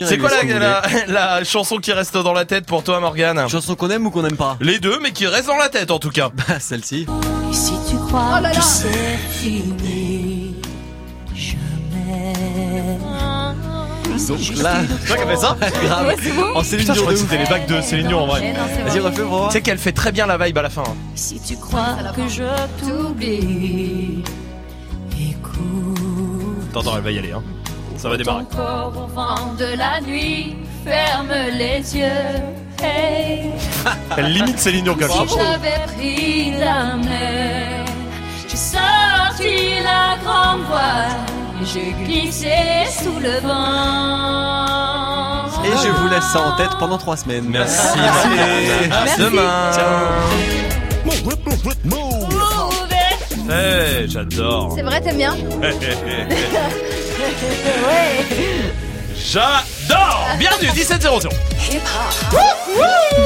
C'est quoi la, la, la chanson qui reste dans la tête pour toi, Morgane Chanson qu'on aime ou qu'on n'aime pas Les deux, mais qui reste dans la tête en tout cas. Bah, celle-ci. Et si tu crois Oh là là. que c'est fini, jamais. Donc là, C'est toi qui as fait ça grave. Ouais, c'est bon. En Céline je Dion c'était les bacs de Céline Dion en Eh vrai. c'est Vas-y, refais pour voir. Tu sais qu'elle fait très bien la vibe à la fin. hein. Si tu crois que je t'oublie, écoute. T'entends, elle va y aller. Hein. Ça va démarrer. Ton corps au vent de la nuit, ferme les yeux. Hey, Elle limite Céline Dion comme si j'avais pris la mer, j'ai sorti la grande voile, et j'ai glissé sous le vent. Et je vous laisse ça en tête pendant trois semaines. Merci. Merci. À Merci. demain. Move it. Eh, j'adore. C'est vrai, t'aimes bien J'adore. Bienvenue 1700.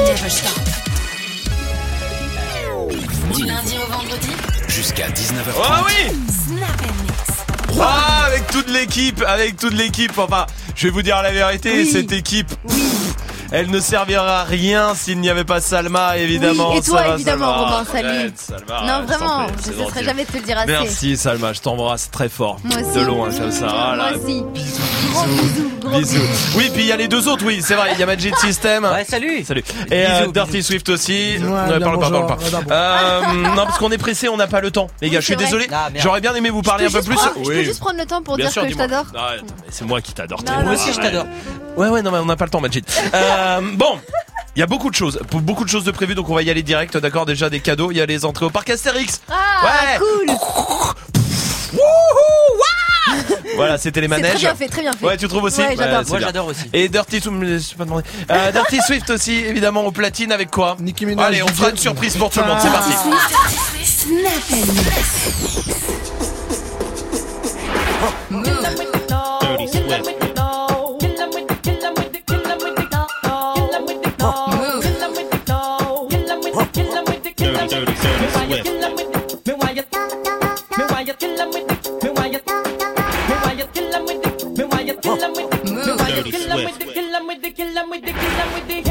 Never stop. Du lundi au vendredi, Jusqu'à 19h30. Oh oui. Snap Mix. Ah, avec toute l'équipe, avec toute l'équipe. Enfin, je vais vous dire la vérité, Oui. cette équipe, elle ne servira à rien s'il n'y avait pas Salma, évidemment. Oui, et toi, va, évidemment, Salma. Robin, salut. Arrête, Salma, Non, vraiment, plaît, je ne cesserai jamais de te le dire assez. Merci Salma, je t'embrasse très fort. Moi aussi. De loin comme ça. Ah là, Moi aussi. Bisous, Gros bisous. bisous, gros Bisous. Oui, puis il y a les deux autres, oui, c'est vrai. Il y a Magic System. Ouais, salut. Salut. Et euh, Bisous, Dirty Swift aussi. Ouais, Ouais, parle pas, parle pas. Euh, non, parce qu'on est pressé, on n'a pas le temps. Les gars, Oui, je suis désolé. Ah. J'aurais bien aimé vous parler un peu plus. Je peux juste prendre le temps pour Bien dire sûr, que je t'adore. C'est moi qui t'adore. Moi aussi, je t'adore. Ouais, ouais, non, mais on n'a pas le temps, Majid. Euh, bon. Il y a beaucoup de choses, beaucoup de choses de prévues, donc on va y aller direct. D'accord, déjà des cadeaux. Il y a les entrées au parc Astérix. Ah, Ouais. cool Voilà, c'était les C'est très manèges. bien fait, très bien fait. Ouais, tu trouves aussi Ouais, j'adore. Moi, bien. j'adore aussi. Et Dirty Swift, je suis pas demandé. Euh, Dirty Swift aussi, évidemment, au platine avec quoi? Nicki Minaj, Allez, on fera une surprise pour tout le monde. C'est parti. Snap dirty, dirty swift. Me why you me why you kill 'em with it? Me why you me why you kill 'em with it? Me why you kill 'em with it? Me why you kill 'em with it? Kill 'em with it, kill 'em with it, kill 'em with it.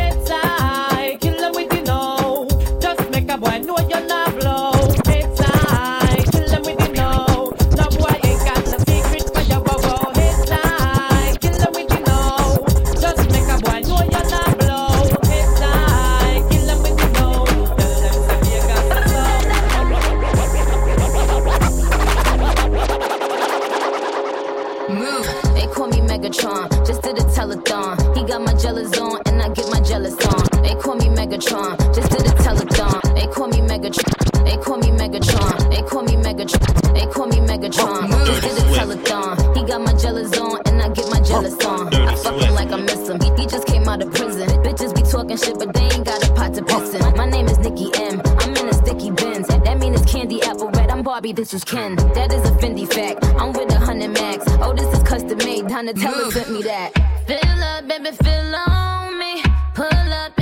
Megatron. They call me Megatron. They call me Megatron. Just did a telethon. He got my jealous on, and I get my jealous on. I fuck him like I miss him. He, he just came out of prison. Bitches be talking shit, but they ain't got a pot to piss in. My name is Nikki M. I'm in a sticky Benz. That mean it's candy apple red. I'm Barbie, this is Ken. That is a Fendi fact. I'm with a hundred max. Oh, this is custom made. Donatella sent me that. Fill up, baby, fill on me. Pull up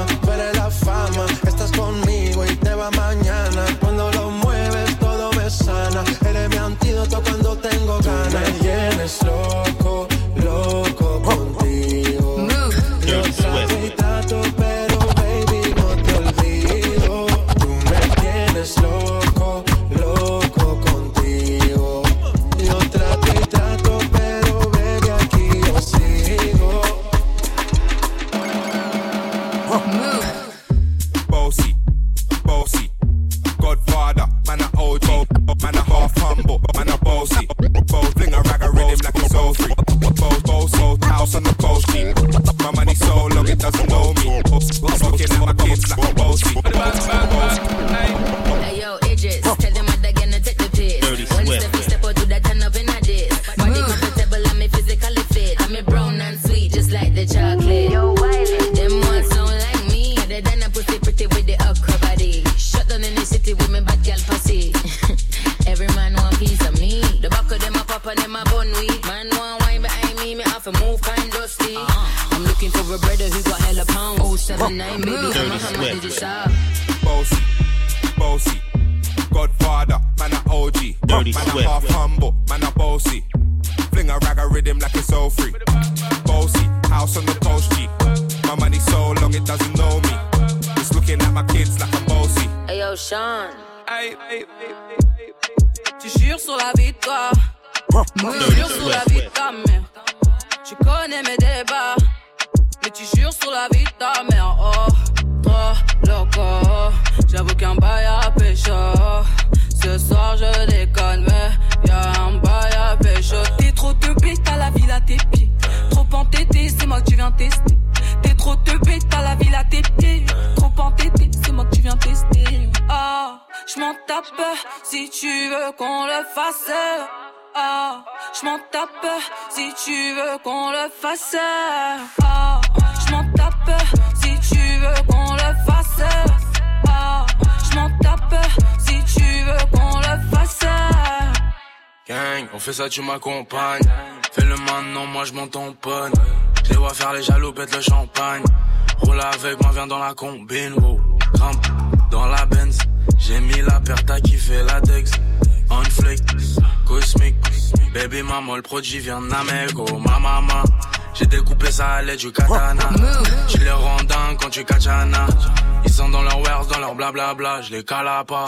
tu m'accompagnes. Fais le maintenant, moi je m'en tamponne. Je les vois faire les jaloux, pète le champagne. Roule avec moi, viens dans la combine, wow. Grimpe dans la Benz. J'ai mis la perte à kiffer la Dex. On flake, cosmique. Baby maman, le produit vient d'Amego, ma maman. J'ai découpé ça à l'aide du katana. Je les rends quand tu katana. Ils sont dans leur wares, dans leur blablabla. Je les cala pas.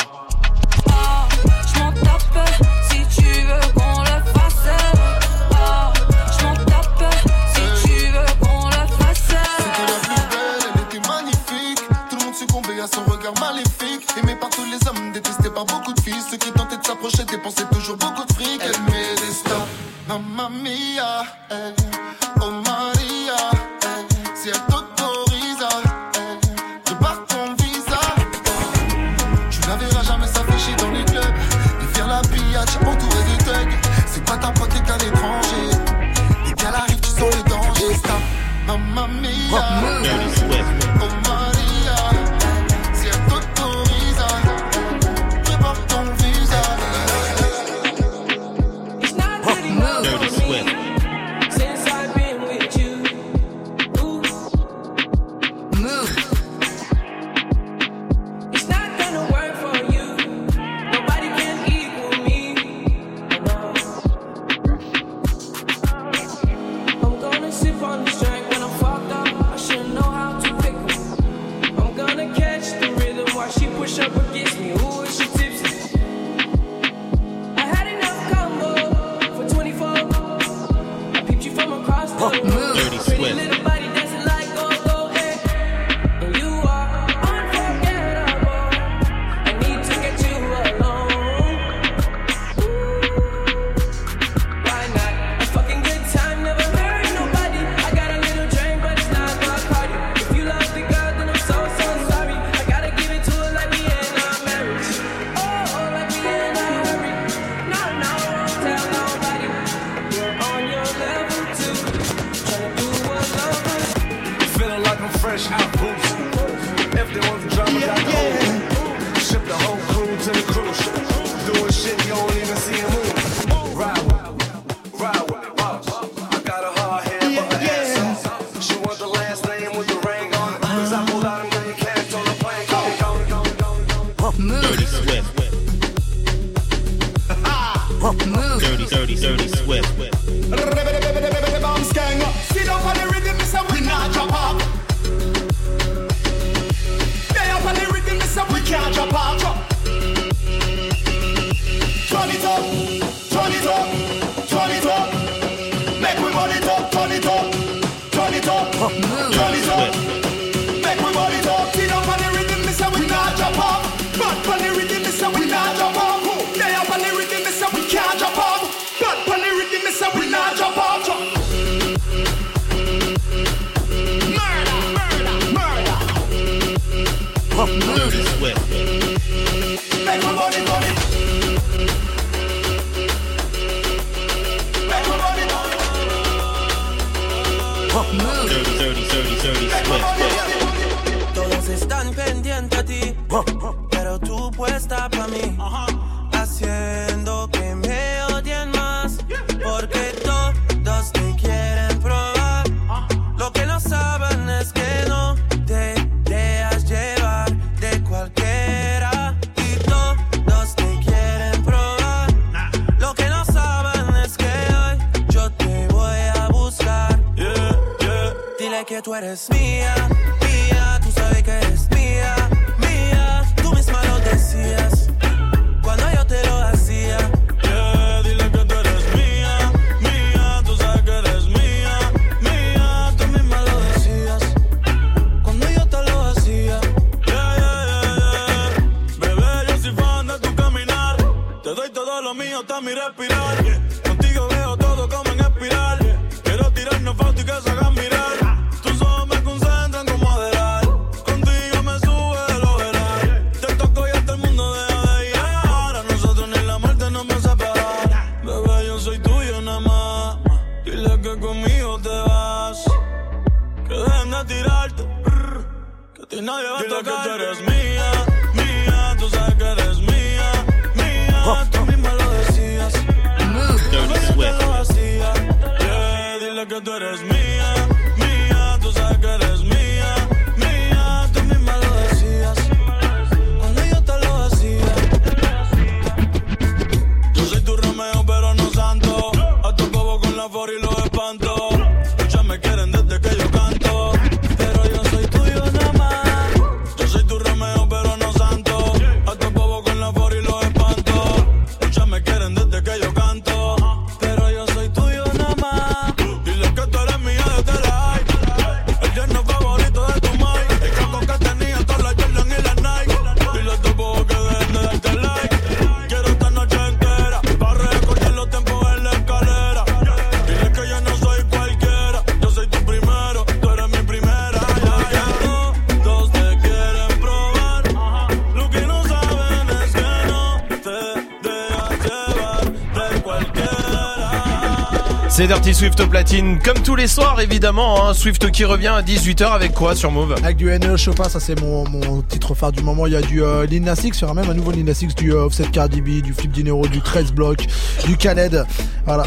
Dirty Swift au platine, comme tous les soirs évidemment. hein. Swift qui revient à 18h avec quoi sur Move Avec du NE Chopin, ça c'est mon, mon titre phare du moment. Il y a du euh, Lil Nas X, il y aura même un nouveau Lil Nas X, du euh, Offset Cardi B, du Flip Dinero, du 13 Block, du Khaled. Voilà.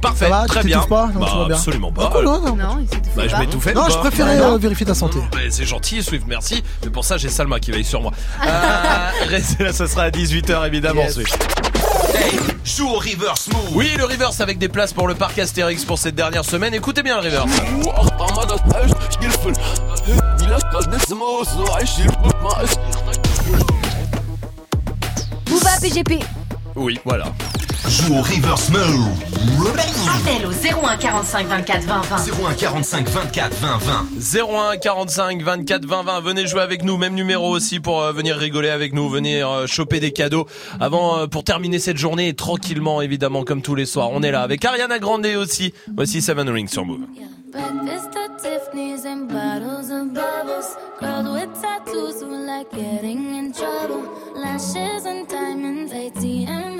Parfait, Ça va, très tu bien. pas Non, Bah, bien. absolument pas. Ah, cool, non, non. Non, il Bah, je pas. m'étouffais. Non, je préférais Non. euh, vérifier ta santé. Bah, c'est gentil, Swift, merci. Mais pour ça, j'ai Salma qui veille sur moi. Euh, restez là, ce sera à 18h évidemment, Yes. Swift. Joue au reverse move. Oui, le reverse avec des places pour le parc Astérix pour cette dernière semaine. Écoutez bien le reverse. Booba PGP. Oui, voilà. Joue au reverse move. Appel au 01 45 24 20 20. 01 45 24 20 20. 01 45 24 20 20 venez jouer avec nous même numéro aussi pour euh, venir rigoler avec nous venir euh, choper des cadeaux avant euh, pour terminer cette journée tranquillement évidemment comme tous les soirs on est là avec Ariana Grande aussi voici Seven Rings sur Move Breakfast at Tiffany's and bottles of bubbles. Girls with tattoos who like getting in trouble. Lashes and diamonds, ATM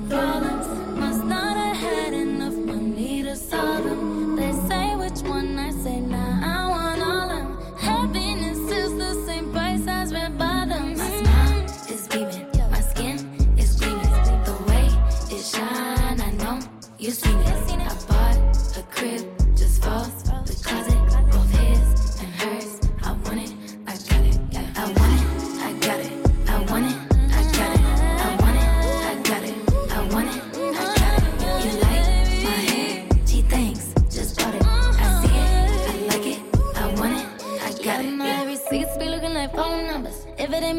problem.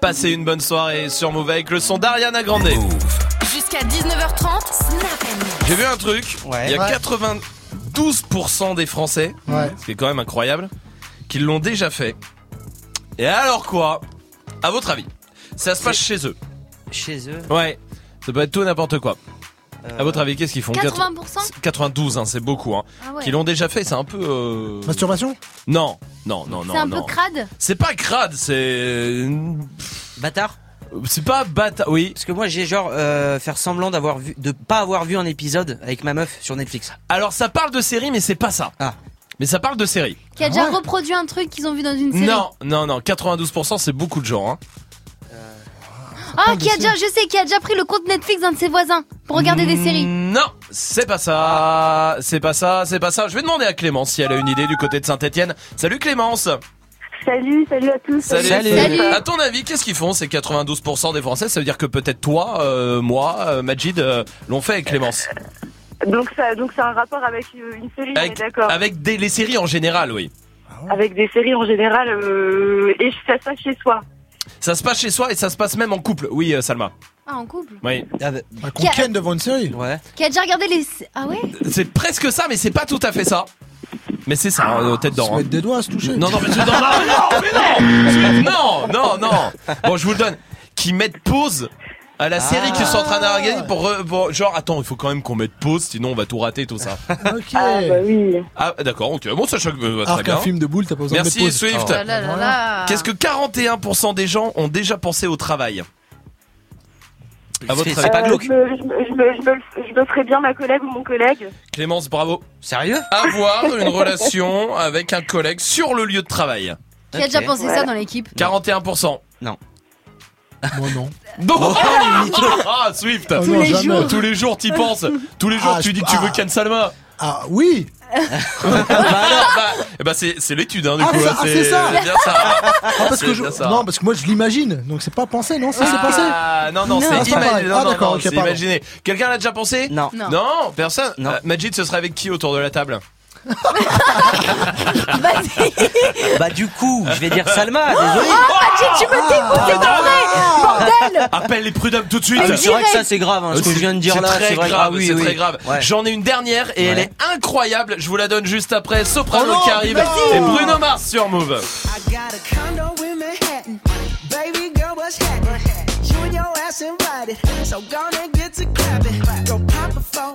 Passez une bonne soirée sur Move avec le son d'Ariana Grande. Jusqu'à 19h30, Snap J'ai vu un truc. Il y a Ouais. 92% des Français, Ouais. ce qui est quand même incroyable, qui l'ont déjà fait. Et alors quoi? À votre avis Ça se passe chez eux? Chez eux Ouais. Ça peut être tout et n'importe quoi. Euh, À votre avis, qu'est-ce qu'ils font? 80% 92, hein, c'est beaucoup. Hein. Ah ouais. Qui l'ont déjà fait, c'est un peu. euh, Masturbation? Non, non, non, non. C'est un non. peu crade C'est pas crade, c'est. Bâtard? C'est pas bâtard, oui. Parce que moi j'ai genre euh, faire semblant d'avoir vu, de pas avoir vu un épisode avec ma meuf sur Netflix. Alors ça parle de série, mais c'est pas ça. Ah. Mais ça parle de série. Qui a déjà reproduit un truc qu'ils ont vu dans une série Non, non, non. 92%, c'est beaucoup de gens. Hein. Ah, qui a déjà, je sais, qui a déjà pris le compte Netflix d'un de ses voisins pour regarder des séries. Non, c'est pas ça. C'est pas ça, c'est pas ça. Je vais demander à Clémence si elle a une idée du côté de Saint-Etienne. Salut Clémence. Salut, salut à tous. Salut. À ton avis, qu'est-ce qu'ils font ces 92% des Français? Ça veut dire que peut-être toi, euh, moi, euh, Majid, euh, l'ont fait avec Clémence. Donc ça, donc c'est un rapport avec une série, on est Avec, d'accord. avec des, les séries en général, oui. Avec des séries en général, euh, et ça se passe chez soi. Ça se passe chez soi et ça se passe même en couple. Oui, euh, Salma. Ah, en couple. Oui. Qu'on ken devant une série. Ouais. Qui a déjà regardé les. Ah ouais C'est presque ça, mais c'est pas tout à fait ça. Mais c'est ça, hein, tête d'or. Se mettre des doigts à se toucher. Non, non, mais, non, non, mais non, non, non, non. Bon, je vous le donne. Qui mettent pause à la série qu'ils sont en train d'organiser pour, re- pour- genre attends, il faut quand même qu'on mette pause, sinon on va tout rater tout ça. Ok. Ah bah oui. Ah d'accord, ok. Bon, ça choque euh, très Alors qu'un bien. film de boule, t'as pas besoin Merci de mettre pause. Swift. Oh là là là là. Qu'est-ce que 41% des gens ont déjà pensé au travail À votre C'est avis pas Euh, glauque. je, me, je, me, je, me, je, me, je me ferai bien ma collègue ou mon collègue. Clémence, bravo. Sérieux? Avoir une relation avec un collègue sur le lieu de travail. Qui a déjà Ok. pensé ça dans l'équipe? 41%. Moi non. Non Ah, Swift Oh, non, jamais. Tous les jours, t'y penses. Tous les jours, Ah, tu je- dis que tu veux ah. Ken Salma. Ah oui bah alors, bah, eh bah c'est c'est l'étude hein du Ah, coup. ça- hein, ah, c'est ça. bien ça. Ah, parce C'est que je... bien ça. Non, parce que moi je l'imagine. Donc c'est pas pensé, non? Ça c'est pensé Ah non non, Non, c'est c'est pas pareil. imaginé. Ah, Non non, d'accord, non, ok, c'est pardon. imaginé. Quelqu'un l'a déjà pensé? Non. Non. Non, personne? Non. Euh, Majid, ce serait avec qui autour de la table? Bah du coup, je vais dire Salma, désolé. Majid, tu me dégoûtes, c'est pas vrai Bordel Appelle les prud'hommes tout de suite. Ah, c'est vrai que ça c'est grave, hein, ce que je viens de dire là, très c'est vrai. grave, ah oui, c'est oui. très grave. Ouais. J'en ai une dernière et elle Ouais. est incroyable. Je vous la donne juste après. Soprano Oh non, qui arrive vas-y. et Bruno Mars sur Move. I got a condo in Manhattan. Baby girl, what's happening? You and your ass invited. So gonna get to clapping. Go pop a plan.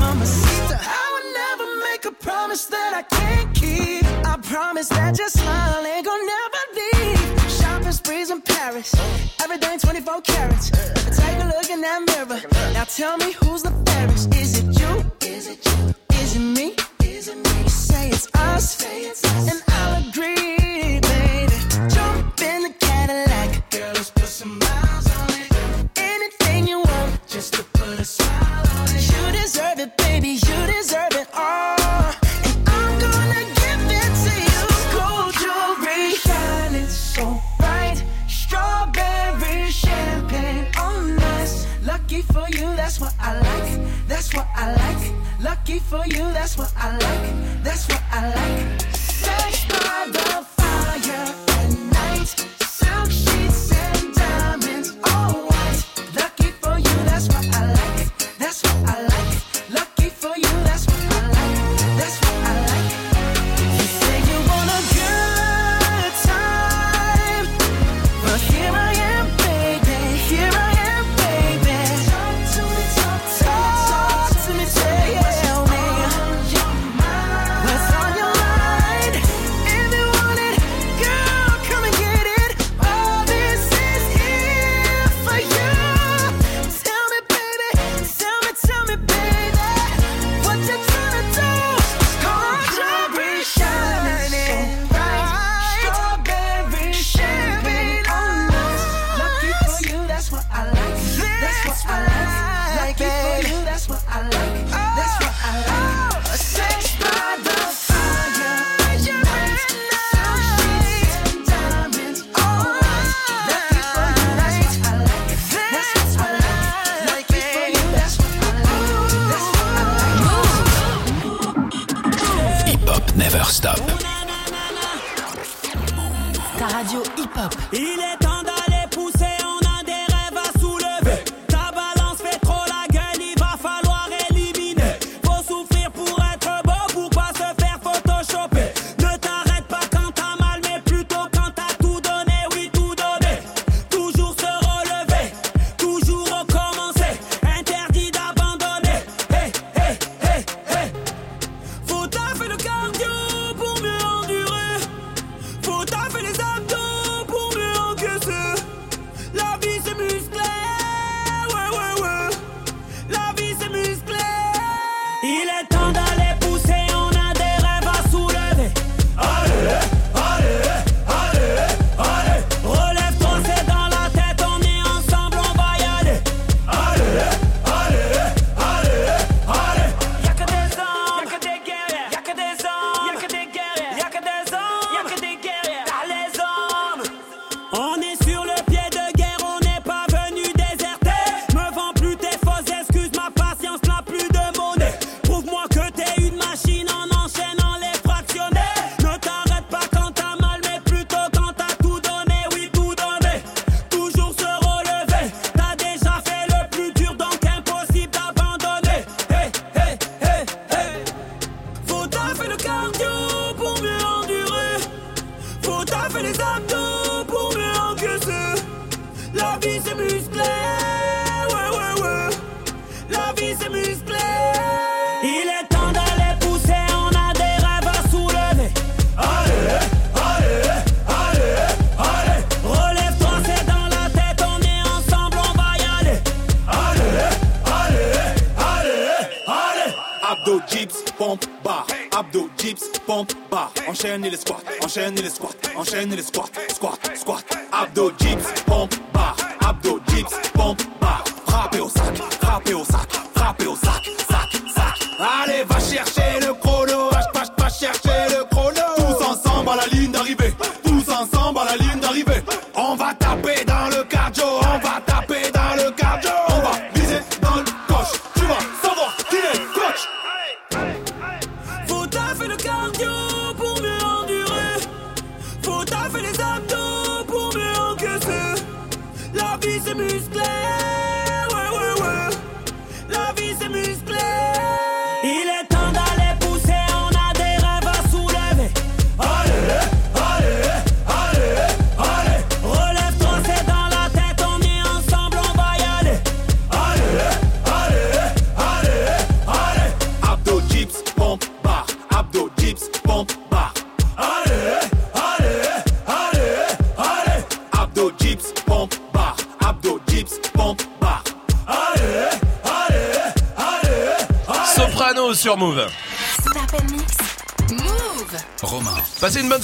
promise that I can't keep. I promise that your smile ain't gonna never leave. Shopping sprees in Paris, everything 24 carats. Take a look in that mirror. Now tell me who's the fairest? Is it you? Is it you? Is it me? Is it me? You say it's us, say it's us. and I'll agree, baby. Jump in the Cadillac, girl, let's put some miles on it. Anything you want, just to put a smile on it. You deserve it, baby. You. that's what I like. Lucky for you, that's what I like. That's what I like. Sex by the hip-hop. Il est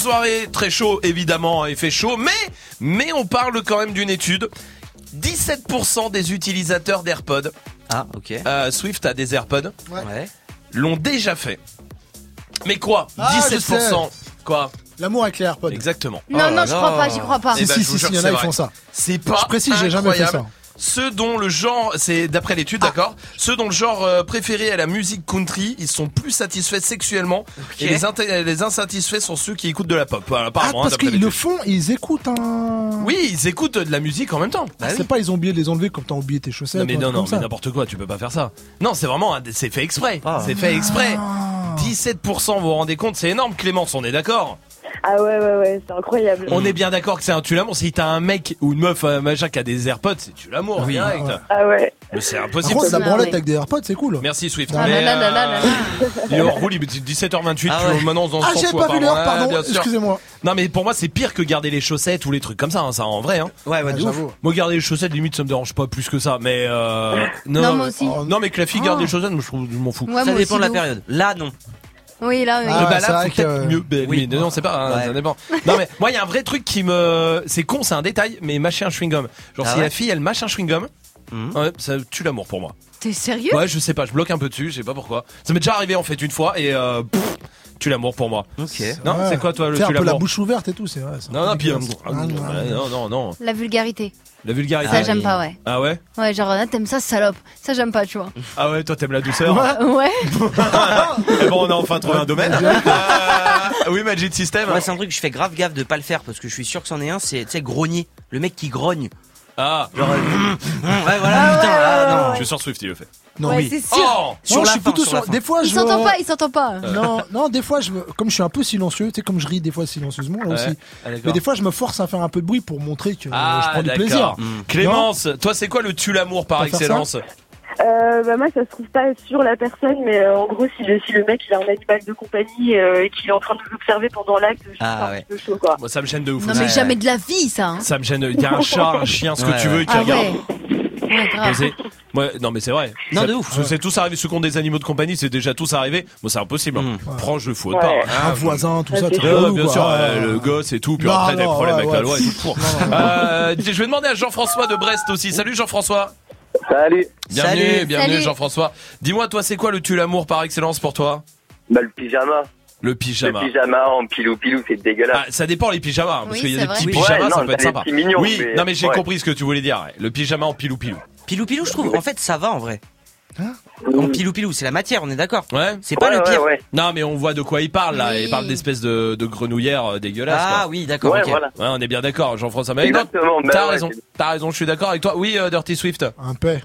soirée, très chaud évidemment, il fait chaud, mais mais on parle quand même d'une étude. 17% des utilisateurs d'AirPods, Ah, ok. euh, Swift a des AirPods, Ouais. l'ont déjà fait. Mais quoi? Ah, je 17% Quoi? L'amour avec les AirPods. Exactement. Non, Oh non, je crois là. pas, j'y crois pas. Eh Si, ben, si, je vous si, jure si, il y en que a, c'est ils font ça. C'est pas Je précise, j'ai jamais fait incroyable. ça. Ceux dont le genre, c'est d'après l'étude, d'accord Ceux dont le genre euh, préféré est la musique country, ils sont plus satisfaits sexuellement. Et les, insatisfaits sont ceux qui écoutent de la pop. Voilà, Ah, apparemment, hein, parce qu'ils le font, ils écoutent un. Oui, ils écoutent de la musique en même temps. Ah, c'est pas ils ont oublié de les enlever comme t'as oublié tes chaussettes. Non mais non non mais ça. n'importe quoi, tu peux pas faire ça. Non, c'est vraiment c'est fait exprès. Ah. C'est fait exprès. 17% vous vous rendez compte, c'est énorme Clémence, on est d'accord Ah ouais, ouais, ouais, c'est incroyable. On est bien d'accord que c'est un tue l'amour. Si t'as un mec ou une meuf euh, machin qui a des AirPods, c'est tue l'amour Oui. direct. Ouais. Ah ouais. Mais c'est Par impossible. contre, la Ah, branlette avec des AirPods, c'est cool. Merci Swift. Ah Mais, là là là Il est hors roue, il est 17h28, Ah tu- ouais. maintenant on Ah, s'en j'ai fout pas vu l'heure, Ah, pardon, bien sûr. excusez-moi. Non mais pour moi c'est pire que garder les chaussettes ou les trucs comme ça, hein, ça en vrai. Hein. Ouais, ouais, Ah. Moi garder les chaussettes limite ça me dérange pas plus que ça, mais euh, non, Non, moi aussi. oh, non mais que la fille garde Oh. les chaussettes, moi, je trouve je m'en fous. Ouais, Ça dépend de la période. Là, non. Oui, là, oui. Ah, Euh, bah ouais, c'est peut-être que- mieux. Oui. mais non, c'est pas, hein, Ouais. ça dépend. Non, mais moi, il y a un vrai truc qui me, c'est con, c'est un détail, mais mâcher un chewing-gum. Genre, Ah si ouais la fille, elle mâche un chewing-gum, Mhm. ouais, ça tue l'amour pour moi. T'es sérieux? Ouais, je sais pas, je bloque un peu dessus, je sais pas pourquoi. Ça m'est déjà arrivé, en fait, une fois, et euh, pff, tue l'amour pour moi. Ok. Non, Ouais. c'est quoi, toi, le Faire un tue peu la l'amour? bouche ouverte et tout, c'est vrai. Non, non, puis, euh, dégueulasse. ah, Ah, non, ouais, non, non, non. La vulgarité. La vulgarité. Ça, Ah, j'aime oui. pas, ouais. Ah ouais? Ouais, genre, là, t'aimes ça, salope. Ça, j'aime pas, tu vois. Ah ouais, toi, t'aimes la douceur? Ouais. Eh bon, on a enfin trouvé un domaine. Euh, oui, Magic System. Moi, c'est un truc que je fais grave gaffe de pas le faire parce que je suis sûr que c'en est un, c'est, tu sais, grogner. Le mec qui grogne. Ah, Genre, euh, ouais, voilà, putain, ah, non. je suis sur Swift, il le fait. Non, Ouais, oui. c'est sûr. Oh! Sur Moi, la je suis fin, plutôt sur la sur. fin. Des fois, Il je. s'entend pas, il s'entend pas. Non, non, des fois, je me... comme je suis un peu silencieux, tu sais, comme je ris des fois silencieusement, là Ouais. aussi. Ah. Mais des fois, je me force à faire un peu de bruit pour montrer que euh, Ah, je prends du plaisir. Mm. Clémence, toi, c'est quoi le tue l'amour par excellence? Euh, bah moi, ça se trouve pas sur la personne, mais euh, en gros, si le, si le mec il a un animal de compagnie euh, et qu'il est en train de l'observer pendant l'acte, je suis Ah, un ouais. peu chaud, quoi. Moi, ça me gêne de ouf. Non, aussi. mais Ouais. jamais de la vie, ça. hein. Ça me gêne. Il y a un chat, un chien, ce que Ouais, tu veux, ouais. qui Ah regarde. ouais. Ouais, grave. Posé. Ouais, non mais c'est vrai. Non, Ça- de ouf. C'est tous arrivé, ceux qui ont des animaux de compagnie, c'est déjà tous arrivé. Bon, c'est impossible. hein. Mm. Prends, je fous Ouais. pas. Un voisin, tout Ouais, ça, c'est tu Ouais, relou, bien quoi. sûr, Ah, ouais. le gosse et tout, puis Non, après des non, problèmes ouais, avec la ouais. loi et tout. Pour. Euh, je vais demander à Jean-François de Brest aussi. Salut Jean-François. Salut. Bienvenue, Salut. bienvenue Salut. Jean-François. Dis-moi, toi, c'est quoi le tue l'amour par excellence pour toi? Bah, le pyjama. Le pyjama. Le pyjama en pilou-pilou, c'est dégueulasse. Ah, ça dépend les pyjamas, hein, parce Oui, qu'il y a c'est des vrai. petits Oui. pyjamas, Ouais, ça non, peut être sympa. des petits mignons, oui, mais- non mais j'ai ouais. compris ce que tu voulais dire. ouais. Le pyjama en pilou pilou. Pilou pilou, je trouve. En fait, ça va en vrai. En pilou pilou, c'est la matière, on est d'accord. Ouais. C'est pas Ouais, le pire. ouais. Non mais on voit de quoi il parle là. Oui. Il parle d'espèces de, de grenouillères euh, dégueulasses. Ah quoi. oui, d'accord. Ouais, ok. voilà. Ouais, on est bien d'accord, Jean-François. Exactement. bah t'as ouais, raison, t'as raison, je suis d'accord avec toi. Oui, euh, Dirty Swift. Un paix.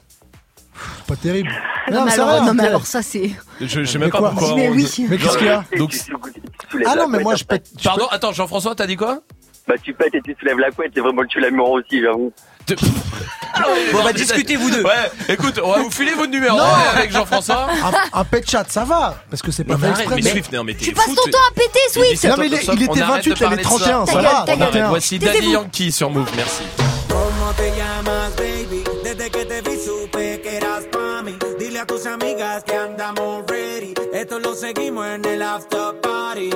Pas terrible. Non, mais alors, non, mais alors ça, c'est. Je, je sais Mais même pas quoi pourquoi. Mais on- oui. Mais qu'est-ce qu'il y a Donc- Ah non, mais moi, je pète. Pardon, attends, Jean-François, t'as dit quoi? Bah, tu pètes et tu soulèves la couette, c'est vraiment le tue l'amour aussi, j'avoue. Te- Bon, bah, discutez vous deux. Ouais, écoute, on va vous filer votre numéro Non. ouais, avec Jean-François. Un, un pet chat, ça va. Parce que c'est pas fait mais mais Swift, non mais t'es Tu passes ton temps à péter, Swift. 17 Non, mais il il était on arrête 28, de elle est parler de ça. 31, ça va. On. Voici. Daddy Yankee sur Move, merci. ¿Cómo te llamas, baby? Desde que te vi supe que eras pa' mí. Dile a tus amigas que andamos ready. Esto lo seguimos en el after party.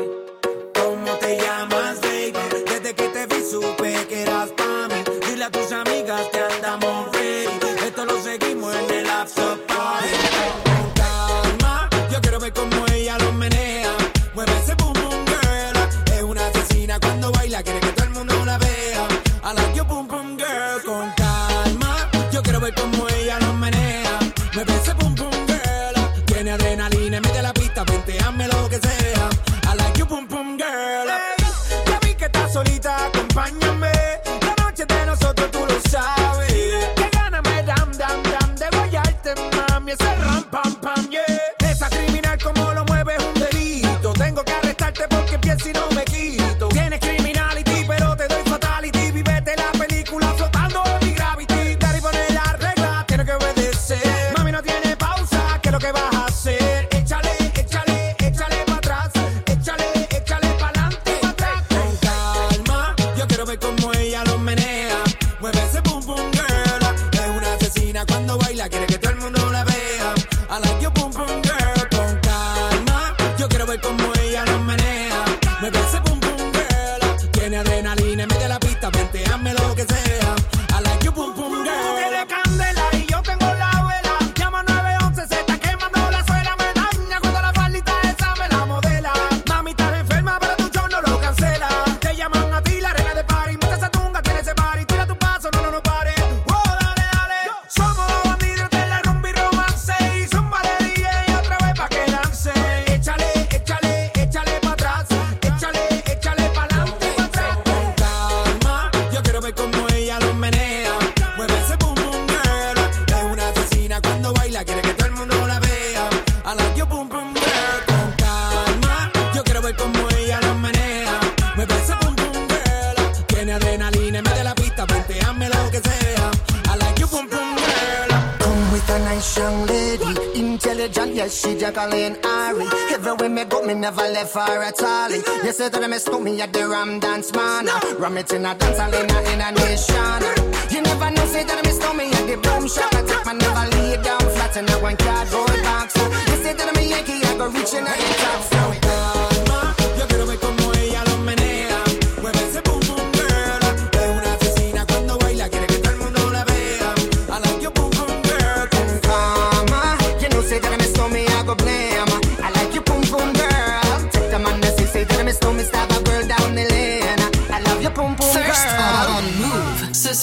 meeting a dance in a, in a nation.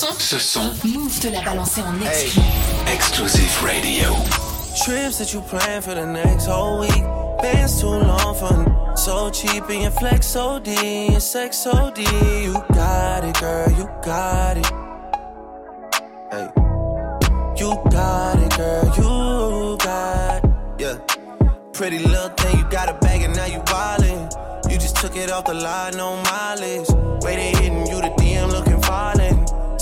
son Ce son. Move te l'a balancé en exclu. Hey. Exclusive Radio. Trips that you plan for the next whole week. Bands too long for So cheap and your flex OD And sex OD You got it girl, you got it. Hey. You got it girl, you got it. Yeah. Pretty little thing, you got a bag and now you wildin' You just took it off the line, no mileage. Way they hitting you today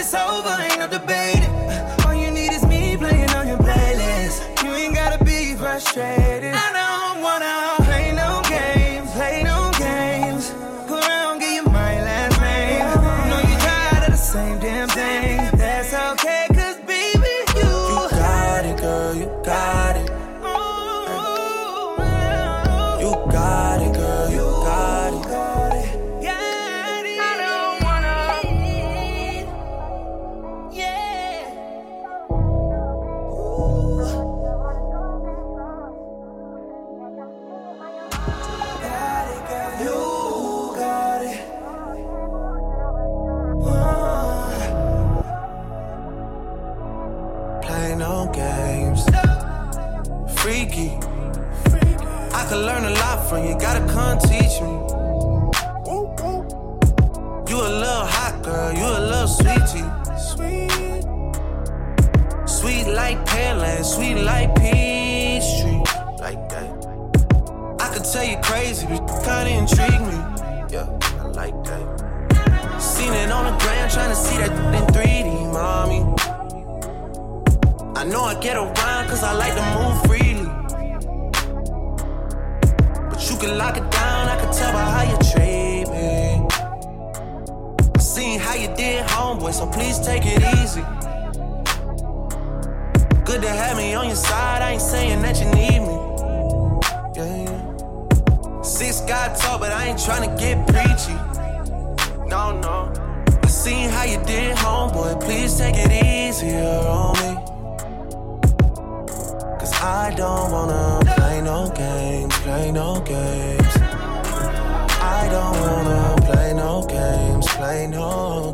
it's over, ain't no debating. All you need is me playing on your playlist. You ain't gotta be frustrated. looking like Peachtree. Like that. I could tell you crazy, but kinda intrigue me. Yeah, I like that. Seen it on the ground, trying to see that in 3D, mommy. I know I get around, cause I like to move freely. But you can lock it down, I can tell by how you treat me. I seen how you did, homeboy, so please take it easy good to have me on your side. I ain't saying that you need me. Yeah, yeah. Six got talk, but I ain't tryna get preachy. No, no. I seen how you did, homeboy. Please take it easier on me. Cause I don't wanna play no games, play no games. I don't wanna play no games, play no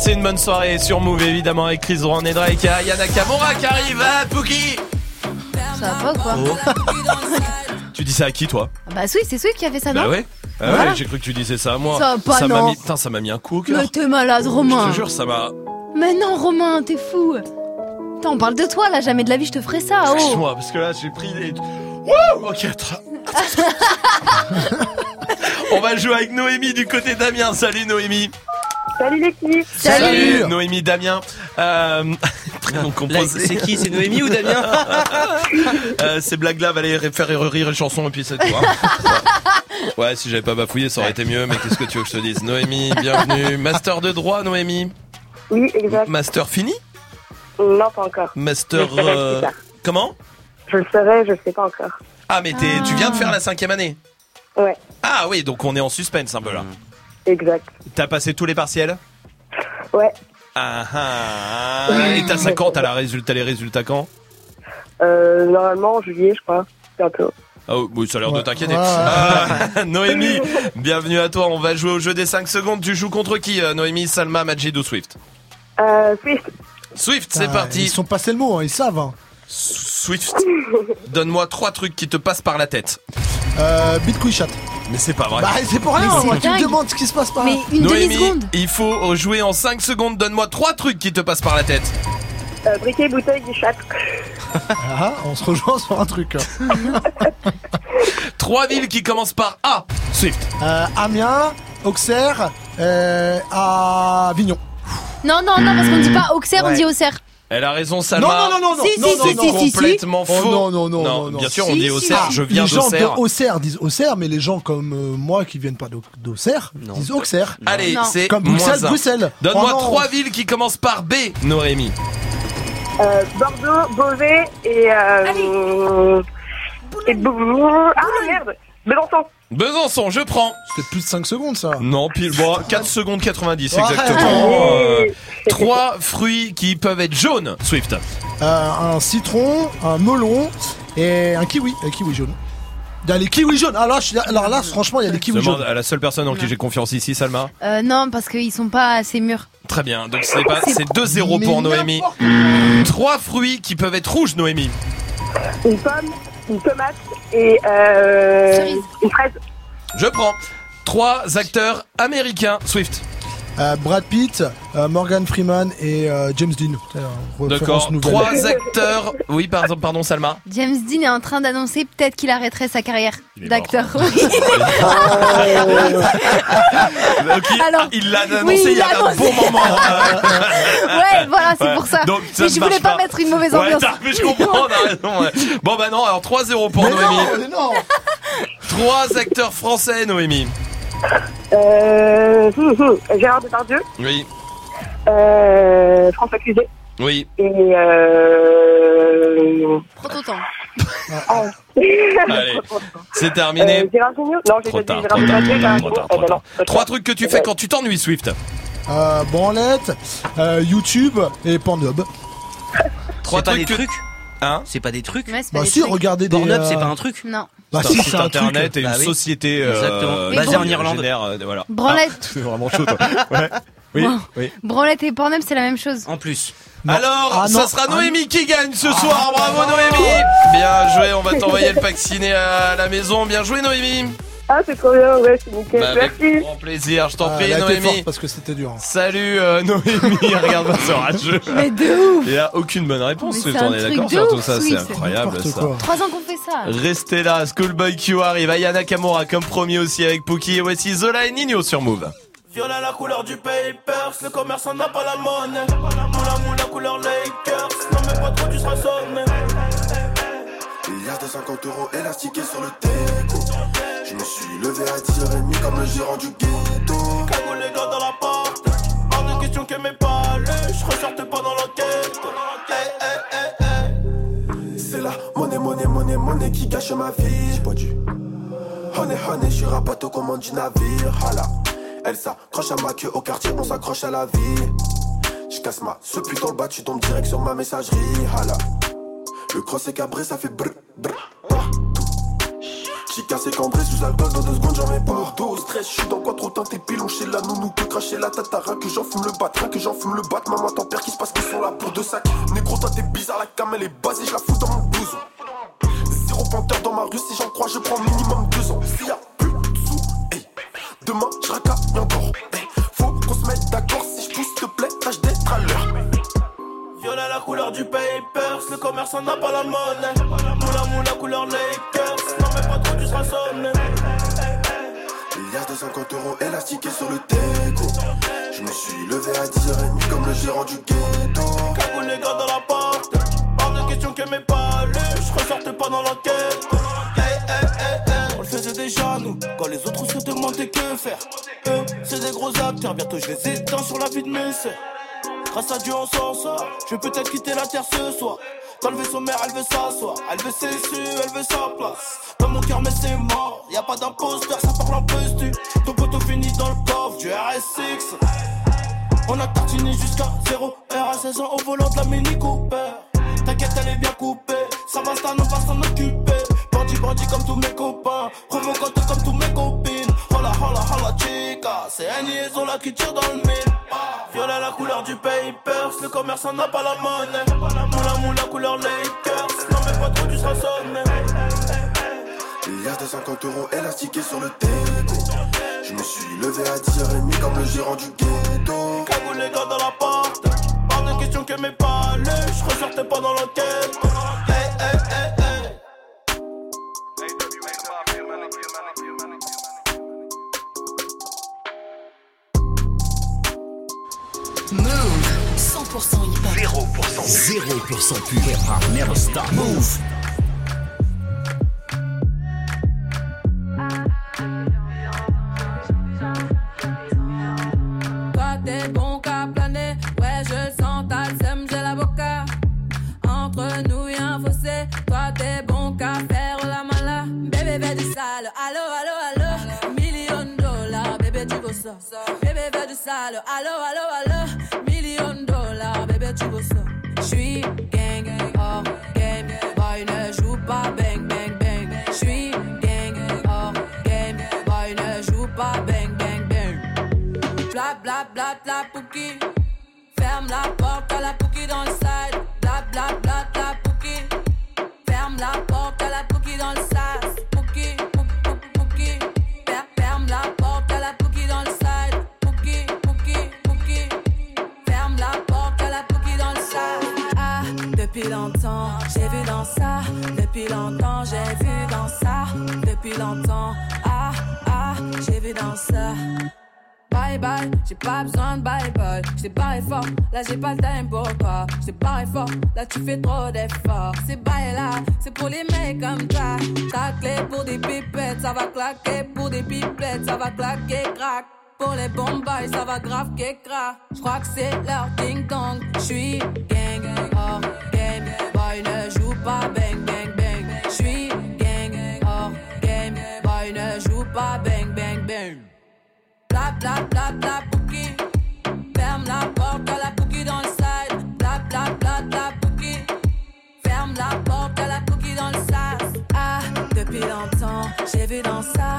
Passez une bonne soirée sur Move évidemment avec Chris Brown et Drake. Il y a qui arrive, hein, Pookie Ça va pas quoi Tu dis ça à qui toi Ah Bah, Swift, c'est Swift qui a fait ça, non Bah ouais. Ah ouais, j'ai cru que tu disais ça à moi. Ça va pas, m'a mis, putain, ça m'a mis un coup au cœur. Mais t'es malade, Romain. Je te jure, ça m'a. Mais non, Romain, t'es fou. Attends, on parle de toi là, jamais de la vie je te ferai ça. Oh. Excuse-moi, parce que là, j'ai pris des. Wouh Ok, On va jouer avec Noémie du côté d'Amiens. Salut Noémie. Salut l'équipe. Noémie Damien. Euh... prénom composé. c'est qui? C'est Noémie ou Damien? Euh, Ces blagues-là valaient faire rire une chanson et puis c'est tout. hein. Ouais. Si j'avais pas bafouillé, ça aurait été mieux, mais qu'est-ce que tu veux que je te dise? Noémie, bienvenue. Master de droit, Noémie Oui, exact. Master fini? Non, pas encore. Master. Je le ferai euh. Comment? Je le ferai, je sais pas encore. Ah, mais tu viens de faire la cinquième année? Ouais, Ah oui, donc on est en suspense un peu là. Exact. T'as passé tous les partiels Ouais. Ah ah. Et t'as 50, t'as la résultat, les résultats quand Euh, normalement, en juillet, je crois. Bientôt. Ah oui, ça a l'air de t'inquiéter. Ouais. Ah, Noémie, bienvenue à toi. On va jouer au jeu des 5 secondes. Tu joues contre qui euh, Noémie, Salma, Majid ou Swift Euh, Swift. Swift, c'est Ah, parti. Ils sont passés le mot, hein, ils savent. hein. Swift, donne-moi trois trucs qui te passent par la tête. Euh, Bitcoin chat. Mais c'est pas vrai. Bah, c'est pour rien, Mais moi, c'est tu me dingue. demandes ce qui se passe par là. Mais une Noémie, demi-seconde. il faut jouer en 5 secondes. Donne-moi trois trucs qui te passent par la tête. Euh, briquet, bouteille, chat. Ah, on se rejoint sur un truc. hein. Trois villes qui commencent par A. Swift. Euh, Amiens, Auxerre, euh, Avignon. Non, non, non, parce qu'on dit pas Auxerre, on Ouais. dit Auxerre. Elle a raison, Salma. Non, non, non, non, Si, non, si, non, si, non, si, non. si, si. Complètement Oh, faux. non, non, non, non, non. bien sûr, on dit si. Auxerre. Je viens les gens d'Auxerre. disent Auxerre, mais les gens comme euh, moi qui viennent pas d'Au- d'Auxerre disent Auxerre. Allez, Non. c'est Comme Bruxelles. Bruxelles. Donne-moi Oh non. trois villes qui commencent par B, Noémie. Euh, Bordeaux, Beauvais et... Euh, et Bou- Ah, merde Besançon. Besançon, je prends. C'était plus de 5 secondes ça. Non, pile, bon, 4 secondes 90 Ouais. exactement. Euh, trois fruits qui peuvent être jaunes, Swift. Euh, un citron, un melon et un kiwi. Un kiwi jaune. Il y a les kiwis jaunes. Alors là, je suis- alors là franchement, il y a des kiwis Demande jaunes. à la seule personne en qui j'ai confiance ici, Salma. Euh, non, parce qu'ils sont pas assez mûrs. Très bien, donc c'est pas, C'est- c'est 2-0 Mais pour Noémie. Trois fruits qui peuvent être rouges, Noémie. Une pomme, une tomate et... Euh, une fraise. Je prends. Trois acteurs américains, Swift. Euh, Brad Pitt, euh, Morgan Freeman et euh, James Dean. D'accord. Trois acteurs. Oui, pardon, pardon, Salma. James Dean est en train d'annoncer peut-être qu'il arrêterait sa carrière d'acteur. Alors, il l'a annoncé oui, il y a un bon moment. ouais, voilà, c'est Ouais. pour ça. Donc, ça mais je voulais pas, pas. mettre une mauvaise ambiance. mais je comprends, ouais. Bon, bah non, alors 3-0 pour Mais Noémie. non, mais non. Trois acteurs français, Noémie. Euh, hum, hum, Gérard Depardieu. Oui, Euh, François Cluzet. oui. Et... Euh... Prends ton temps. ah. Allez, c'est terminé. Euh, Gérard Jugnot Non, j'ai Trop déjà dit tard, Gérard trop tard, Depardieu. trop tard, trop Gérard tard, Jugnot. trop tard. non, Trois trucs que tu fais quand tu t'ennuies, Swift. Euh, branlette, euh, YouTube et Pornhub. Trois C'est pas des trucs que- trucs Hein C'est pas des trucs Ouais, c'est pas Bah des si, trucs. regardez des. Pornhub, c'est euh, pas un truc Non. Bah C'est si, un c'est internet truc. et une Bah oui. société euh, Exactement. Mais Basé bon. en Irlande. génère, euh, voilà. Branlette. Ah, c'est vraiment chaud, toi. Ouais. Oui, Bon. oui. Branlette et Pornhub, c'est la même chose. En plus. Non. Alors, Ah, ça sera Ah, Noémie qui gagne ce soir. Bravo Noémie. Bien joué, on va t'envoyer le pack ciné à la maison. Bien joué Noémie. Ah, c'est trop bien, ouais, c'est nickel. Bah, avec Merci. grand plaisir, je t'en Ah, prie elle a été Noémie. forte parce que c'était dur. hein. Salut euh, Noémie, regarde-moi ce rageux. Mais de ouf Il n'y a aucune bonne réponse, Mais c'est un on est truc d'accord de sur tout ouf, ça, c'est Swift. incroyable N'importe ça. quoi. Trois ans qu'on fait ça. Restez là, Schoolboy Q arrive, Ayana Kamura comme promis aussi avec Pookie et voici Zola et Nino sur Move. Viola la couleur du papers, le commerçant n'a pas la monnaie. Moula moula couleur Lakers, non mais pas trop tu seras sonné. Milliards de 50 euros élastiqués sur le déco. Je me suis levé à 10h30 comme le gérant du ghetto. Cagoule les gars dans la porte. Hors de question que mes pas je ressorte pas dans l'enquête. Hey, hey, hey, hey. C'est la monnaie, monnaie, monnaie, monnaie qui gâche ma vie. J'ai pas dû. Honey, honey, je suis rapato au commande du navire. Hala. Elle s'accroche à ma queue au quartier, on s'accroche à la vie. Je casse ma ce putain le bas, tu tombes direct sur ma messagerie. Hala. Le cross est cabré, ça fait brr, brr. J'ai cassé cambré sous alcool, dans deux secondes j'en mets. Dos, stress, je suis dans quoi trop teinté, pilon chez la nounou, peut cracher la tatara, que j'en fume le bat, que j'en fume le bat. Maman, t'en perds qui se passe qu'ils sont là pour deux sacs. Négro, toi t'es bizarre, la cam elle est basée, je la fous dans mon blouson. Zéro panthère dans ma rue, si j'en crois, je prends minimum deux ans. S'il y a plus de sous, hey, demain je racaille encore. Faut qu'on se mette d'accord, si je pousse, te plaît, tâche d'être à l'heure. Violet la couleur du papers, le commerçant n'a pas la monnaie. Moula moula couleur Lakers, tu seras sonné. Milliard de 50 euros élastiqués sur le déco. Je me suis levé à 10h30 comme le gérant du ghetto. Cagoule les gars dans la porte. Hors de question que mes pas je ressortais pas dans l'enquête. Hey, hey, hey, hey. On le faisait déjà nous, quand les autres se demandaient que faire. Eux, c'est des gros acteurs, bientôt je les éteins sur la vie de mes sœurs. Grâce à Dieu on s'en sort, je vais peut-être quitter la terre ce soir. Dans le vaisseau mère, elle veut s'asseoir, elle veut ses su, elle veut sa place. Dans mon cœur, mais c'est mort, y a pas d'imposteur, ça parle un peu stu. Ton poteau finit dans le coffre du RS6. On a tartiné jusqu'à 0 R à 16 ans au volant de la Mini Cooper. T'inquiète, elle est bien coupée, ça va, ça, va s'en occuper. Bandit, bandit comme tous mes copains, provocante comme tous mes copines. Hola, hola, hola, chica, c'est liaison là qui tire dans le mille. Violet la couleur du papers, le commerçant n'a pas la monnaie. Moula moula couleur Lakers, non mais pas trop tu seras sonné. Milliard de 50 euros élastiqués sur le déco. Je me suis levé à 10h30 comme le gérant du ghetto. Cagoule les gars dans la porte, pas de question que mes pas je ressortais pas dans l'enquête. Move 100% hip-hop. 0% 0% pur hip hop never stop. Move. Toi t'es bon qu'à planer, ouais je sens, seum, j'ai l'avocat. Entre nous y'a un fossé, toi t'es bon qu'à faire la mala. Bébé veut du sale, allo allo allo, million dollars, bébé tu veux ça. Bébé veut du sale, allo allo allo, million dollars, bébé tu veux ça. J'suis gang, oh game, boy ne joue pas bang bang bang. J'suis gang, oh game, boy ne joue pas bang bang bang. Bla bla bla bla pouki. Ferme la porte à la pouki dans le side. Bla bla bla depuis longtemps, j'ai vu dans ça. Depuis longtemps, j'ai vu dans ça. Depuis longtemps, ah, ah, j'ai vu dans ça. Bye bye, j'ai pas besoin de bye bye. J't'ai barré fort, là j'ai pas le time pour toi. J't'ai barré fort, là tu fais trop d'efforts. C'est bye là, c'est pour les mecs comme toi. Ta clé pour des pipettes, ça va claquer. Pour des pipettes, ça va claquer, crack. Pour les bombes, ça va grave qu'écra. J'crois que c'est leur ding dong. J'suis gang, oh game. Boy ne joue pas bang bang bang. J'suis gang, oh game. Boy ne joue pas bang bang bang. Bla bla bla bla pouki. Ferme la porte à la pouki dans le side. Bla bla bla bla pouki. Ferme la porte à la pouki dans le sas. Ah, depuis longtemps, j'ai vu dans ça.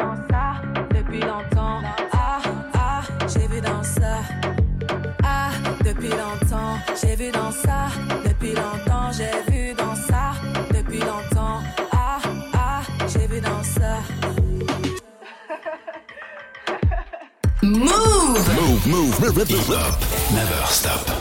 depuis longtemps, j'ai vu dans ça, depuis longtemps, j'ai vu dans ça, depuis longtemps, ah, ah, j'ai vu dans ça. Move! Move, move, move, move. Never stop.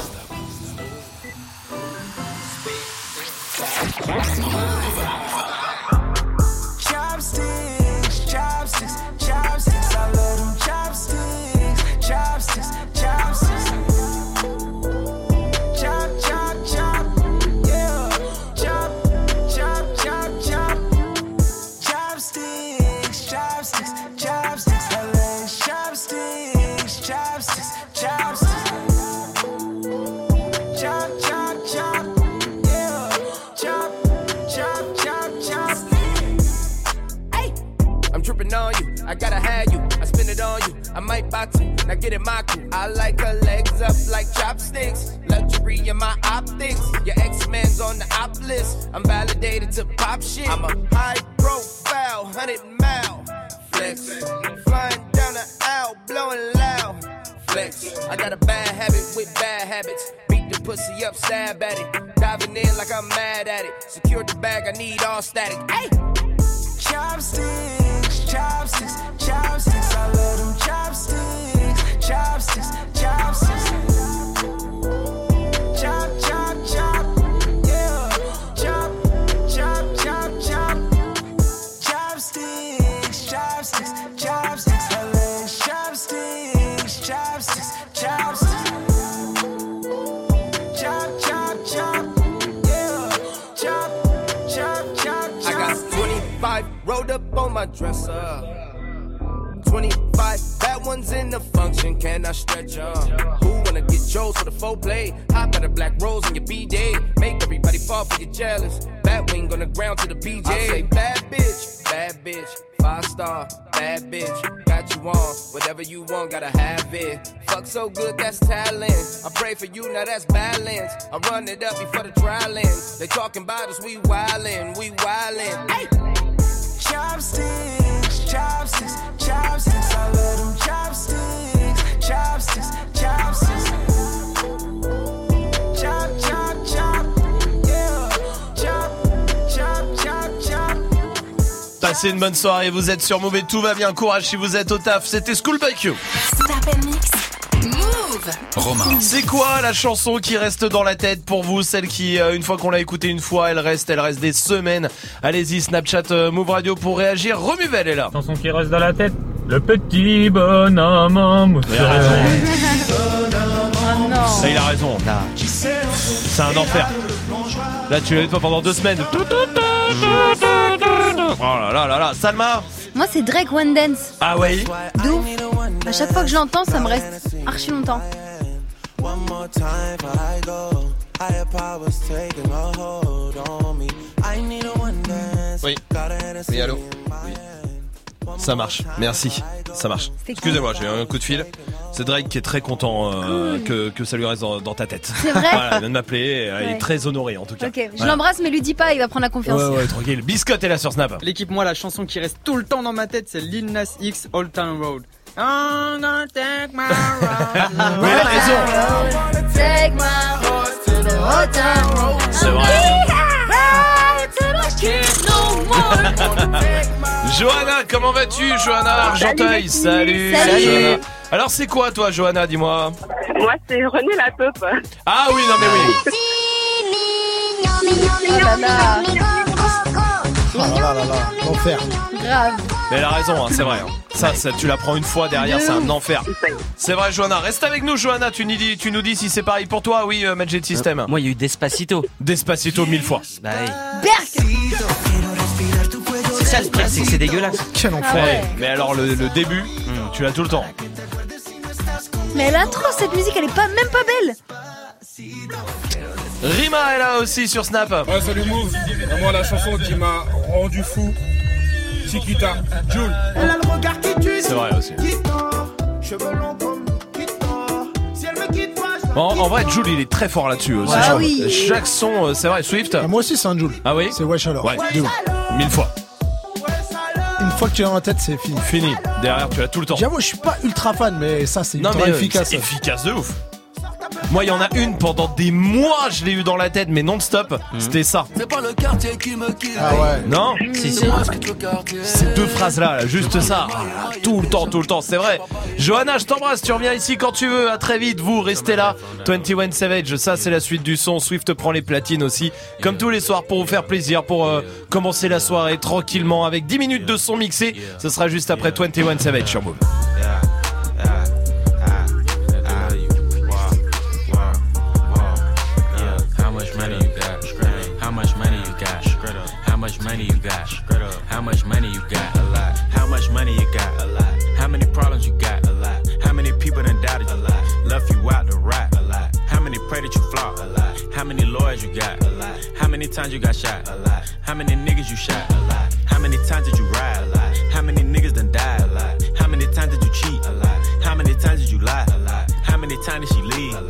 Bonne soirée, vous êtes sur Move et tout va bien. Courage si vous êtes au taf. C'était School You. Move. Romain. C'est quoi la chanson qui reste dans la tête pour vous Celle qui, euh, une fois qu'on l'a écoutée une fois, elle reste, elle reste des semaines. Allez-y, Snapchat, euh, Move Radio pour réagir. Remuvel est là. Chanson qui reste dans la tête. Le petit bonhomme en mousse. Il a raison. Oh non. Ça, il a raison. C'est un enfer. Là, tu l'avais pas pendant deux semaines. Oh là là là là. Salma Moi, c'est Drake One Dance. Ah ouais De ouf. À chaque fois que je l'entends, ça me reste archi longtemps. One more time before I go. Higher powers taking a hold on me. I need a one dance. Oui. Got a Hennessy Oui, allô. Ça marche. Merci. Ça marche. Excusez-moi, j'ai eu un coup de fil. C'est Drake qui est très content euh, que, que ça lui reste dans, dans ta tête. C'est vrai Voilà, il vient de m'appeler. euh, Il est très honoré en tout cas. Ok, je Voilà. l'embrasse, mais lui dis pas, il va prendre la confiance. Ouais, ouais, tranquille. Biscotte est là sur Snap. L'équipe, moi, la chanson qui reste tout le temps dans ma tête, c'est Lil Nas X Old Town Road. I'm gonna take my road. Oui, elle a raison. Take my horse to the old town road. C'est vrai. Johanna, comment vas-tu, Johanna Argenteuil Salut. Salut. Johanna. Alors c'est quoi toi, Johanna Dis-moi. Moi, c'est René la taupe. Ah oui, non mais oui. Oh là là. Oh là là là là, l'enfer. Grave. Mais elle a raison, hein, c'est vrai. hein. Ça, ça, tu la prends une fois derrière, c'est un enfer. C'est vrai, Johanna. Reste avec nous, Johanna. Tu nous dis, tu nous dis si c'est pareil pour toi. Oui, euh, Magic System. Moi, il y a eu Despacito. Despacito mille fois. Bah, oui. Berk C'est ça le pire, c'est que c'est dégueulasse. Quel Ah ouais. Mais alors le, le début, tu l'as tout le temps. Mais l'intro, cette musique, elle est pas, même pas belle. Rima est là aussi sur Snap. Ouais, salut Move. Moi, la chanson qui m'a rendu fou, Chiquita, Jules. Elle a le regard qui tue. C'est vrai aussi. En, en vrai, Jules, il est très fort là-dessus aussi. Ah Chaque- oui. Chaque son, euh, c'est vrai. Swift. Ah, moi aussi, c'est un Joule. Ah oui C'est Wesh alors. Ouais. Mille fois. Une fois que tu es dans la tête, c'est fini. Fini. Derrière, tu l'as tout le temps. J'avoue, je suis pas ultra fan, mais ça, c'est Non, ultra mais euh, efficace. c'est efficace de ouf. Moi, il y en a une pendant des mois, je l'ai eu dans la tête, mais non-stop. C'était ça. C'est pas le quartier qui me quitte. Ah ouais. Non Si, si. Moi, je quitte le quartier. Ces deux phrases-là, là, juste ça. Tout le temps, tout le temps, c'est vrai. Johanna, je t'embrasse, tu reviens ici quand tu veux. À très vite, vous, restez là. 21 Savage, ça c'est la suite du son. Swift prend les platines aussi. Comme tous les soirs, pour vous faire plaisir, pour euh, commencer la soirée tranquillement avec 10 minutes de son mixé. Ce sera juste après 21 Savage sur Move. Money you got? How much money you got? A lot. How much money you got? A lot. How many problems you got? A lot. How many people done doubted you? A lot. Left you out to rot? A lot. How many pray that you flop? A lot. How many lawyers you got? A lot. How many times you got shot? A lot. How many niggas you shot? A lot. How many times did you ride? A lot. How many niggas done died? A lot. How many times did you cheat? A lot. How many times did you lie? A lot. How many times did she leave? A lot.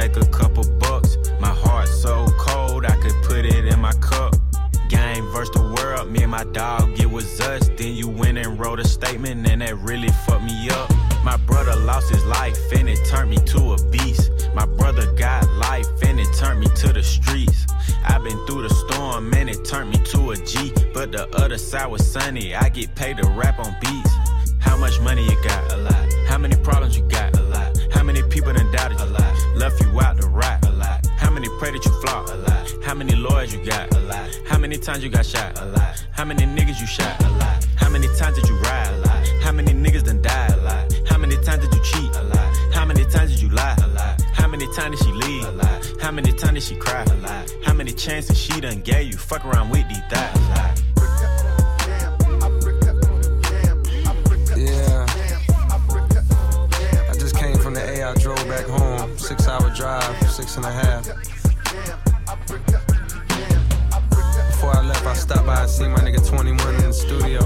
Make a couple bucks. My heart so cold, I could put it in my cup. Game versus the world, me and my dog, it was us. Then you went and wrote a statement, and that really fucked me up. My brother lost his life, and it turned me to a beast. My brother got life, and it turned me to the streets. I've been through the storm, and it turned me to a G. But the other side was sunny, I get paid to rap on beats. How much money you got? A lot. How many problems you got? A lot. How many people done doubted you? A lot. Left you out to rot? A lot. How many pray that you flop? A lot. How many lawyers you got? A lot. How many times you got shot? A lot. How many niggas you shot? A lot. How many times did you ride? A lot. How many niggas done died? A lot. How many times did you cheat? A lot. How many times did you lie? A lot. How many times did she leave? A lot. How many times did she cry? A lot. How many chances she done gave you? Fuck around with these thoughts. A lot. Yeah. I just came from the A. I drove back home. Six hour drive, six and a half. Before I left, I stopped by and seen my nigga 21 in the studio.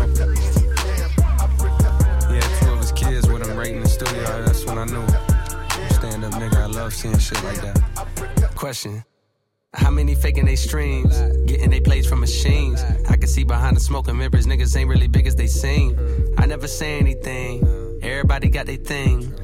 Had two of his kids with him right in the studio. That's when I knew. Stand up nigga, I love seeing shit like that. Question. How many faking they streams? Getting they plays from machines. I can see behind the smoke and mirrors, niggas ain't really big as they seem. I never say anything. Everybody got their thing.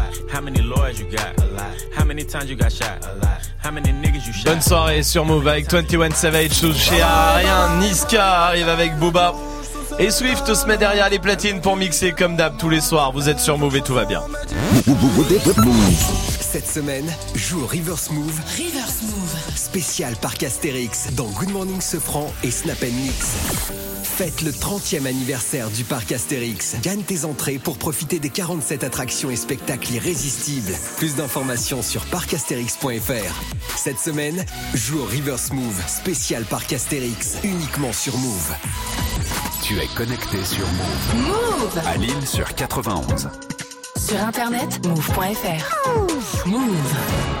How many lawyers you got? A lot. How many times you got shot? A lot. How many niggas you shot? Bonne soirée sur Move avec 21 Savage sous chez Rien. Niska arrive avec Booba. Et Swift se met derrière les platines pour mixer comme d'hab tous les soirs. Vous êtes sur Move et tout va bien. Cette semaine, joue au Reverse Move. Reverse Move. Spécial Parc Astérix dans Good Morning Sofran et Snap Mix. Faites le 30e anniversaire du Parc Astérix. Gagne tes entrées pour profiter des 47 attractions et spectacles irrésistibles. Plus d'informations sur parcastérix.fr. Cette semaine, joue au Reverse Move. Spécial Parc Astérix. Uniquement sur Move. Tu es connecté sur Move. Move. À Lille sur 91. Sur internet, move.fr. Move. Bye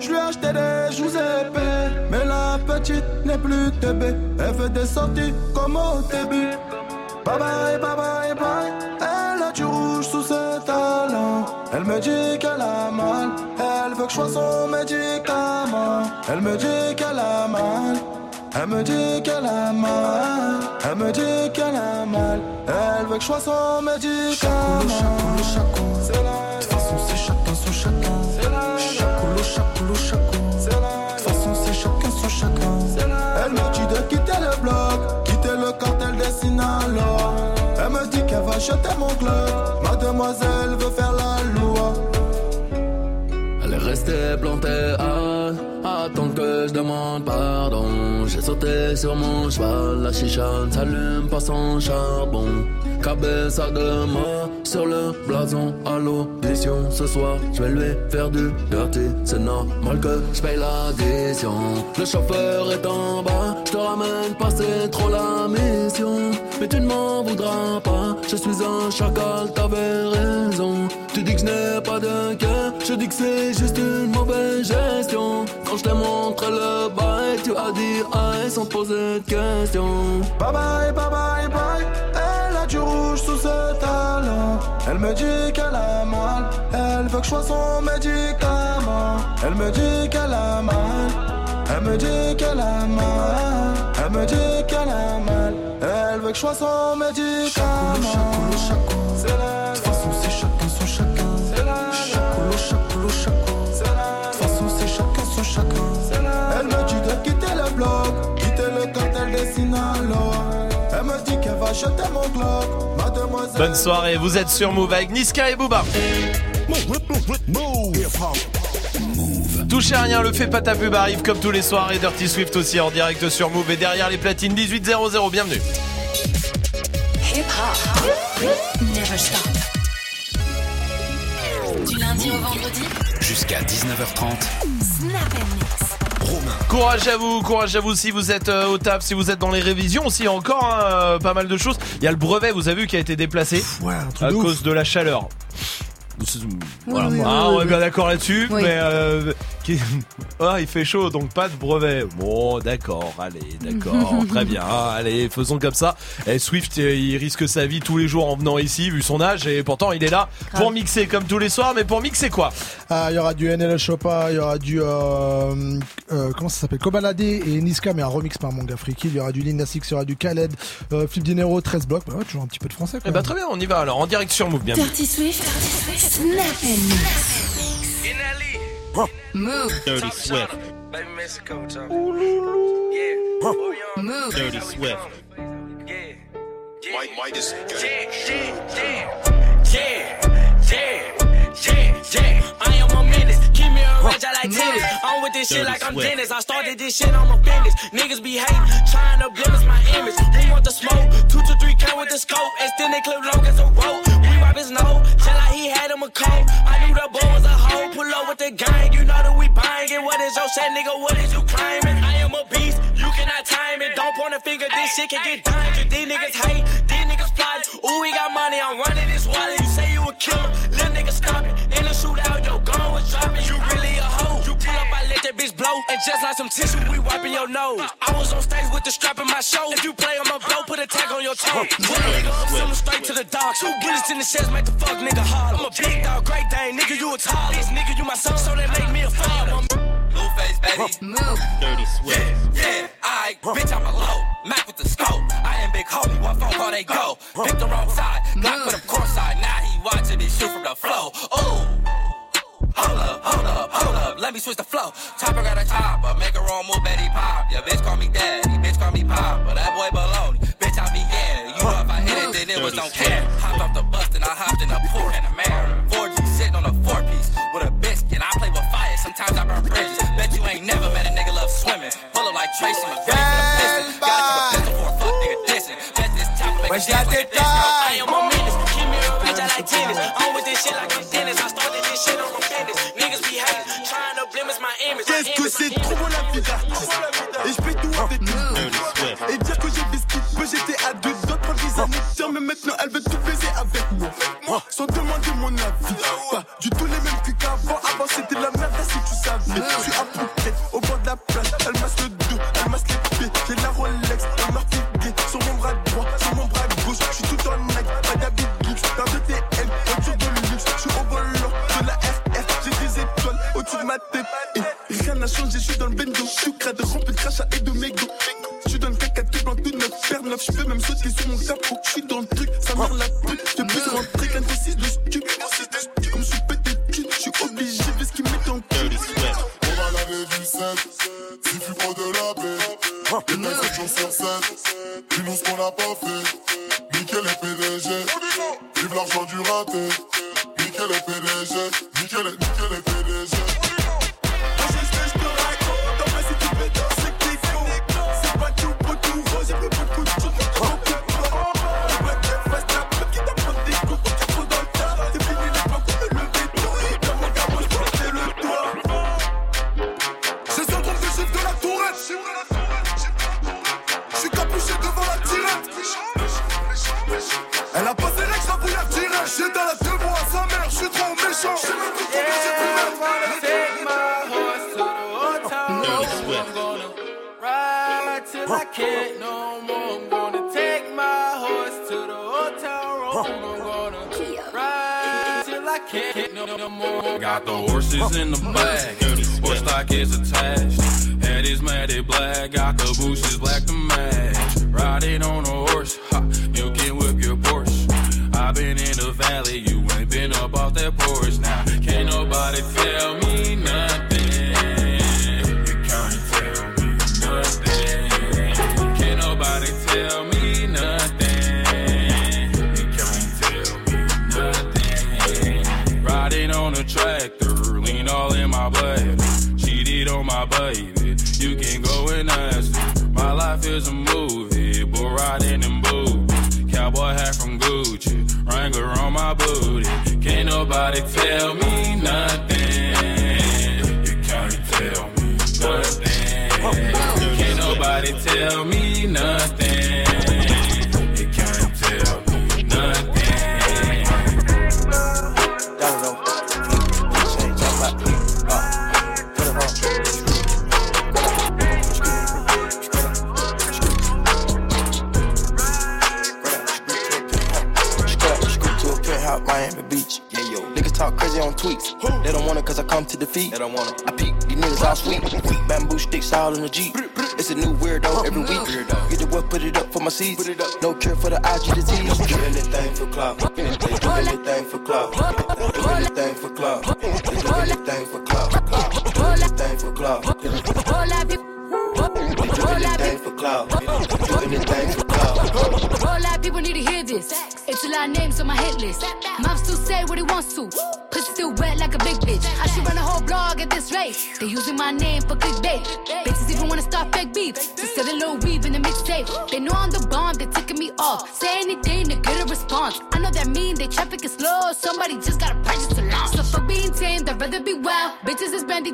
Je lui ai acheté des joues épais. Mais la petite n'est plus TB. Elle veut des sorties comme au début. Bye bye, bye bye, bye. Elle a du rouge sous ses talons. Elle me dit qu'elle a mal. Elle veut que je sois son médicament. Elle me dit qu'elle a mal. Elle me dit qu'elle a mal. Elle me dit qu'elle a mal. Elle veut que je sois son médicament. C'est la façon, c'est chacun Chacoulou, chacoulou, la De toute façon, c'est chacun son chacun. Elle me dit de quitter le bloc. Quitter le cartel des Sinaloa. Elle me dit qu'elle va jeter mon club. Mademoiselle veut faire la loi. Elle est restée plantée à attendre que je demande pardon. J'ai sauté sur mon cheval, la chicha ne s'allume pas sans charbon. Cabeza de moi sur le blason à l'audition ce soir. Je vais lui faire du dirty, c'est normal que je paye l'addition. Le chauffeur est en bas, je te ramène pas, c'est trop la mission. Mais tu ne m'en voudras pas, je suis un chacal, t'avais raison. Tu dis que je n'ai pas de cœur, je dis que c'est juste une mauvaise gestion. Quand je t'ai montré le bail, tu as dit aïe sans poser de questions. Bye bye, bye bye, bye. Elle a du rouge sous ses talons. Elle me dit qu'elle a mal. Elle veut que je sois son médicament. Elle me dit qu'elle a mal. Elle me dit qu'elle a mal. Elle me dit qu'elle a mal. Elle veut que je sois son médicament. C'est la chacoulou, chacoulou. C'est la De toute façon, c'est chacun son chacun. C'est la Elle me dit de quitter le bloc. Quitter le cartel des Sinaloa. Elle me dit qu'elle va jeter mon glock. Mademoiselle. Bonne soirée, vous êtes sur Move avec Niska et Booba. Touchez à rien, le fait pas ta pub arrive comme tous les soirs et Dirty Swift aussi en direct sur Move et derrière les platines 1800, bienvenue. Hip hop. Never stop. Du lundi au vendredi. Jusqu'à 19h30. Snap and mix. Romain. Courage à vous, courage à vous si vous êtes euh, au taf, si vous êtes dans les révisions aussi, encore hein, euh, pas mal de choses. Il y a le brevet, vous avez vu, qui a été déplacé Ouais, un truc à de ouf. cause de la chaleur. Voilà. oui, Ah, oui, on est bien d'accord là-dessus, Oui. mais euh, qui- ah, il fait chaud, donc pas de brevet. Bon, d'accord, allez, d'accord, très bien, allez, faisons comme ça. Et Swift, euh, il risque sa vie tous les jours en venant ici, vu son âge, et pourtant il est là Grave. pour mixer comme tous les soirs, mais pour mixer quoi? Ah, il y aura du NL Chopa, il y aura du euh, euh, comment ça s'appelle? Kobalade et Niska, mais un remix par Manga Freaky. Il y aura du Lina Six, il y aura du Khaled, euh, Flip Dinero, 13 blocs. Bah ouais, toujours un petit peu de français. Quoi. Eh bah très bien, on y va alors, en direct sur Move, bienvenue. Dirty Swift. Snap and mix. Move. Dirty Swift. Baby Mexico, John. Yeah. Move. Dirty Swift. White, white is yeah, yeah, yeah, yeah, yeah, yeah, yeah. I am a menace. Keep me a rage, I like tennis. I'm with this shit like I'm Dirty Dennis. I started this shit, I'm a business. Niggas be hating, trying to blemish my image. Who want the smoke? Two to three count with the scope. Extend it clip long as a rope. We wipe his nose, tell like he had him a cold. I knew the boy was a hoe. Pull up with the gang, you know that we buying it. What is your set, nigga? What is you claiming? I am a beast, you cannot time it. Don't point a finger, this shit can get dangerous. These niggas hate, these niggas plot. Ooh, we got money, I'm running this wallet. You say you a killer, little nigga stop it. In the shootout, your gun was dropping. You really a hoe. You pull up, I let that bitch blow. And just like some tissue, we wiping your nose. I was on stage with the strap in my show. If you play on my blow, put a tag on your toe. Put a nigga up, send him straight to the dog. Two bullets in the chest, make the fuck nigga hard. I'm a big dog, great dane, nigga, you a tall. This nigga, you my son, so they make me a father. Blueface, baby. Move. Dirty Swift. Yeah, yeah. I, bitch, I'm a low. Mac with the scope. I am big homie, what phone call they go? Pick the wrong side, block for the course side. Now he watching me shoot from the flow. Ooh. Hold up, hold up, hold up, let me switch the flow. Topper got a chopper, make a own move, Betty Pop. Yeah, bitch call me daddy, bitch call me Papa. That boy baloney, bitch I be yeah. You know if I hit it, then it was don't care. Hopped off the bus, and I hopped in a port and a mirror. 4G sitting on a four piece with a biscuit. I play with fire, sometimes I burn bridges. Bet you ain't never met a nigga love swimming. Full of like Tracy McGrady, got you a pistol for a fuck nigga dissing. Bet this chopper make a dance like a disco. Qu'est-ce que c'est trop la vida? Et je fais tout oh, avec nous. Et dire que j'ai visqué, peu j'étais à deux d'autres prendre des années. Mais maintenant elle veut tout baiser avec moi. Sans demander mon avis. Du tout les mêmes trucs qu'avant. Avant c'était la merde, si tu savais. Tu as Don't let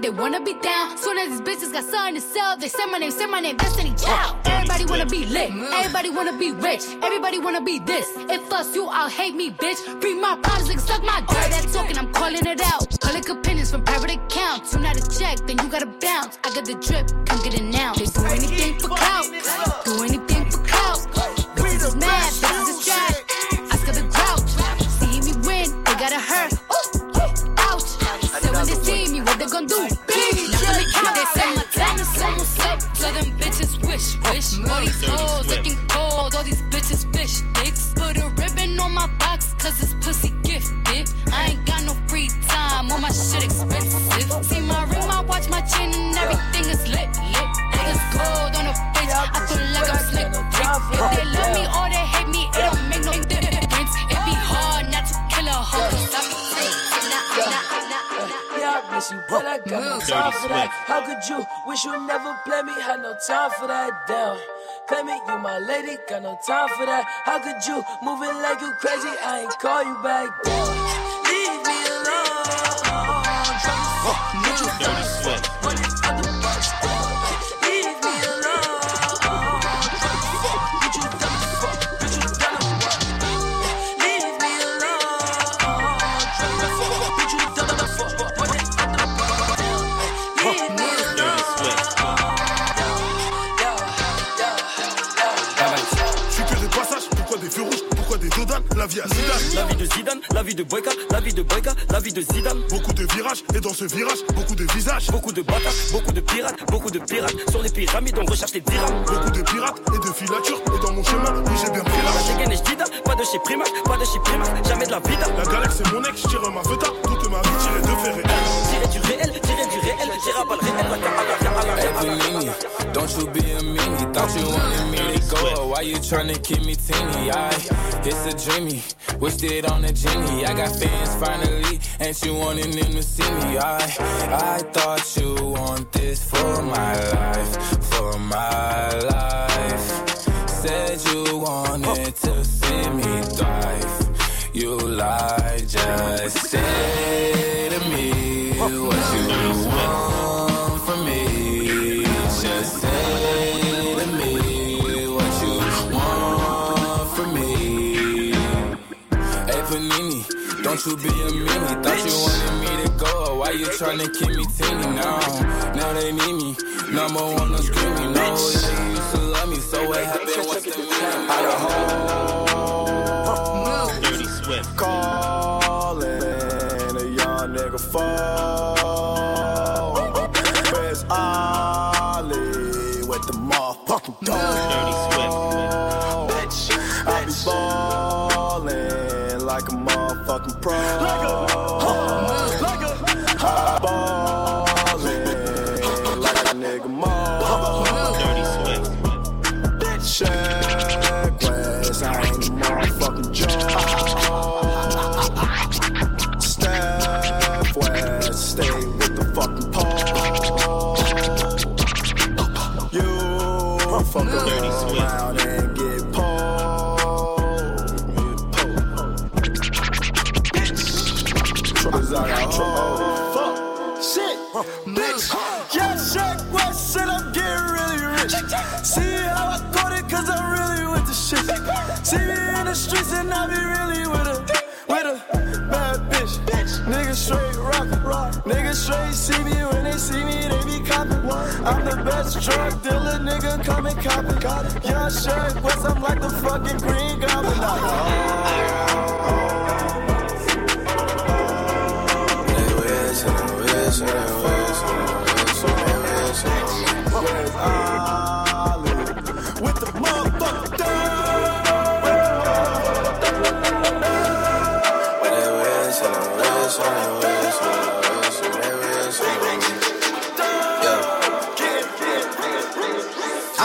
they wanna be down. Soon as these bitches got something to sell, they say my name, say my name, Destiny Chow. Everybody wanna be lit, everybody wanna be rich, everybody wanna be this. If us, you all hate me, bitch. Bring my problems and suck my dick. All that talking, I'm calling it out. Public opinions from private accounts. You not a check, then you gotta bounce. I got the drip, come get it now. They do anything for clout, do anything. wish. All these hoes looking cold, all these bitches fish sticks. Put a ribbon on my box, cause it's you, but I got no time for that. How could you wish you never play me? Had no time for that. Damn. Play me, you my lady, got no time for that. How could you move it like you crazy? I ain't call you back. Damn. Leave me alone. Dirty sweat. La vie à Zidane, La vie de Zidane, la vie de Boyka, la vie de Boyka, la vie de Zidane. beaucoup de virages, et dans ce virage, beaucoup de visages, Beaucoup de bâtards, beaucoup de pirates, beaucoup de pirates. Sur les pyramides, on recherche les dirhams. beaucoup de pirates et de filatures, et dans mon chemin, oui j'ai bien pris La et Jdida, pas de chez Primac, pas de chez Primac, jamais de la vida. La galère c'est mon ex, je tire ma feta, toute ma vie tirée de fer et Tirer du réel, tirer du réel, tirer à balle réel, don't you be a meanie. Thought you wanted me to go. Why you tryna keep me teeny? I, it's a dreamy. Wished it on a genie. I got fans finally. Ain't you wanting them to see me? I, I thought you want this for my life. For my life. Said you wanted to see me thrive. You lied, just say to me what you want don't you be a meanie. Thought you wanted me to go. Why you tryna keep me teeny now? Now they need me. Number one, no screaming. No, yeah, you used to love me. So what happened? What's the meaning? I got home. Motherfucking Dirty Swift. I be ballin' like a motherfucking pro. Like a, like a, I ballin' like a nigga mo. Dirty Swift. West, I ain't a motherfucking fuck Dirty around and get pulled. Cause I got oh, fuck. Shit, bitch. Yeah, Shaq West said I'm getting really rich. See how I caught it, cause I'm really with the shit. See me in the streets and I be really with a, with a bad bitch. Niggas straight rockin', niggas straight see me when they see me, they be copping. I'm the best drug dealer, nigga, come and cop it. Young Shaq West, I'm like the fucking green goblin? They wish and they wish and they wish and they wish and they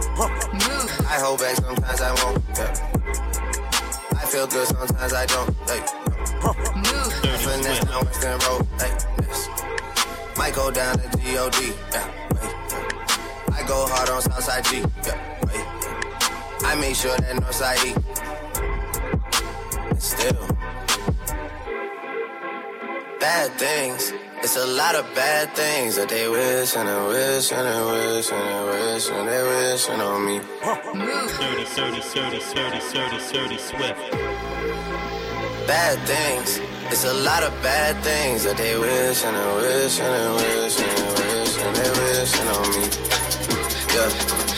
I hold back sometimes I won't. Yeah. I feel good sometimes I don't. Hey. Finesse down Western Road. Hey. yes. Might go down to G-O-D. Yeah. Hey. I go hard on Southside G. Yeah. Hey. I make sure that Northside E. And still. Bad things. It's a lot of bad things that they wish and they wish and they wish and they wish and they wishing on me. Dirty, dirty, dirty, dirty, dirty, dirty Swift. Bad things. It's a lot of bad things that they wish and they wish and they wish and they wish and they wishing on me. Yeah.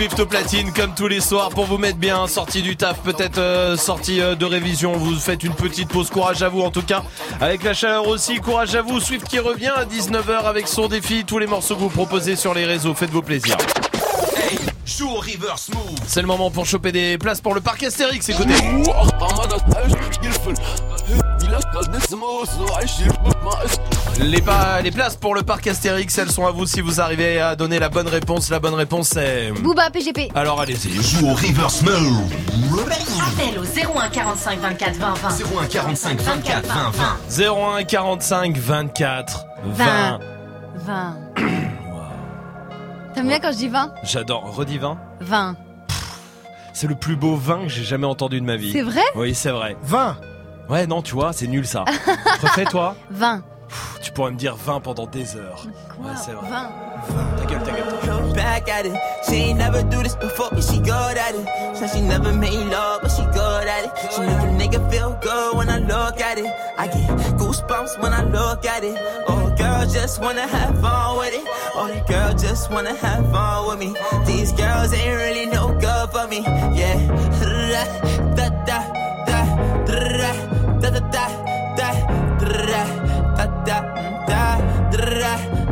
Swift au platine comme tous les soirs pour vous mettre bien, sorti du taf, peut-être euh, sorti euh, de révision, vous faites une petite pause, courage à vous en tout cas, avec la chaleur aussi, courage à vous, Swift qui revient à 19h avec son défi, tous les morceaux que vous proposez sur les réseaux, faites-vous plaisir. Joue au river smooth. C'est le moment pour choper des places pour le parc Astérix, écoutez. Les, pa- les places pour le parc Astérix, elles sont à vous si vous arrivez à donner la bonne réponse. La bonne réponse c'est... Booba, PGP. Alors allez-y. Joue au river smooth. Appel au 01 45 24 20 20. 01 45 24 20 20. 01 45 24 20. 20. 20. T'aimes bien quand je dis 20 J'adore. Redis 20. 20. C'est le plus beau vin que j'ai jamais entendu de ma vie. C'est vrai? Oui, c'est vrai. 20 Ouais, non, tu vois, c'est nul ça. Refais toi. 20. Tu pourrais me dire 20 pendant des heures. Ouais, c'est vrai. 20. Ta gueule, ta gueule. Look back at it. She ain't never do this before, but she good at it. Said she never made love, but she good at it. She make a nigga feel good when I look at it. I get goosebumps when I look at it. Oh, girl, just wanna have fun with it. Oh, the girl just wanna have fun with me. These girls ain't really no good for me. Yeah. Da da da da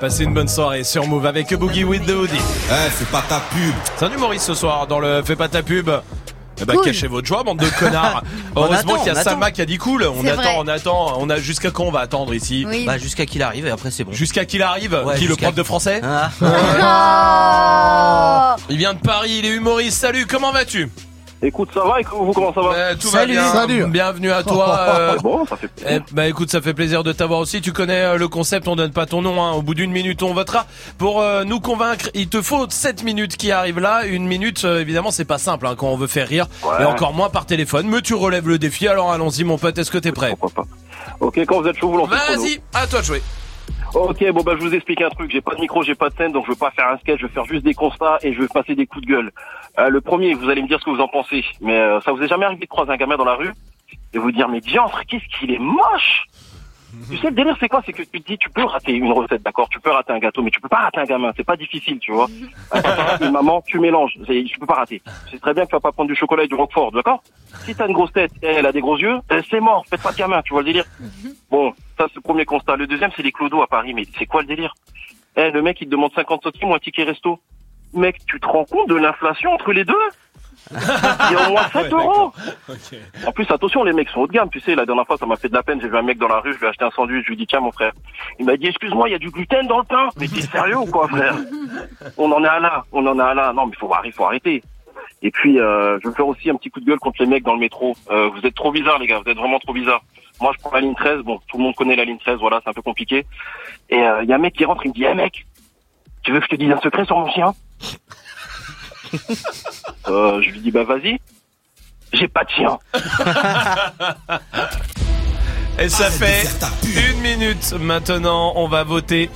Passez une bonne soirée sur Move avec Boogie with the Hoodie. Eh, fais pas ta pub. C'est un humoriste ce soir dans le Fais pas ta pub. Eh bah, Cool. cachez votre joie, bande de connards. On Heureusement qu'il y a. Salma qui a dit cool. On attend, vrai. on attend, on a jusqu'à quand on va attendre ici Oui. Bah, jusqu'à qu'il arrive et après c'est bon. Jusqu'à qu'il arrive. Ouais, qui le prof de français Ah. Oh Il vient de Paris, il est humoriste. Salut, comment vas-tu? Écoute, ça va et vous, comment ça va Euh, Tout Salut. va bien. Salut. Bienvenue à toi. euh, Bon, ça fait eh, bah écoute, ça fait plaisir de t'avoir aussi. Tu connais euh, le concept, on donne pas ton nom. Hein. Au bout d'une minute, on votera. Pour euh, nous convaincre, il te faut 7 minutes qui arrivent là. Une minute, euh, évidemment, c'est pas simple hein, quand on veut faire rire. Ouais. Et encore moins par téléphone. Mais tu relèves le défi. Alors allons-y, mon pote. Est-ce que t'es prêt? Pourquoi pas. Ok, quand vous êtes chaud, vous lancez. Vas-y, à toi de jouer. Ok, bon bah je vous explique un truc. J'ai pas de micro, j'ai pas de scène, donc je veux pas faire un sketch. Je vais faire juste des constats et je vais passer des coups de gueule. Euh, le premier, vous allez me dire ce que vous en pensez. Mais euh, ça vous est jamais arrivé de croiser un gamin dans la rue et vous dire mais diantre, qu'est-ce qu'il est moche Tu sais le délire c'est quoi? C'est que tu te dis tu peux rater une recette, d'accord? Tu peux rater un gâteau, mais tu peux pas rater un gamin. C'est pas difficile, tu vois. Une maman, tu mélanges. Tu peux pas rater. C'est très bien que tu vas pas prendre du chocolat et du roquefort, d'accord? Si t'as une grosse tête et elle a des gros yeux, euh, c'est mort. Faites pas de gamin, tu vois le délire Bon, ça c'est le premier constat. Le deuxième, c'est les clodos à Paris. Mais c'est quoi le délire Eh, le mec, il te demande 50 centimes ou un ticket resto. Mec, tu te rends compte de l'inflation entre les deux Il y a au moins 7 euros En plus, attention, les mecs sont haut de gamme. Tu sais, la dernière fois, ça m'a fait de la peine. J'ai vu un mec dans la rue, je lui ai acheté un sandwich. Je lui ai dit, tiens, mon frère. Il m'a dit, excuse-moi, il y a du gluten dans le pain. Mais t'es sérieux ou quoi, frère On en est à là. On en est à là. Non, mais faut arrêter, faut arrêter. Et puis, euh, je veux faire aussi un petit coup de gueule contre les mecs dans le métro. Euh, vous êtes trop bizarres, les gars. Vous êtes vraiment trop bizarres. Moi, je prends la ligne 13. Bon, tout le monde connaît la ligne 13. Voilà, c'est un peu compliqué. Et il y a un mec qui rentre, il me dit, hey, mec, tu veux que je te dise un secret sur mon chien? Euh, Je lui dis, bah vas-y. J'ai pas de chien. Et ça fait une minute maintenant, on va voter.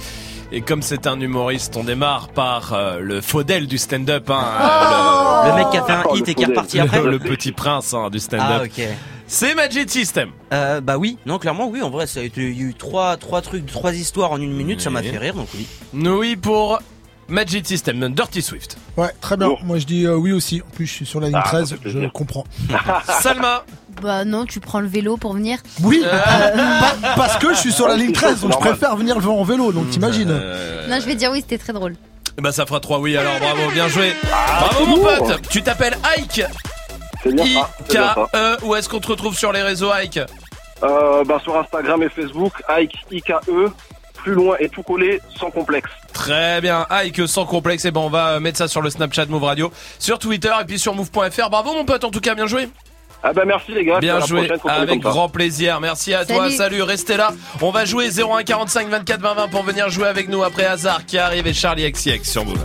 Et comme c'est un humoriste, on démarre par euh, le Faudel du stand-up. Hein, Oh Le mec qui a fait un Oh, hit et qui est reparti après le, le petit prince hein, du stand-up. Ah. C'est Magic System. Euh, bah oui, non clairement oui, en vrai ça a été, il y a eu trois, trois trucs, trois histoires en une minute, ça m'a fait rire donc oui. Oui pour Magic System, Dirty Swift. Ouais, très bien. Moi, je dis euh, oui aussi. En plus, je suis sur la ligne Ah, ça 13, fait je comprends. Salma. Bah non, tu prends le vélo pour venir. Oui, euh, pa- parce que je suis sur la ligne 13, donc je préfère venir en vélo, donc t'imagines. Non, je vais dire oui, c'était très drôle. Bah ça fera 3 oui alors bravo, bien joué. Ah, bravo mon pote. Tu t'appelles Ike. C'est bien ça. c'est bien ça. I-K-E. Où est-ce qu'on te retrouve sur les réseaux Ike Euh, bah, sur Instagram et Facebook, Ike, I-K-E, plus loin et tout collé, sans complexe. Très bien, Ike sans complexe. Et ben on va euh, mettre ça sur le Snapchat Move Radio, sur Twitter et puis sur Move.fr. Bravo mon pote, en tout cas bien joué. Ah bah merci les gars. Bien joué, avec grand plaisir. Merci à toi, Salut. restez là. On va jouer 01 45 24 20 20 pour venir jouer avec nous après Hazard qui arrive et Charlie XCX sur Move.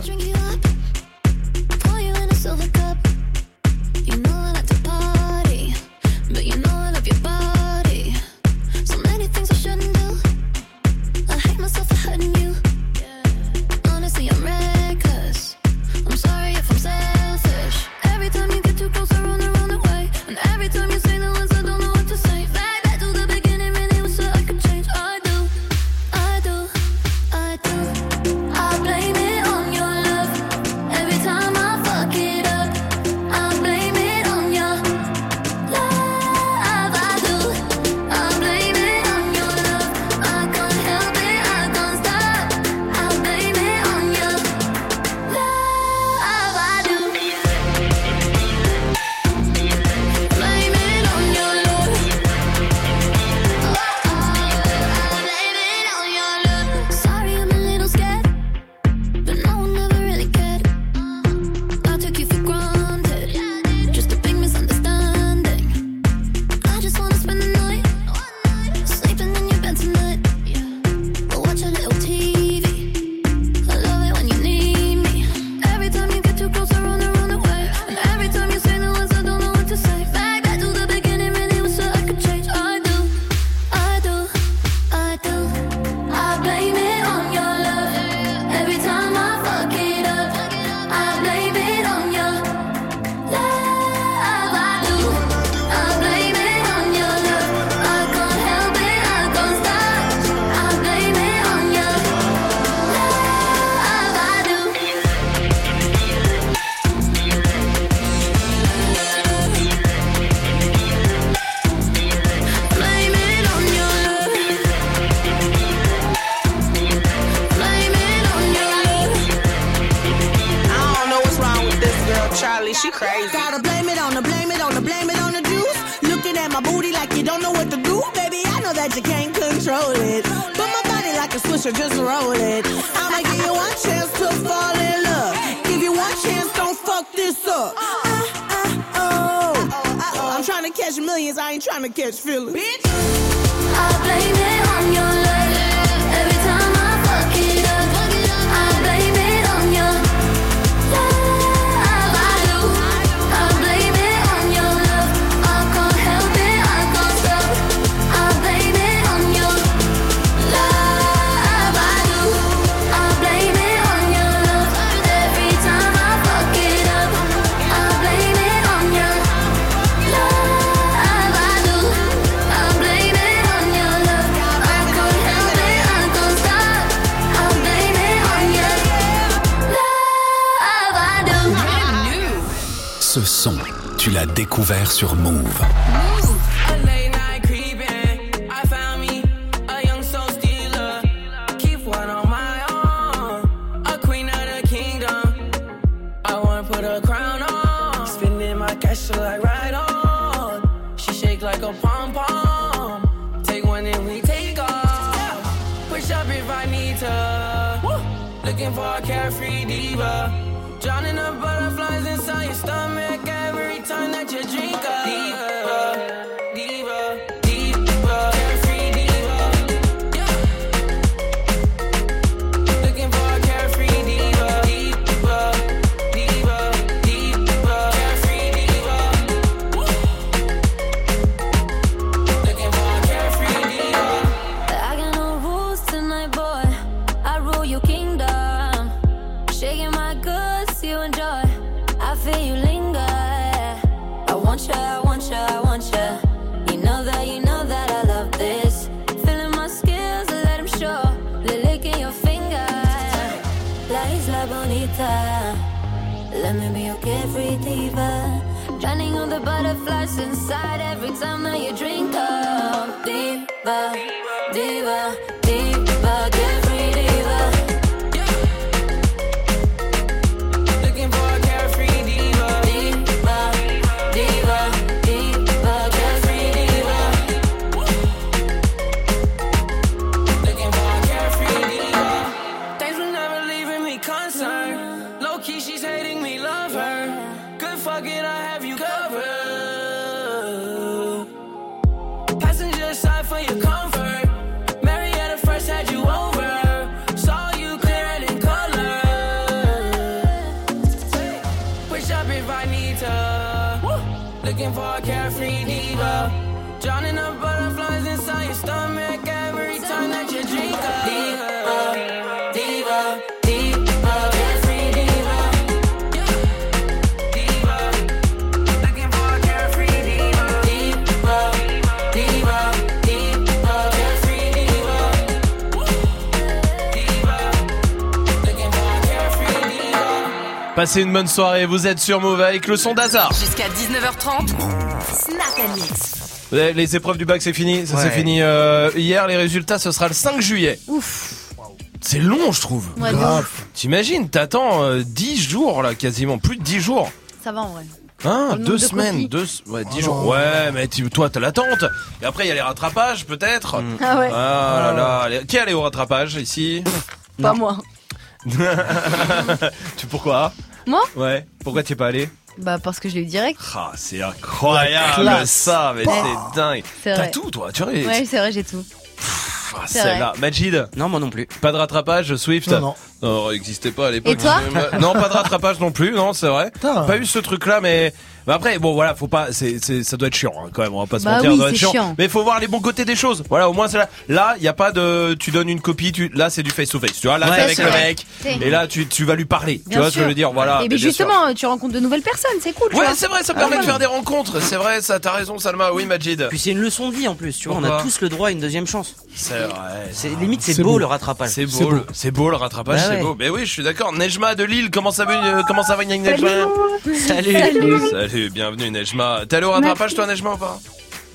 Butterflies inside every time that you drink up. Diva, diva, Drowning the butterflies inside your stomach every time that you drink up. Diva, diva, diva. Passez une bonne soirée, vous êtes sur Move avec le son d'hasard. Jusqu'à 19h30. Les les épreuves du bac c'est fini, ça Ouais. c'est fini euh, hier, les résultats ce sera le 5 juillet. Ouf. C'est long je trouve. Ouais, de Grave. T'imagines, t'attends euh, 10 jours là quasiment, plus de 10 jours. Ça va en vrai. Hein, deux de semaines, deux, ouais, dix Oh jours. non. Ouais, mais tu- toi, t'as l'attente. Et après, il y a les rattrapages, peut-être. Ah ouais. Ah là là. les- Qui est allé au rattrapage ici Pas moi. Tu pourquoi? Moi? Ouais. Pourquoi t'y es pas allé? Bah parce que je l'ai eu direct. Ah, c'est incroyable ça, mais c'est dingue. C'est T'as vrai. tout, toi. Tu vois, Ouais, c'est vrai, j'ai tout. Ah, c'est celle-là. Majid Non, moi non plus. Pas de rattrapage, Swift Non, non. Non, n'existait pas à l'époque. Et toi Non, pas de rattrapage non plus, non, c'est vrai. Pas eu ce truc-là, mais... mais après, bon, voilà, faut pas, c'est, c'est, ça doit être chiant, hein, quand même, on va pas se Bah mentir, oui, ça doit être c'est chiant. chiant. Mais il faut voir les bons côtés des choses. Voilà, au moins, c'est là. Là, il y a pas de, tu donnes une copie, tu, là, c'est du face to face, tu vois, là, Ouais, c'est avec le vrai. mec. C'est- Et là, tu, tu vas lui parler. tu vois ce que je veux dire, voilà. Et mais bien bien sûr. justement, tu rencontres de nouvelles personnes, c'est cool. Ouais, vois. c'est vrai, ça Ah, permet de voilà. faire des rencontres. C'est vrai, ça, t'as raison, Salma. Oui, Majid. Puis c'est une leçon de vie en plus, tu vois, on a tous le droit à une deuxième chance. C'est vrai. C'est limite c'est beau, le rattrapage. C'est beau, c'est beau le rattrapage, Bah c'est beau. Mais oui, je suis d'accord. Nejma de Lille, comment ça va, euh, comment ça va, Nejma? Salut. Salut. Bienvenue Nejma. T'es allé au rattrapage toi, Nejma ou pas?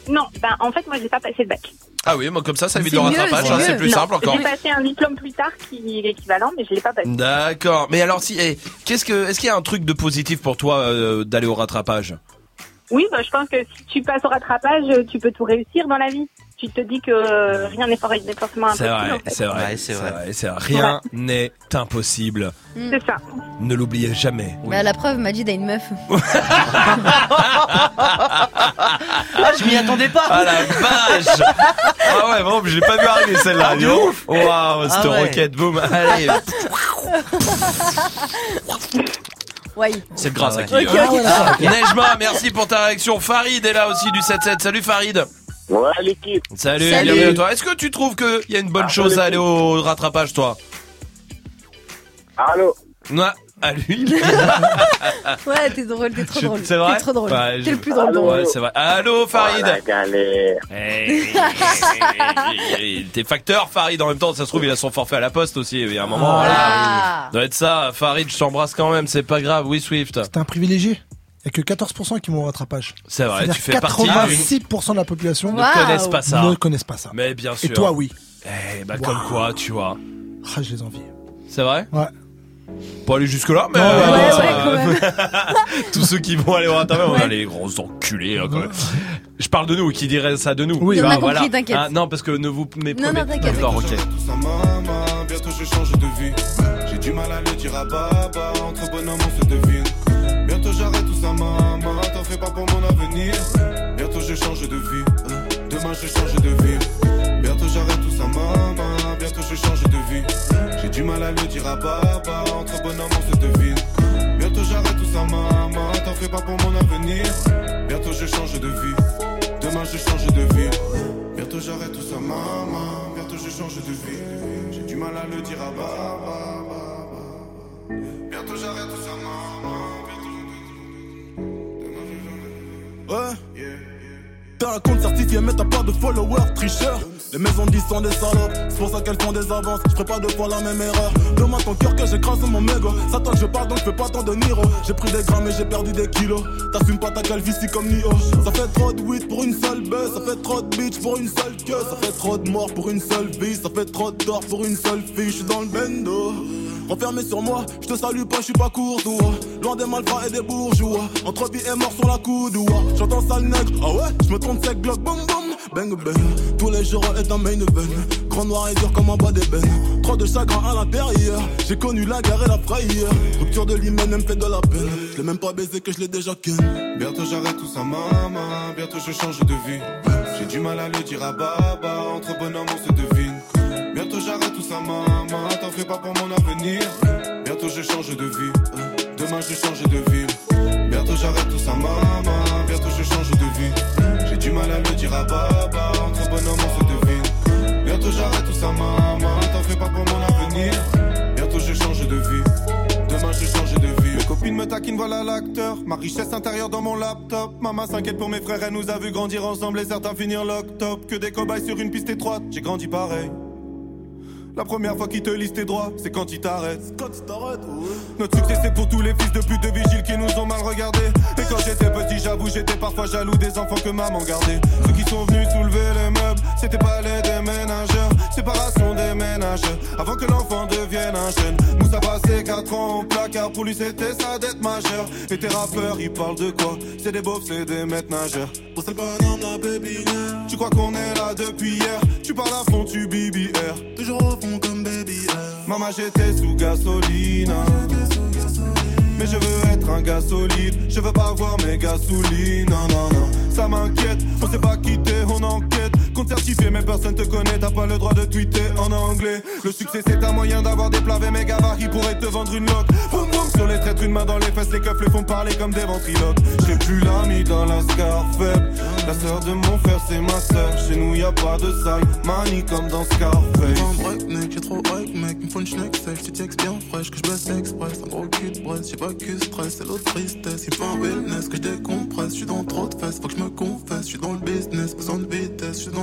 Non, ben en fait moi j'ai pas passé le bac. Ah oui, moi comme ça, ça évite le rattrapage, c'est hein, c'est plus Non, simple encore. J'ai passé un diplôme plus tard qui est l'équivalent, mais je l'ai pas passé. D'accord. Mais alors, si, eh, qu'est-ce que, est-ce qu'il y a un truc de positif pour toi euh, d'aller au rattrapage? Oui, bah, je pense que si tu passes au rattrapage, tu peux tout réussir dans la vie. Tu te dis que rien n'est for- n'est forcément C'est impossible. vrai, en fait. c'est vrai, c'est vrai, c'est vrai. Rien n'est impossible. C'est ça. Ne l'oubliez jamais. Bah, la preuve, Majid a une meuf. Ah, je m'y attendais pas. Ah la vache Ah ouais, je l'ai pas vu arriver celle-là. Ah, ouf. Waouh, cette Ah ouais. roquette, boum. Allez, Ouais. c'est le gras ça ouais. qui. Ah, Nejma, merci pour ta réaction. Farid est là aussi du 7-7. Salut Farid. Ouais, l'équipe. Salut, Salut. bienvenue à toi. Est-ce que tu trouves qu'il y a une bonne Ah, chose à aller au rattrapage, toi? Allô? Ouais, à lui. Ouais, t'es drôle, t'es trop drôle. C'est vrai? T'es trop drôle. Ouais, T'es le plus drôle. moi. Ouais, c'est vrai. Allô Farid. Oh, la galère. Hey, T'es facteur Farid en même temps, ça se trouve il a son forfait à la poste aussi, il y a un moment. Ah. voilà. Doit être ça, Farid, je t'embrasse quand même, c'est pas grave, oui Swift. T'es un privilégié. Il a que 14% qui vont au rattrapage. C'est vrai, tu fais partie d'une- 86% de la population Ne connaissent pas ça. Ne connaissent pas ça. Mais bien sûr. Et toi, oui. Eh bah comme quoi, tu vois. Ah, je les envie. C'est vrai Ouais. Pas aller jusque là, mais Non, euh, ouais, ça ouais, va. tous ceux qui vont aller au rattrapage, on a les gros enculés. hein, quand même. Je parle de nous, qui dirait ça de nous Oui, on a Bah, compris, voilà. t'inquiète. Ah, non, parce que ne vous méprenez Non, non, t'inquiète. Bientôt je change de vie. J'ai du mal à le dire à Baba, entre bonhommes on se devine. Pas pour mon avenir. Bientôt je change de vie, demain je change de vie. Bientôt j'arrête tout ça, maman, bientôt je change de vie. J'ai du mal à le dire à Baba, entre bonhommes on se devine. Bientôt j'arrête tout ça, maman, t'en fais pas pour mon avenir. Bientôt je change de vie, demain je change de vie. Bientôt j'arrête tout ça, maman. Bientôt je change de vie. J'ai du mal à le dire à Baba. Bientôt j'arrête tout ça, maman. T'as un compte certifié mais t'as pas de followers, tricheur. Les maisons disent sont des salopes, c'est pour ça qu'elles font des avances. Je ferai pas deux fois la même erreur. Demande ton cœur que j'écrase mon mégot. Ça je parle donc je fais pas tant de Niro. J'ai pris des grammes et j'ai perdu des kilos. T'assumes pas ta calvitie comme Nio. Ça fait trop de weed pour une seule baisse. Ça fait trop de bitch pour une seule queue. Ça fait trop de morts pour une seule vie. Ça fait trop de tort pour une seule fille. Je suis dans le bendo. Renfermé sur moi, je te salue pas, je suis pas courtois. Loin des malfrats et des bourgeois. Entre vie et mort sur la coude, J'entends sale nègre, ah ouais, je me trompe sec, bloc, boum boum. Bang bang, tous les jours est un main event. Grand noir et dur comme un bas d'ébène. Trop de chagrin à l'intérieur. J'ai connu la guerre et la frayeur. Rupture de l'hymen, elle me fait de la peine. Je l'ai même pas baisé que je l'ai déjà ken. Bientôt j'arrête tout ça, maman. Bientôt je change de vie. J'ai du mal à le dire à Baba. Entre bonhommes on se devine. J'arrête tout ça, maman. T'en fais pas pour mon avenir. Bientôt je change de vie. Demain je change de ville. Bientôt j'arrête tout ça, maman. Bientôt je change de vie. J'ai du mal à le dire à Baba. Entre bonhommes on se devine. Bientôt j'arrête tout ça, maman. T'en fais pas pour mon avenir. Bientôt je change de vie. Demain je change de vie. Mes copines me taquinent, voilà l'acteur. Ma richesse intérieure dans mon laptop. Maman s'inquiète pour mes frères, elle nous a vu grandir ensemble et certains finir lock-top. Que des cobayes sur une piste étroite, j'ai grandi pareil. La première fois qu'ils te lisent tes droits, c'est quand ils t'arrêtent. Quand tu t'arrêtes, ouais. Notre succès c'est pour tous les fils de pute de vigiles qui nous ont mal regardés. Et quand j'étais petit, j'avoue, j'étais parfois jaloux des enfants que maman gardait. Ceux qui sont venus soulever les meubles, c'était pas les déménageurs. Séparation des ménages, avant que l'enfant devienne un jeune. Moussa passé 4 ans au placard, pour lui c'était sa dette majeure. Et tes rappeurs, ils parlent de quoi? C'est des beaufs, c'est des maîtres nageurs. Pour le bonhomme, la baby Tu crois qu'on est là depuis hier? Tu parles à fond, tu BBR. Toujours Maman, j'étais sous gasoline. Mais je veux être un gars solide. Je veux pas voir mes gasolines. Non, non, non. Ça m'inquiète. On sait pas quitter, on enquête. Compte certifié, mais personne te connaît. T'as pas le droit de tweeter en anglais. Le succès, c'est un moyen d'avoir des plats mes gabarits pourraient te vendre une loque. Boum, boum, sur les traîtres, une main dans les fesses. Les keufs les font parler comme des ventriloques. J'ai plus l'ami dans la scar. La sœur de mon frère, c'est ma sœur. Chez nous, y a pas de sale manie comme dans Scarface. Un break, mec, j'ai trop hype, mec. Me faut une schneck tu textes bien fraîche, que je baisse express. Un gros cul de Brest, j'ai pas que stress, c'est l'autre tristesse. Il faut un wellness, que je décompresse. Je suis dans trop de fesses, faut que je me confesse. Je suis dans le business, besoin de vitesse. Je suis dans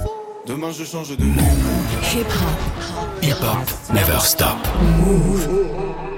Demain je change de. Hip hop. Hip hop never stop. Cause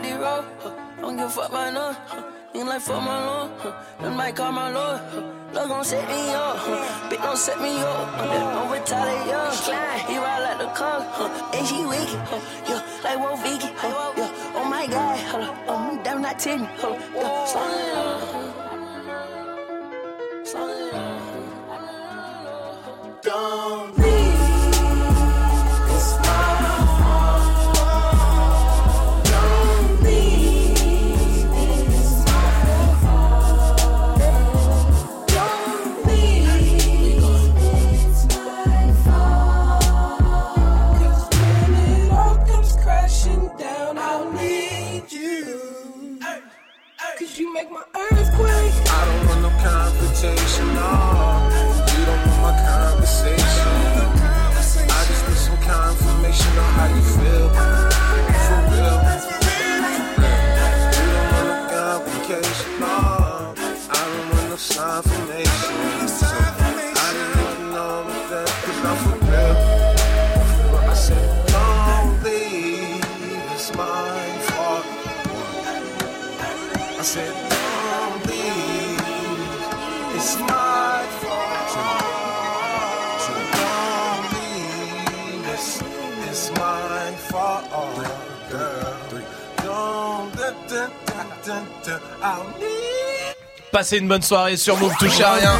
Got body roll, huh. don't give a fuck by no. Huh. Ain't like fuck my lord, huh. them might call my lord. Huh. Love gon' set me up, huh. bitch don't set me up. Huh. Don't retaliate, yeah. He ride like the car, huh. and she wicked, huh. yeah, like Wolf Vicky, huh. yeah. Oh my God, up, oh, damn not hold up, yeah. Slow it down, slow it down. Don't Passez une bonne soirée sur Move, touchez à rien.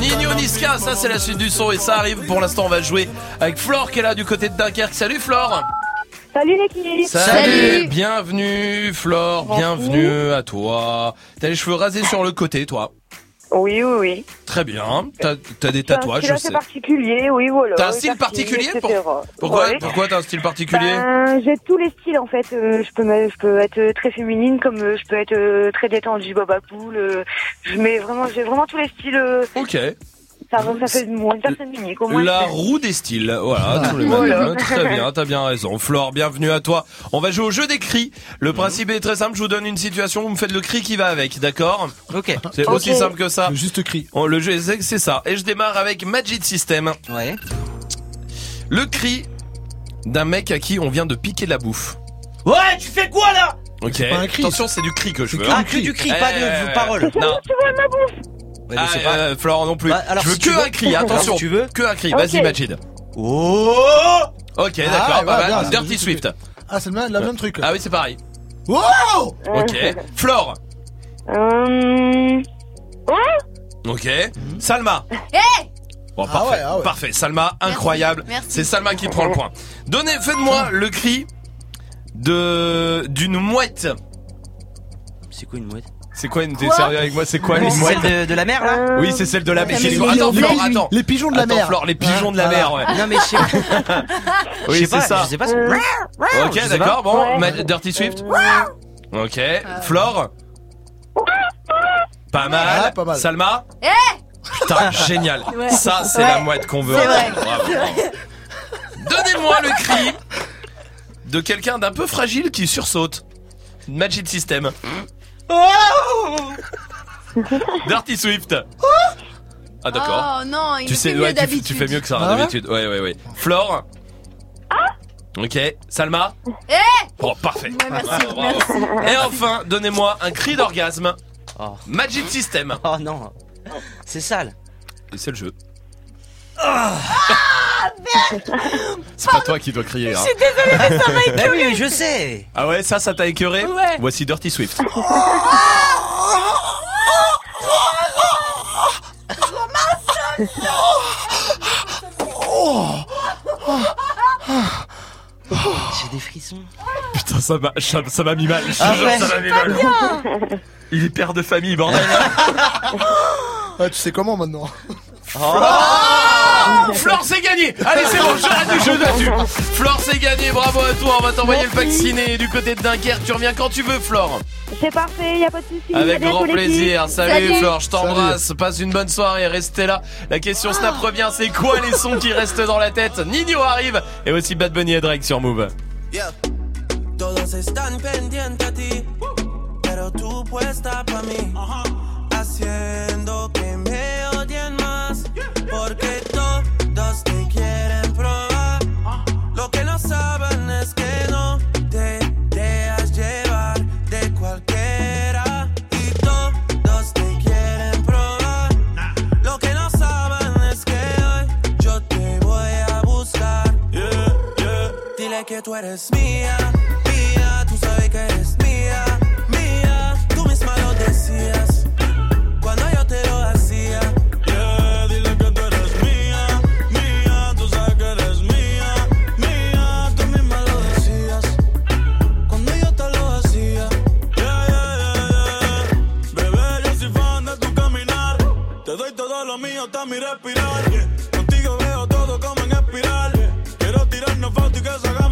Nino Niska, ça c'est la suite du son et ça arrive. Pour l'instant, on va jouer avec Flore qui est là du côté de Dunkerque. Salut Flore Salut l'équipe Salut, Bienvenue Flore, bienvenue à toi. T'as les cheveux rasés sur le côté, toi Oui, oui, oui. Très bien. T'as des tatouages, je sais. particulier, oui, voilà. T'as un style particulier pour-. Pourquoi, Ouais. pourquoi t'as un style particulier Ben, J'ai tous les styles en fait. Euh, je peux je peux être très féminine comme euh, je peux être euh, très détendue, baba cool. euh, je mets vraiment, j'ai vraiment tous les styles. euh, Ok. Ça, ça fait de moi une personne unique au moins. La roue des styles, voilà, tous les Voilà. Très bien, t'as bien raison. Flore, bienvenue à toi. On va jouer au jeu des cris. Le principe est très simple, je vous donne une situation, vous me faites le cri qui va avec, d'accord Ok. C'est aussi simple que ça. Juste cri. Oh, le jeu, c'est c'est ça. Et je démarre avec Magic System. Ouais. Le cri d'un mec à qui on vient de piquer la bouffe. Ouais, tu fais quoi là? Ok. pas un cri. Attention, c'est du cri que je veux. Ah, que du cri, pas de Euh, paroles. Non. Tu vois ma bouffe Ah, pas. euh, Florent non plus. Bah, alors, je veux si que veux- un cri, Alors, attention. si tu veux. Que un cri. Vas-y, Majid. Oh Ok, Ah, d'accord, ouais, pas bien, mal. c'est Dirty juste Swift. Ah, c'est le même, le même truc. Ah oui, c'est pareil. Wow Ok. Flore. Euh... Ok. Salma. Hé Bon, Ah parfait. ouais, ah ouais. Parfait. Salma, incroyable. merci. C'est Salma qui prend le point. Donnez, faites-moi le cri de d'une mouette. C'est quoi une mouette? C'est quoi une T'es sérieux avec moi C'est quoi les C'est mouettes celle de, de la mer là Oui, c'est celle de la mer. Les- Attends, les- Flore, les- attends. les pigeons de la Attends, mer. Flore, les pigeons de la mer, ouais. Non mais je sais Oui, je sais c'est pas, ça. je sais pas ce- Ok, sais d'accord. Bon, Ouais. Ma- Dirty Swift. Ok. Flore. Pas mal. Ouais, pas mal. Salma. Eh Putain, génial. Ouais. Ça, c'est Ouais. la mouette qu'on veut. C'est vrai. Bravo. Donnez-moi le cri de quelqu'un d'un peu fragile qui sursaute. Magic System. Dirty Swift. Ah d'accord. Oh non, il tu sais, fait mieux tu, tu fais mieux que ça hein, Ah d'habitude. Ouais, ouais, ouais. Flore. Ok. Salma. Eh Oh, parfait. Ouais, merci, merci. Et enfin, donnez-moi un cri d'orgasme. Magic System. Oh non. C'est sale. Et c'est le jeu. Ah, C'est pas toi qui dois crier. Je hein. suis désolée, mais ça m'a Bah écœuré. oui, je sais. Ah ouais, ça, ça t'a écœuré Ouais. Voici Dirty Swift. J'ai des frissons. Putain, ça m'a, ça ça m'a mis mal. Je Ah ouais. ça m'a mis Pas mal. bien. Il est père de famille, bordel. Ah, tu sais comment maintenant Ah Flore, c'est gagné Allez, c'est bon, j'arrête du jeu là-dessus. Flore, c'est gagné, bravo à toi. On va t'envoyer le pack ciné du côté de Dunkerque. Tu reviens quand tu veux, Flore. C'est parfait, y a pas de souci. Avec grand plaisir. Salut, Flore, je t'embrasse. Passe une bonne soirée. Restez là. La question Snap revient. C'est quoi les sons qui restent dans la tête? Nino arrive. Et aussi Bad Bunny et Drake sur Move. Yeah. Todos están pendientes a ti, pero tú puesta pa' mí, haciendo que tú eres mía, mía, tú sabes que eres mía, mía. Tú misma lo decías cuando yo te lo hacía. Yeah, dile que tú eres mía, mía, tú sabes que eres mía, mía, tú misma lo decías cuando yo te lo hacía. Yeah, yeah, yeah, yeah. Bebé, yo soy fan de tu caminar, te doy todo lo mío hasta mi respirar. Contigo veo todo como en espiral, quiero tirarnos fotos y que se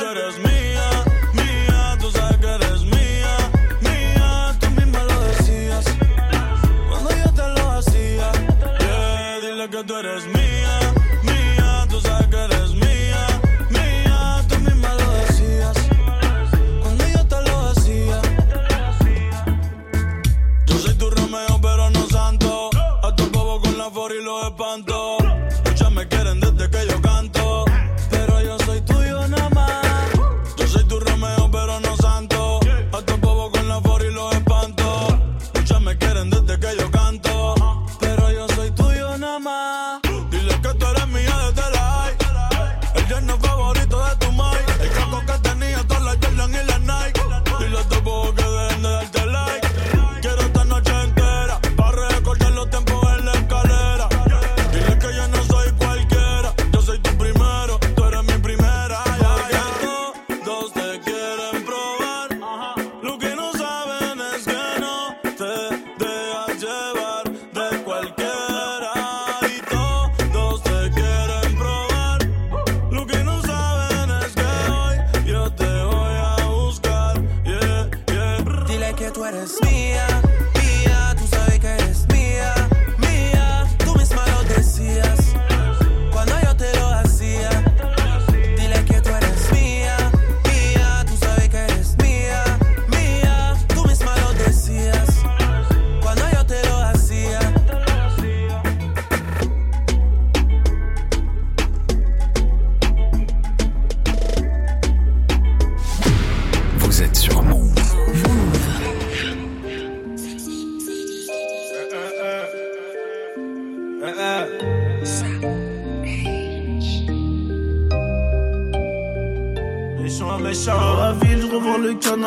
va a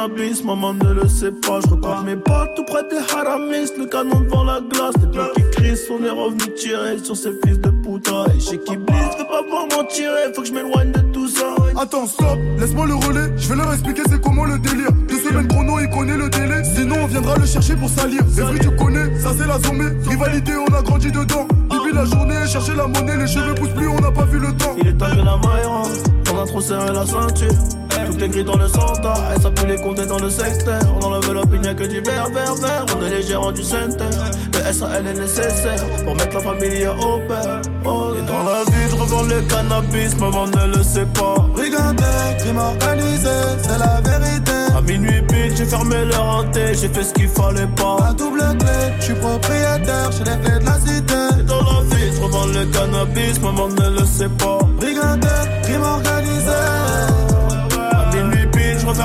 cannabis, maman ne le sait pas. Je recompte mes pas tout près des haramis, le canon devant la glace. Les blocs qui crient, on est revenu tirer sur ces fils de puta. Et chez qui blisse, veut pas voir m'en tirer, faut que je m'éloigne de tout ça. Attends, stop, laisse-moi le relais. Je vais leur expliquer c'est comment le délire. Deux semaines chrono, il connaît le délai. Sinon, on viendra le chercher pour salir. Les fruits, tu connais, ça c'est la zombie. Rivalité, on a grandi dedans. Depuis la journée, chercher la monnaie, les cheveux poussent plus, on n'a pas vu le temps. Il est temps que la maille on a trop serré la ceinture. Est gris dans le centre, et ça les compter dans le secteur. On enlève l'opinion que du vert, vert, vert. On est les gérants du center. Le SAL est nécessaire pour mettre la famille au père. Oh, et dans la vie, je revends le cannabis, maman ne le sait pas. Brigandais, crime organisé, c'est la vérité. À minuit pile, j'ai fermé leur hanté, j'ai fait ce qu'il fallait pas. À double clé, je suis propriétaire, j'ai les clés de la cité. Et dans la vie, je revends le cannabis, maman ne le sait pas.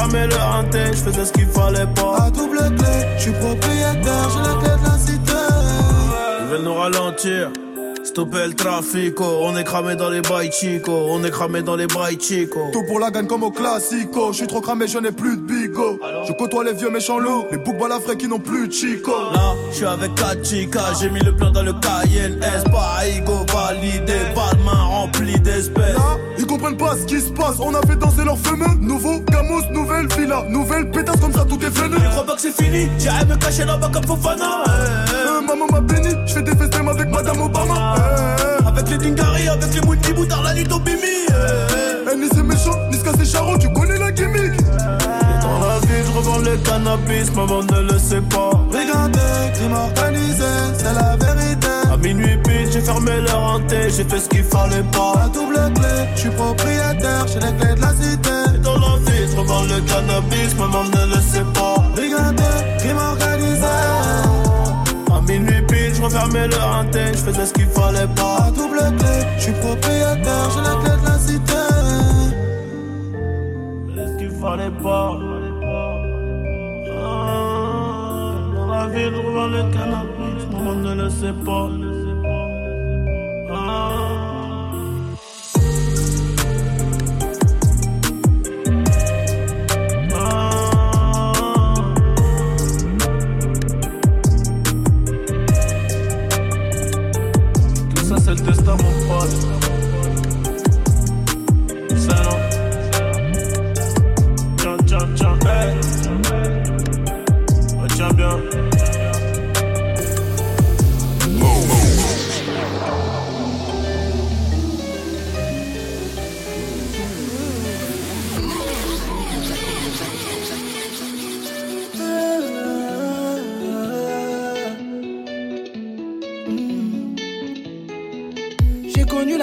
Refermais leur hanté, je faisais ce qu'il fallait pas. À double clé, je suis propriétaire, j'ai les clés de la cité. Ils veulent nous ralentir. Stopper le trafic, on est cramé dans les bails chico, on est cramé dans les bails chico. Tout pour la gagne comme au classico. Je suis trop cramé, je n'ai plus de bigot. Je côtoie les vieux méchants loups, les boucs balafrés qui n'ont plus de chico. Là, je suis avec Kachika, j'ai mis le plan dans le Cayenne S, pas ego validé, pas de main remplie d'espèces. Là, ils comprennent pas ce qui se passe. On a fait danser leurs fameux. Nouveau Gamos, nouvelle villa, nouvelle pétasse comme ça, tout est venu. Je crois pas que c'est fini, j'irai me cacher là-bas comme Fofana. Euh, maman m'a béni, je fais des festins avec Madame Obama. Avec les Dingari, avec les multi boutards, la nuit au bimi. Eh, ni c'est méchant, ni c'est charron, tu connais la gimmick. Et dans la vie, je revends le cannabis, maman ne le sait pas. Brigandais, crime organisé, c'est la vérité. À minuit pile, j'ai fermé leur hanté, j'ai fait ce qu'il fallait pas. À double clé, je suis propriétaire, j'ai les clés de la cité. Et dans la vie, je revends le cannabis, maman ne le sait pas. Brigandais, crime organisé. À minuit refermais leur hanté, je faisais ce qu'il fallait pas. À double clé, je suis propriétaire, j'ai les clés de la cité. Faisais ce qu'il fallait pas. Ah, dans la vie, je revends le cannabis, maman ne le sait pas. Ah.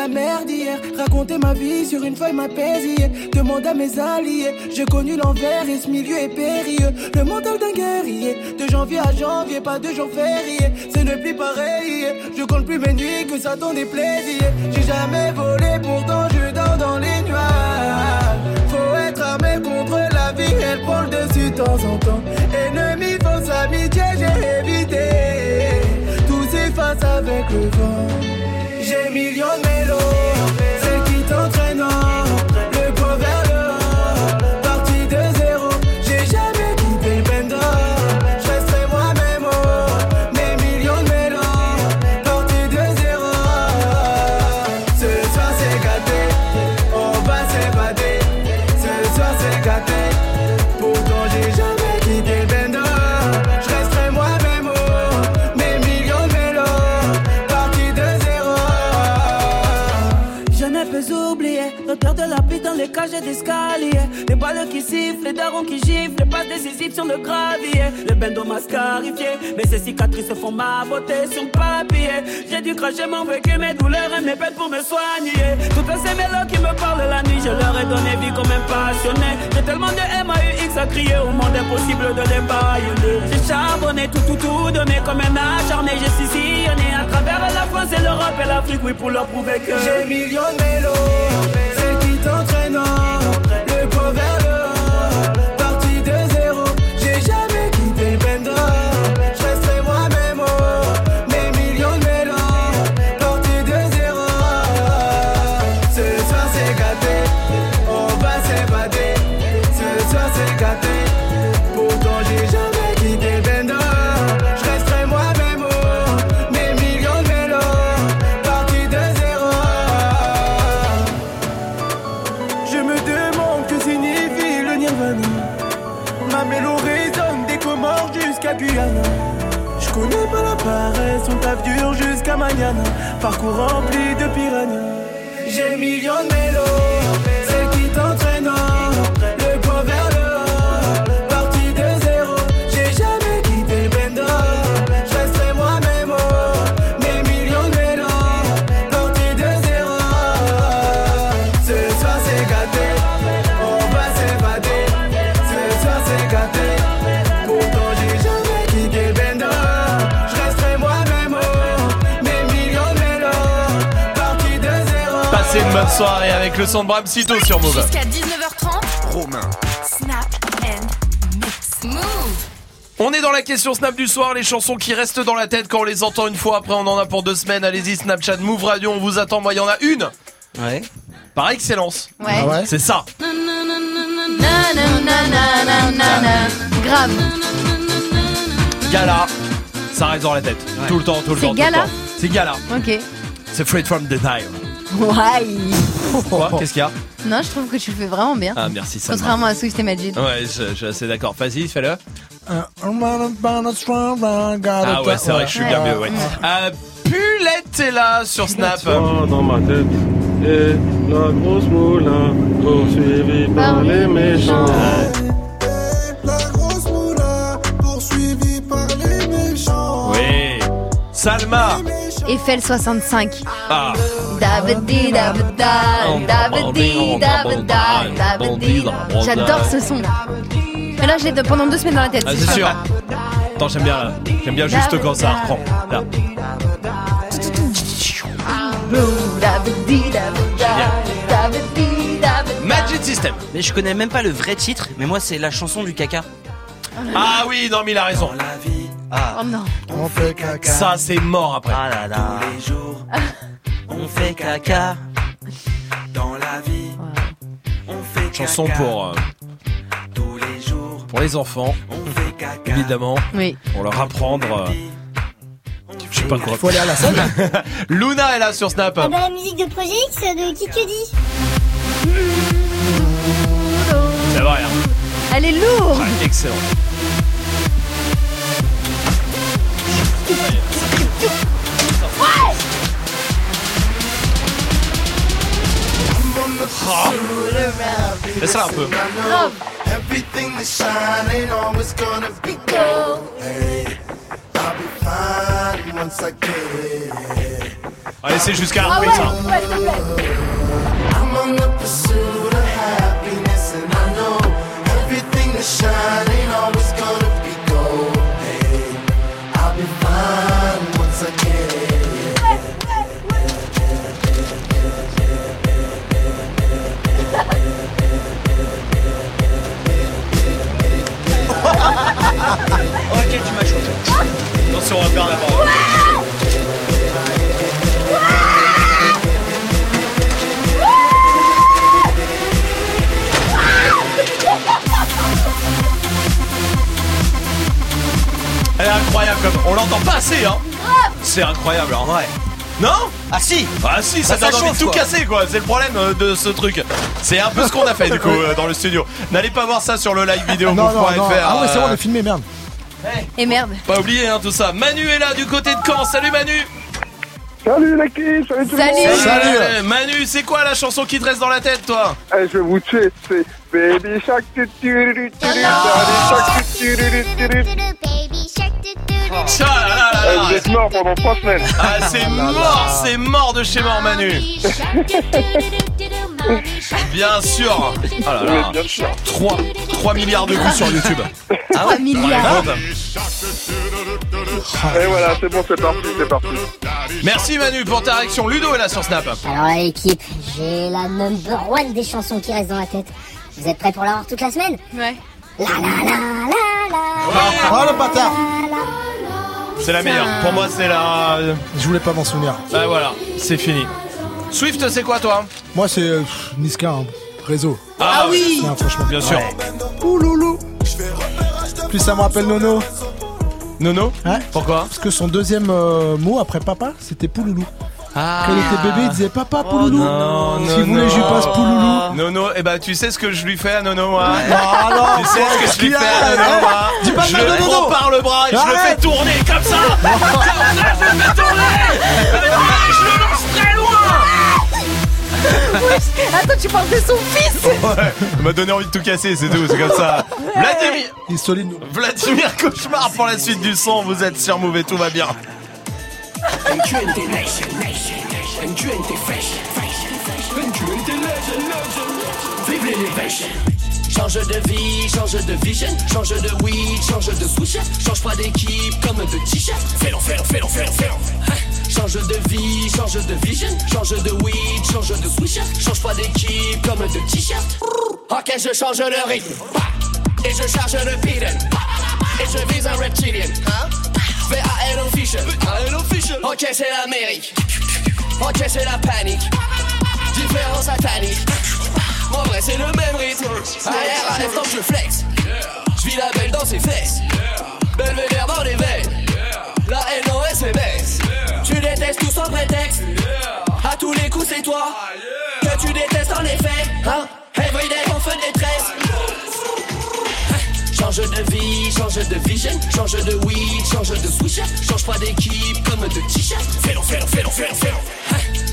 La merde hier, raconter ma vie sur une feuille m'apaisier. Demande à mes alliés, j'ai connu l'envers et ce milieu est périlleux. Le mental d'un guerrier, de janvier à janvier, pas de jour férié. Ce n'est plus pareil, je compte plus mes nuits que ça t'en déplaisir. J'ai jamais volé, pourtant je dors dans les nuages. Faut être armé contre la vie, elle prend le dessus de temps en temps. Ennemi, fausse amitié, j'ai évité. Tout s'efface avec le vent. J'ai millions de mélos, Qui sifflent, les darons qui giflent, les passes décisives sur le gravier. Le bendo m'a scarifié, mais ces cicatrices font ma beauté sur le papier. J'ai dû cracher mon vécu, mes douleurs et mes peines pour me soigner. Toutes ces mélos qui me parlent la nuit, je leur ai donné vie comme un passionné. J'ai tellement de MAUX à crier au monde impossible de les. J'ai charbonné tout, tout, tout donné comme un acharné. J'ai sillonné à travers la France et l'Europe et l'Afrique, oui, pour leur prouver que j'ai millions de mélos. Celle qui t'entraîne, paresse, on tape dur jusqu'à Magnana. Parcours rempli de piranhas. J'ai millions de mélos, celles qui t'entraînent. Soirée avec le son de Bram Sito sur Move. Jusqu'à 19h30. Romain. Snap and mix. Move. On est dans la question Snap du soir, les chansons qui restent dans la tête quand on les entend une fois, après on en a pour deux semaines. Allez-y, Snapchat, Move Radio, on vous attend. Moi, il y en a une. Ouais. Par excellence. Ouais. Ah ouais C'est ça. Grave. Gala. Ça reste dans la tête. Tout le temps, tout le C'est temps. le Gala. C'est Gala. Ok. C'est Free from Denial. Ouais. Quoi? Qu'est-ce qu'il y a? Non, je trouve que tu le fais vraiment bien. Ah, merci, ça Contrairement à Swift et Majid. Ouais, je, je suis assez d'accord. Vas-y, fais-le. Ah ouais, c'est vrai que je suis bien mieux, ouais. Euh, Pulette est là sur Snap. dans ma tête et la grosse moulin poursuivie par les méchants. La grosse moula poursuivie par les méchants. Oui. Salma. Eiffel 65. Ah. J'adore ce son. Mais là, je l'ai pendant deux semaines dans la tête. Ah, c'est sûr. Attends, j'aime bien là. J'aime bien juste quand ça reprend. Là. Magic System. Mais je connais même pas le vrai titre, mais moi c'est la chanson du caca. Ah oui, non, mais il a raison. Ah. Oh non. On fait caca. Ça, c'est mort après. Ah là là. Tous les jours, on fait caca. Dans la vie, on fait caca. Chanson pour, euh, Tous les jours, pour les enfants. on fait caca. Évidemment. Oui. Pour leur apprendre. euh, Je sais pas quoi. Faut aller à la salle. Luna est là sur Snap. Ah bah, la musique de Projet X de qui que dit C'est vrai. hein. Elle est lourde. Ouais, excellent. Ah. Laisse-la un peu. Everything that shine ain't always gonna be gold. Hey, I'll be fine once I get it. Allez, c'est jusqu'à Ah ouais, ouais, s'il te plaît. I'm on the pursuit of happiness, and I know everything that shine ain't always gonna Ok, tu m'as changé. Attention, on va faire la barre. Elle est incroyable comme. On l'entend pas assez, hein. C'est incroyable, en vrai. Non? Ah si Ah si, ça Bah, ça donne envie de chauffe, tout quoi. casser quoi, c'est le problème euh, de ce truc. C'est un peu ce qu'on a fait du coup euh, dans le studio. N'allez pas voir ça sur le live vidéo Non, non, non. move.fr, Ah ouais, c'est bon, on euh, est filmé, merde. Et merde. Pas oublier hein, tout ça. Manu est là du côté de Caen. Salut Manu. Salut l'équipe, salut tout le monde Salut. Euh, Manu, c'est quoi la chanson qui te reste dans la tête toi Eh, je vais vous tuer, c'est Baby Shark tu tu Tcha, là, là, là, là. Vous êtes mort pendant 3 semaines Ah c'est mort, c'est mort de chez mort Manu. Bien sûr. Oh là là. Oui, bien sûr. 3, 3 milliards de vues sur YouTube. Ah ouais 3 milliards. Et voilà, c'est bon, c'est parti, c'est parti Merci Manu pour ta réaction. Ludo est là sur Snap. Alors là, l'équipe, j'ai la number one des chansons qui restent dans la tête. Vous êtes prêts pour l'avoir toute la semaine? Ouais. La la la la la Oh le bâtard C'est la meilleure. Pour moi c'est la... Je voulais pas m'en souvenir. Ah voilà, c'est fini. Swift c'est quoi toi Moi, c'est euh, Niska, hein. réseau. Ah oui Non, franchement. Bien sûr. Ouloulou. Plus ça me rappelle Nono. Nono Ouais. Pourquoi Parce que son deuxième euh, mot après papa, c'était Pouloulou. Ah. Quand il était bébé, il disait papa pouloulou. Non, non, S'il voulait, je lui passe pouloulou. Nono, eh ben, tu sais ce que je lui fais à Nono, moi Ah, non, Tu sais ce que je lui fais à Nono, arrête. moi Dis pas Je mal de le Nono. prends par le bras et je le fais Arrête. tourner comme ça Comme ça, je le fais tourner Et je le lance Attends, tu parles de son fils Ouais, il m'a donné envie de tout casser, c'est tout, c'est comme ça. Vladimir Il est solide, nous. Vladimir Cauchemar pour la suite du son, vous êtes sur et tout va bien. Vive l'élévation. Change de vie, change de vision, change de weed, change de switch, change pas d'équipe comme de t-shirt. Fais-le, fais-le, fais-le, fais-le, fais-le. Change de vie, change de vision, change de weed, change de switch, change pas d'équipe comme de t-shirt. Ok, je change le rythme. Et je charge le pidon. Et je vise un reptilien. Hein? VAN official. official. Ok, c'est l'Amérique. Ok, c'est la panique. Différence satanique. En vrai, c'est le même rythme. Arrière, à donc je flex. Je vis la belle dans ses fesses. Belvédère dans les veines. La NOS baisse. Tu détestes tout sans prétexte. À tous les coups, c'est toi. Que tu détestes en effet. Hein? Everyday, on fait détresse. Change de vie, change de vision, change de weed, change de switch, change pas d'équipe comme de t-shirt. Fais-le, fais-le, fais-le, fais-le, fais-le.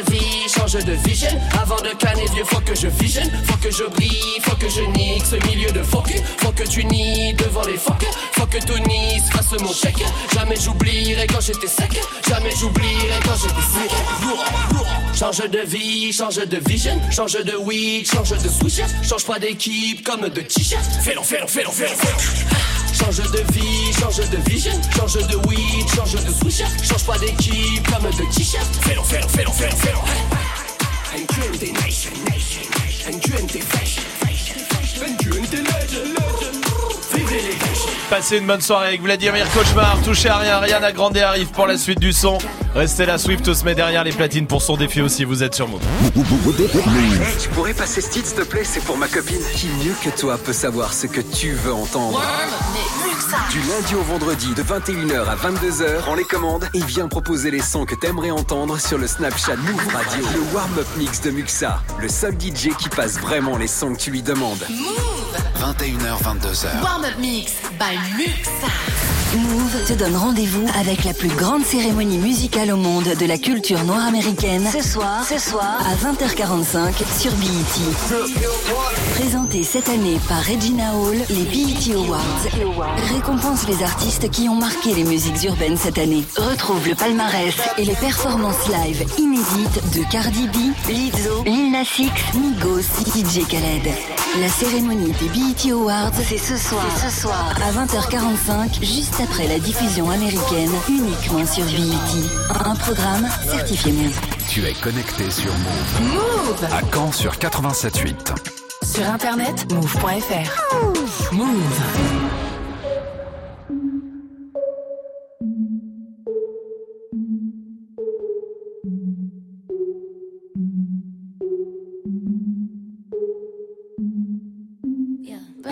Change de vie, change de vision. Avant de canner vieux, faut que je vision. Faut que je brille, faut que je nique ce milieu de cul. Faut que tu nies devant les phoques. Faut que Tony se fasse mon chèque. Jamais j'oublierai quand j'étais sec. Jamais j'oublierai quand j'étais sec. Change de vie, change de vision. Change de weed, change de switch. Change pas d'équipe comme de t-shirt. Fais-le, fais-le, fais-le, fais-le. Change de vie, change de vision, change de weed, change de switch, change pas d'équipe comme de t-shirt. Fais-le, fais-le, fais-le, fais-le, fais-le. Passez une bonne soirée avec Vladimir Cauchemar. Touchez à rien, Rihanna Grande arrive pour la suite du son. Restez là, Swift se met derrière les platines pour son défi aussi. Vous êtes sur Move. Hey, tu pourrais passer ce titre, s'il te plaît C'est pour ma copine. Qui mieux que toi peut savoir ce que tu veux entendre? Du lundi au vendredi, de 21h à 22h, prends les commandes et viens proposer les sons que t'aimerais entendre sur le Snapchat Move Radio. Le warm-up mix de Muxa, le seul DJ qui passe vraiment les sons que tu lui demandes. 21h, 22h. Warm-up mix by Muxa. Move te donne rendez-vous avec la plus grande cérémonie musicale au monde de la culture noire américaine. Ce soir, ce soir à 20h45 sur BET. Présenté cette année par Regina Hall, les BET Awards récompensent les artistes qui ont marqué les musiques urbaines cette année. Retrouve le palmarès et les performances live inédites de Cardi B, Lizzo, Lil Nas X, Migos, DJ Khaled. La cérémonie des BET Awards, c'est ce soir, ce soir à 20h45, juste après la diffusion américaine, uniquement sur BET. Un programme certifié Move. Tu es connecté sur Move. Move À Caen sur 87.8. Sur internet, move.fr. Move.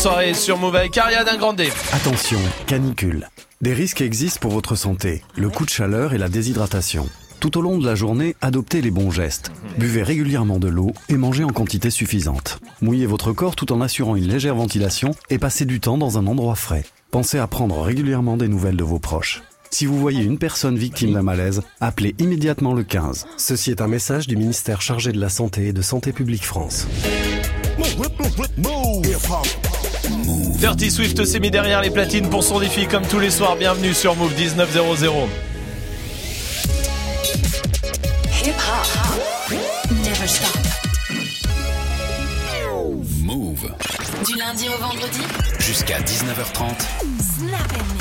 Soirée sur Move avec Ariana Grande. Attention, canicule. Des risques existent pour votre santé, le coup de chaleur et la déshydratation. Tout au long de la journée, adoptez les bons gestes. Buvez régulièrement de l'eau et mangez en quantité suffisante. Mouillez votre corps tout en assurant une légère ventilation et passez du temps dans un endroit frais. Pensez à prendre régulièrement des nouvelles de vos proches. Si vous voyez une personne victime d'un malaise, appelez immédiatement le 15. Ceci est un message du ministère chargé de la Santé et de Santé publique France. Dirty Swift s'est mis derrière les platines pour son défi comme tous les soirs. Bienvenue sur Move 1900. Hip hop. Never stop. Move. Du lundi au vendredi. Jusqu'à 19h30. Snap.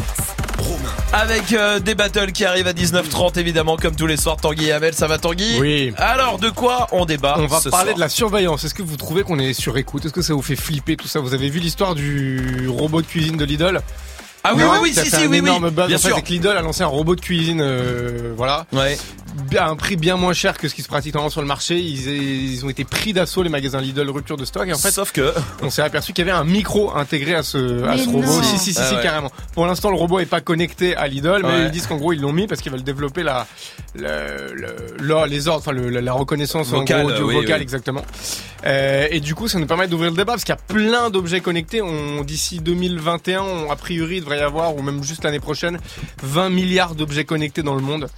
Avec euh, des battles qui arrivent à 19h30 évidemment comme tous les soirs. Tanguy et Amel, ça va Tanguy? Oui. Alors de quoi on débat On va ce parler soir de la surveillance. Est-ce que vous trouvez qu'on est sur écoute? Est-ce que ça vous fait flipper tout ça? Vous avez vu l'histoire du robot de cuisine de Lidl? Ah oui, Non oui, oui, si, si, un oui, oui. buzz. Bien en fait, sûr. Lidl a lancé un robot de cuisine, euh, voilà. Ouais. À un prix bien moins cher que ce qui se pratique normalement sur le marché. Ils, ils ont été pris d'assaut les magasins Lidl rupture de stock. Et en fait, Sauf que on s'est aperçu qu'il y avait un micro intégré à ce, à Mais ce robot. Si, si, si, Ah si, ouais. carrément. Pour l'instant, le robot est pas connecté à Lidl, mais Ouais. ils disent qu'en gros, ils l'ont mis parce qu'ils veulent développer la, les ordres, enfin, la, la reconnaissance en Vocale, gros, audio oui, vocal, oui. exactement. Euh, et du coup, ça nous permet d'ouvrir le débat parce qu'il y a plein d'objets connectés. On, d'ici 2021, on, a priori, il devrait y avoir, ou même juste l'année prochaine, 20 milliards d'objets connectés dans le monde.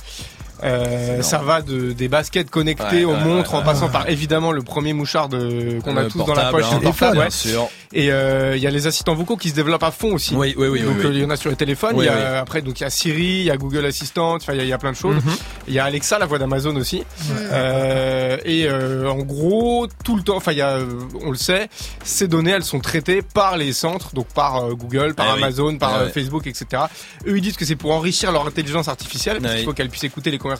Euh, ça va de des baskets connectées Ouais, aux ouais, montres, ouais, en passant par évidemment le premier mouchard de qu'on a tous dans la poche, hein, le portable, bien sûr. Et euh, il y a les assistants vocaux qui se développent à fond aussi. Oui, oui, oui, Donc oui, euh, oui. il y en a sur les téléphones. Oui, il y a oui. après donc il y a Siri, il y a Google Assistant. Enfin il y a, il y a plein de choses. Mhm. Il y a Alexa, la voix d'Amazon aussi. Euh, et euh, en gros tout le temps, enfin il y a, euh, on le sait, ces données elles sont traitées par les centres, donc par euh, Google, par oui. Amazon, par ouais. Facebook, etc. Eux ils disent que c'est pour enrichir leur intelligence artificielle, parce Ah qu'il oui. faut qu'elle puisse écouter les conversations.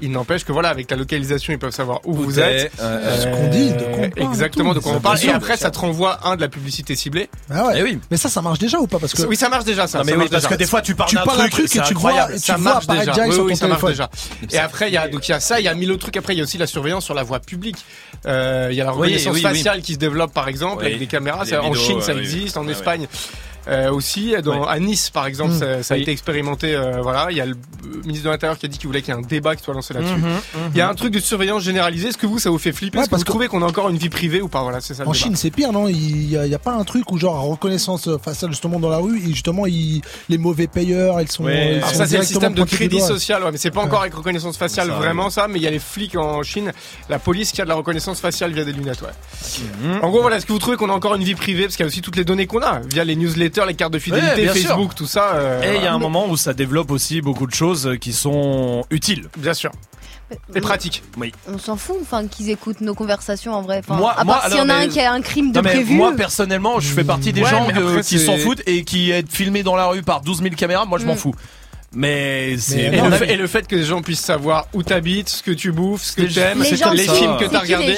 Il n'empêche que voilà avec la localisation ils peuvent savoir où, vous t'es, êtes. euh, Ce qu'on dit, de quoi on parle, Exactement, de quoi on parle. Et après ça te renvoie un de la publicité ciblée. Ah ouais. Eh oui. Mais ça, ça marche déjà ou pas Parce que Oui, ça marche déjà, ça. Non, mais ça oui, marche parce déjà. que des fois, tu parles tu d'un truc, truc et tu vois, incroyable. et tu ça vois marche déjà. direct Oui, sur oui, ton ça marche téléphone. déjà. Et après, il y a donc il y a ça, il y a mille autres trucs. Après, il y a aussi la surveillance sur la voie publique. Euh, Il y a la reconnaissance oui, oui. faciale qui se développe, par exemple, Oui. avec des caméras. En Chine, ça euh, existe, en Espagne. Euh, aussi dans, Ouais. à Nice par exemple Mm. ça, ça a Oui. été expérimenté euh, voilà il y a le euh, ministre de l'intérieur qui a dit qu'il voulait qu'il y ait un débat qui soit lancé là-dessus Mhm, il y a un truc de surveillance généralisée est-ce que vous ça vous fait flipper? Ouais, est-ce que vous trouvez qu'on a encore une vie privée ou pas? Voilà c'est ça le En débat. Chine, c'est pire, non? Il y, a, il y a pas un truc où genre reconnaissance faciale justement dans la rue et justement ils, les mauvais payeurs, ils sont. Ouais. ils Alors sont ça c'est le système de crédit social, ouais, mais c'est pas encore avec reconnaissance faciale Ça, vraiment ça, mais il y a les flics en Chine, la police qui a de la reconnaissance faciale via des lunettes, ouais. Mhm. En gros voilà, est-ce que vous trouvez qu'on a encore une vie privée? Parce qu'il y a aussi toutes les données qu'on a via les newsletters, les cartes de fidélité, Ouais, bien sûr. Facebook, tout ça. euh, Et il y a un moment où ça développe aussi beaucoup de choses qui sont utiles. bien sûr, et pratique. Oui. On s'en fout, enfin, qu'ils écoutent nos conversations en vrai. Enfin, Moi- à part s'il y en a un qui a un crime de Non, mais prévu. moi personnellement, je fais partie des Ouais, gens après, qui s'en foutent et qui être filmés dans la rue par 12 000 caméras. Moi, je m'en Mm. fous. Mais c'est Et le, fait, et le fait que les gens puissent savoir où t'habites, ce que tu bouffes, ce que t'aimes, Les les films que t'as regardés.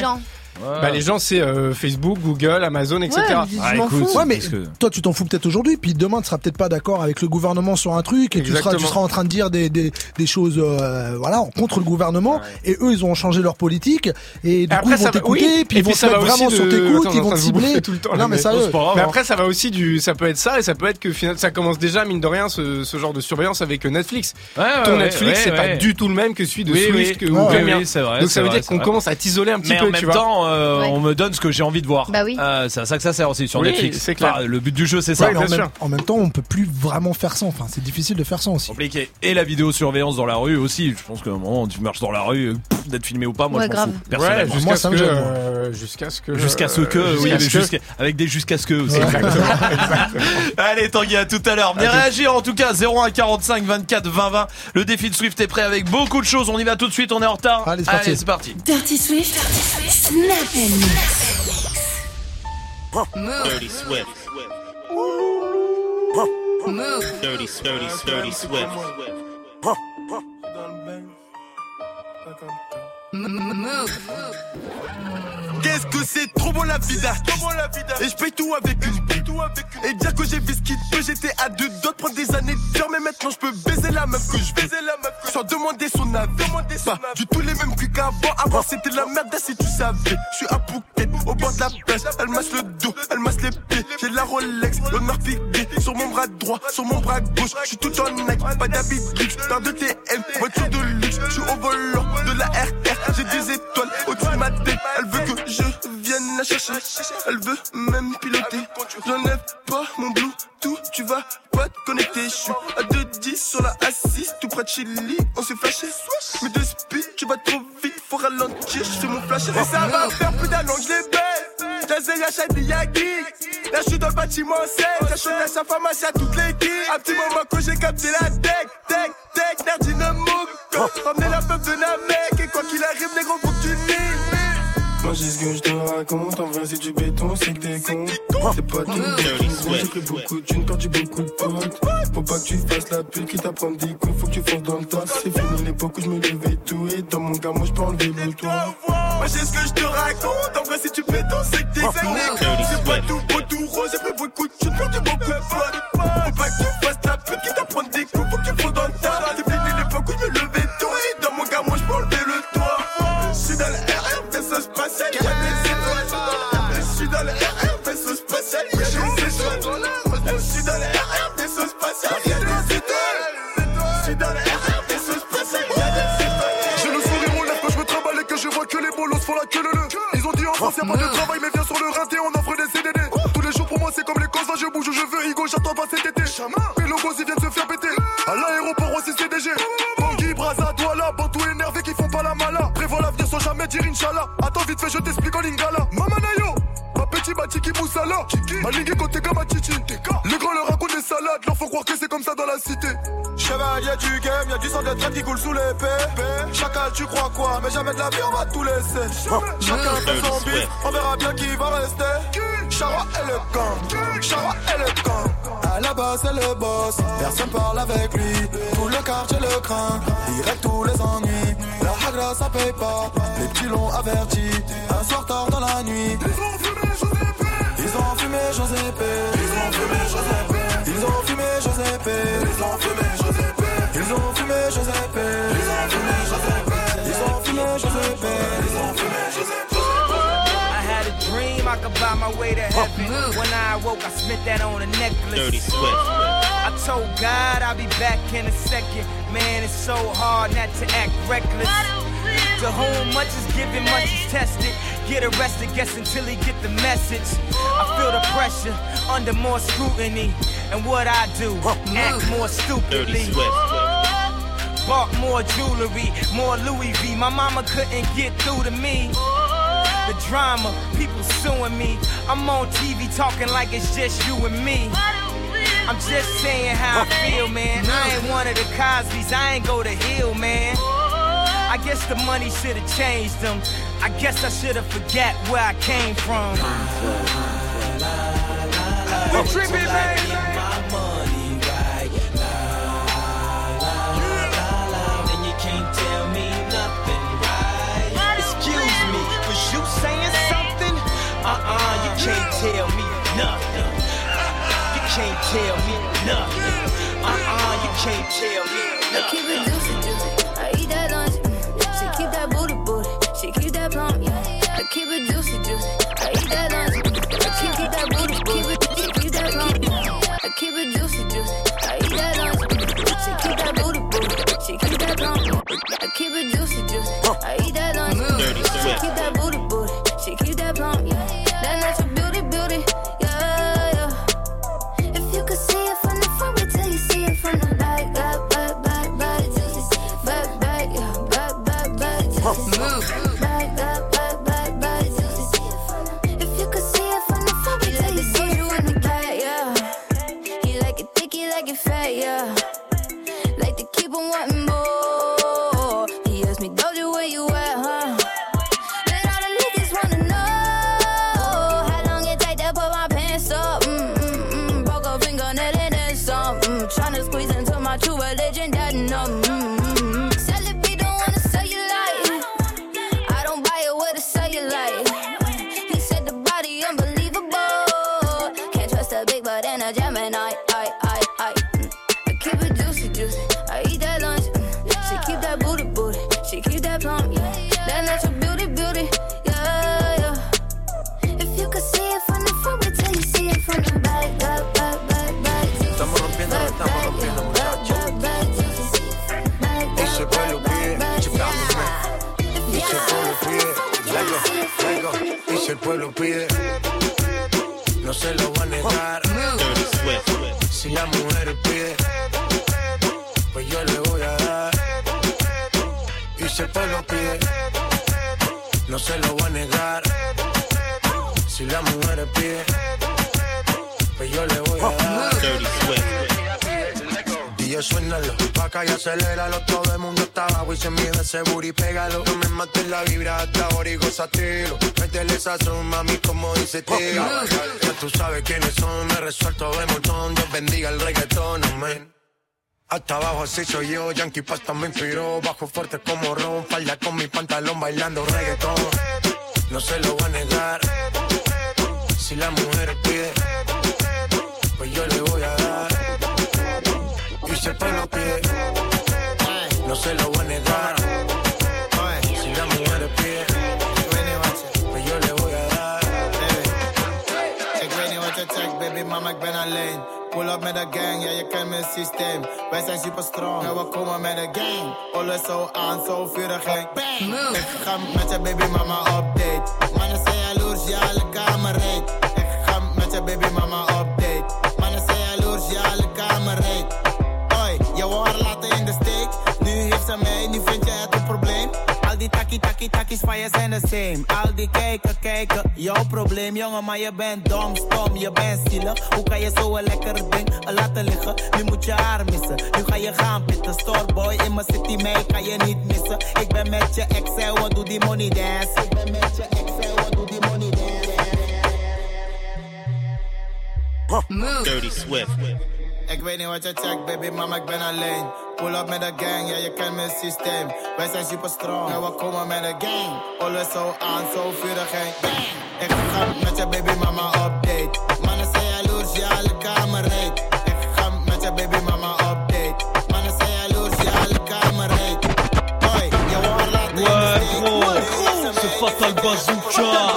Bah les gens c'est euh, Facebook, Google, Amazon, etc. Ouais, je Ah, m'en écoute, fous. Ouais, mais que- toi, tu t'en fous peut-être aujourd'hui, puis demain, tu seras peut-être pas d'accord avec le gouvernement sur un truc, et tu seras, tu seras en train de dire des, des, des choses, euh, voilà, contre le gouvernement, et eux, ils ont changé leur politique, et du coup, après, ils vont ça va- t'écouter, oui. puis ils Et vont puis se ça va mettre vraiment aussi sur tes coudes, Attends, ils vont te cibler. tout le temps, Non, mais hein. après, ça va aussi du, ça peut être ça et ça peut être que finalement, ça commence déjà mine de rien ce, ce genre de surveillance avec Netflix. Ouais, ouais, Ton Netflix, c'est pas du tout le même que celui de Swift ou Donc ça veut dire qu'on commence à t'isoler un petit peu, tu vois. Euh, Ouais. on me donne ce que j'ai envie de voir. Bah oui. Euh, c'est à ça que ça sert aussi sur Oui, Netflix. c'est clair. Enfin, le but du jeu, c'est ça. Ouais, mais en, même, en même temps, on peut plus vraiment faire ça. Enfin, c'est difficile de faire ça aussi. Compliqué. Et la vidéosurveillance dans la rue aussi. Je pense qu'à un moment, tu marches dans la rue, pff, d'être filmé ou pas, moi Ouais, je m'en grave. fous. Personnellement. Ouais, jusqu'à Moi, ce ça me que, euh, jusqu'à ce que, Jusqu'à ce que, euh, oui, mais avec des jusqu'à ce que aussi. Exactement, Allez, Tanguy, à tout à l'heure. Tout. réagir en tout cas, 01 45 24 20 20. Le défi de Swift est prêt avec beaucoup de choses. On y va tout de suite, on est en retard. Allez, c'est parti. c'est parti. Dirty Swift, Snap and Mix. Swift. Dirty, dirty, dirty. Qu'est-ce que c'est? Trop bon la d'artiste Et je paye tout avec une Et dire que j'ai vu ce qu'il peut J'étais à deux de prendre des années de dur Mais maintenant je peux baiser la meuf que je veux Sans demander son avis. Pas du tout les mêmes culs qu'avant. Avant c'était la merde si tu savais. Je suis à Phuket au bord de la plage Elle masse le dos, elle masse les pieds. J'ai la Rolex, l'honneur piqué Sur mon bras droit, sur mon bras gauche. Je suis tout en Nike, pas d'habit luxe. Paire de TM, voiture de luxe. Je suis au volant de la RR J'ai des étoiles au-dessus de ma tête. Elle veut que je vienne la chercher. Elle veut même piloter J'enlève pas mon Bluetooth Tu vas pas te connecter. Je suis à 2-10 sur la assise Tout près de Chili, on s'est flashé. Mais de speed, tu vas trop vite Faut ralentir, je fais mon flash Et ça va faire plus d'un que je les baisse. Jazzy, Yachad, Yagi. Là je suis dans le bâtiment 7 J'ai choisi à sa pharmacie à toute l'équipe. Un petit moment quand j'ai capté la tech Tech, tech, nerdine mouk Ramener la peuple de Namek. Et quoi qu'il arrive, les faut que tu nies Moi j'ai ce que je te raconte, en vrai c'est du béton, c'est que des cons. C'est pas tout j'ai pris beaucoup de thunes, perdu beaucoup de potes Faut pas que tu fasses la pute, qui t'apprend des coups, faut que tu fonces dans le tas. C'est fini l'époque où je me levais tout et dans mon moi je peux enlever le toit. Moi j'ai ce que je te raconte. En vrai si tu pétons c'est que t'es fake C'est pas tout beau tout rose J'ai pris beaucoup de thunes, perdu beaucoup de potes Faut pas que tu fasses la pute Qui t'apprend des coups Faut que tu fonces dans le tas France y'a pas de travail mais viens sur le rinté on offre des CDD Tous les jours pour moi c'est comme les causes. Je bouge où je veux Igo j'attends pas cet été. Les logos ils viennent se faire péter. À l'aéroport aussi CDG Bangui, Braza, Douala, Bantou énervé qui font pas la mala. Prévois l'avenir sans jamais dire Inch'Allah. Attends vite fait je t'explique en lingala Ma petit Batiki Moussala Aligné côté comme Chichi Les grands leur racontent des salades Leur faut croire que c'est comme ça dans la cité Chevalier du game, y'a du sang de traite qui coule sous l'épée. Chacal, tu crois quoi? Mais jamais de la vie, on va tout laisser. Chacun fait son bif, on verra bien qui va rester. Charwa est le camp, Charwa est le camp. À la base, c'est le boss, personne parle avec lui. Tout le quartier le craint, il règle tous les ennuis. La hagra, ça paye pas, les petits l'ont averti. Un soir tard dans la nuit. I Ils ont fumé Ils ont fumé Ils ont fumé Ils ont fumé Ils ont fumé Ils ont fumé Ils ont fumé Dream I could buy my way to heaven. When I awoke, I spent that on a necklace. Dirty Swift. I told God I'll be back in a second. Man, it's so hard not to act reckless. To whom much is given, much is tested. Get arrested, guess until he get the message. I feel the pressure under more scrutiny. And what I do, act more stupidly. Bought more jewelry, more Louis V. My mama couldn't get through to me. The drama, people suing me. I'm on TV talking like it's just you and me. I'm just saying how I feel, man. I ain't one of the Cosby's, I ain't go to Hill, man. I guess the money should have changed them. I guess I should have forget where I came from. We tripping, baby. You can't tell me nothing, right? Excuse me, was you saying something? Uh-uh, you can't tell me nothing. You can't tell me nothing. Uh-uh, you can't tell me I keep it nothing. overdue así soy yo, Yankee Pasta me inspiró Bajo fuerte como Ron, falda con mi pantalón bailando reggaetón. No se lo voy a negar. Si la mujer systeem. Wij zijn super strong, en we komen met de gang. Alles zo aan, zo vurig en bang. Ik ga met je baby mama update. Mannen zijn jaloers, ja, alle kamer reed. Takkie takkies van je zijn de same. Al die kijken, kijken, jouw probleem, jongen, maar je bent dom, stom, je bent zielig. Hoe kan je zo een lekker ding eh, laten liggen? Nu moet je haar missen, nu ga je gaan pitten. Storeboy in mijn city, mij kan je niet missen. Ik ben met je ex, en wat doe die money dance? Ik ben met je ex, en wat doe die money dance? Dirty Swift. Ik weet niet wat je checkt, baby, mama, ik ben alleen. Pull up met de gang, ja, je kent mijn systeem. Wij zijn super strong, en we komen met de gang. Alles zo aan, zo vurig en bang. Ik ga met je baby mama update. Mannen zijn jaloers, ja, alle kamer reed. Ik ga met je baby mama update. Mannen zijn jaloers, ja, alle kamer reed. Hoi, je wordt laten in de steek. C'est Fatal Bazooka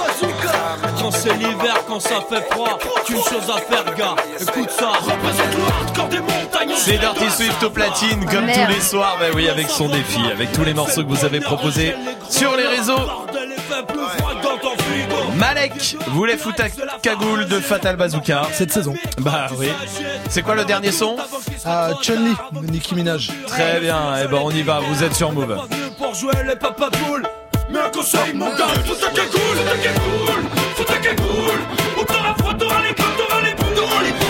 c'est l'hiver, quand ça fait froid Qu'une chose à faire gars Écoute ça Représente le hardcore des montagnes C'est Dirty Swift au platine comme Merde. tous les soirs. Bah oui, avec son défi, avec tous les morceaux que vous avez proposés sur les réseaux. Malek voulait foutre à cagoule de Fatal Bazooka. Cette saison. Bah oui. C'est quoi le dernier son? Ah, Chun-Li, Nicki Minaj. Très bien. Et ben on y va. Vous êtes sur Move. Pour jouer les Me Kosej Mogan Futa ke kur, futa ke kur, futa ke kur U to a foto, ali punto, ali punto, ali punto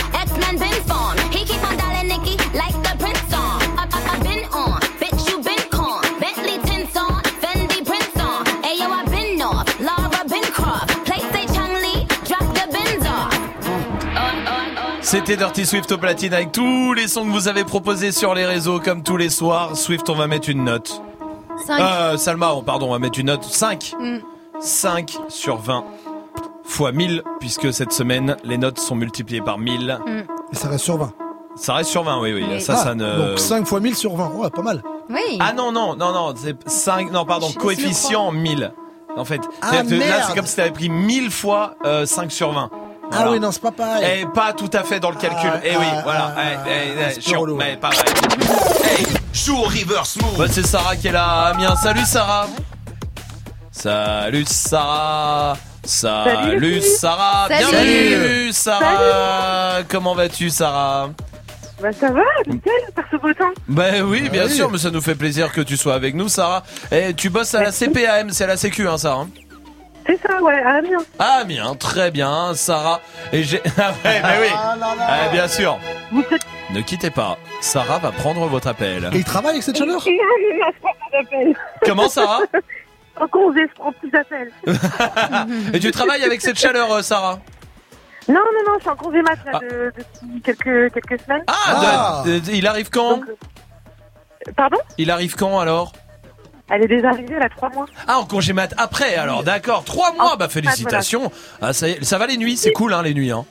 C'était Dirty Swift au platine avec tous les sons que vous avez proposés sur les réseaux comme tous les soirs. Swift, on va mettre une note. Cinq. Euh, Salma, on- pardon, on va mettre une note 5. Mm. 5 sur 20 fois 1000 puisque cette semaine les notes sont multipliées par 1000. Et ça reste sur 20. Ça reste sur 20, oui, oui. Oui. Ça, Ah, ça ne. Donc 5 fois 1000 sur 20. Ouais, pas mal. Oui. Ah non, non, non, non, c'est 5, non, pardon, coefficient 1000. En fait, Ah, là, c'est comme si t'avais pris 1000 fois euh, 5 sur 20. Ah Voilà. oui, non, c'est pas pareil. Et pas tout à fait dans le calcul. Ah, eh oui, ah, voilà. ah, Eh, ah, eh, ah, eh, c'est chiant, mais pas vrai. Hey, joue au reverse move. Bah, c'est Sarah qui est là, à Amiens. Salut Sarah. Salut Sarah. Salut, Salut, Sarah. Salut. Bienvenue Sarah. Comment vas-tu Sarah? Bah ça va, nickel, par ce beau temps. Ben oui, bien oui. sûr, mais ça nous fait plaisir que tu sois avec nous, Sarah. Et tu bosses à la CPAM, c'est à la Sécu, hein, Sarah? C'est ça, ouais, à Amiens. Ah bien, très bien, Sarah. Et j'ai, ah ouais, mais oui, Ah, bien sûr. Ne quittez pas. Sarah va prendre votre appel. Et il travaille avec cette chaleur Comment, Sarah En congé, je prends plus d'appels. Et tu travailles avec cette chaleur, euh, Sarah Non, non, non, je suis en congé mat là, Ah. de- depuis quelques, quelques semaines. Ah, de- de- il arrive quand Pardon? Il arrive quand alors? Elle est déjà arrivée, elle a trois mois. Ah, en congé mat après, alors d'accord. Trois mois, bah félicitations. Ah, ça, y est, ça va les nuits, c'est cool, hein, les nuits. Hein.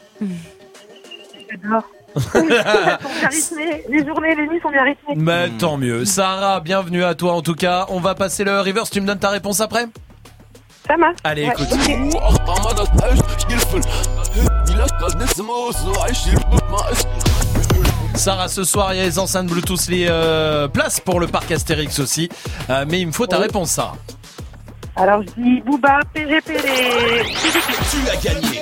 J'adore. Elles sont bien rythmées. Les journées, les nuits sont bien rythmées. Mais tant mieux. Sarah, bienvenue à toi en tout cas. On va passer le reverse, tu me donnes ta réponse après? Ça marche. Allez, Ouais. écoute. Sarah, ce soir, il y a les enceintes Bluetooth, les euh, places pour le parc Astérix aussi. Euh, mais il me faut ta réponse, Sarah. Alors je dis Booba, PGP, les... Tu as gagné.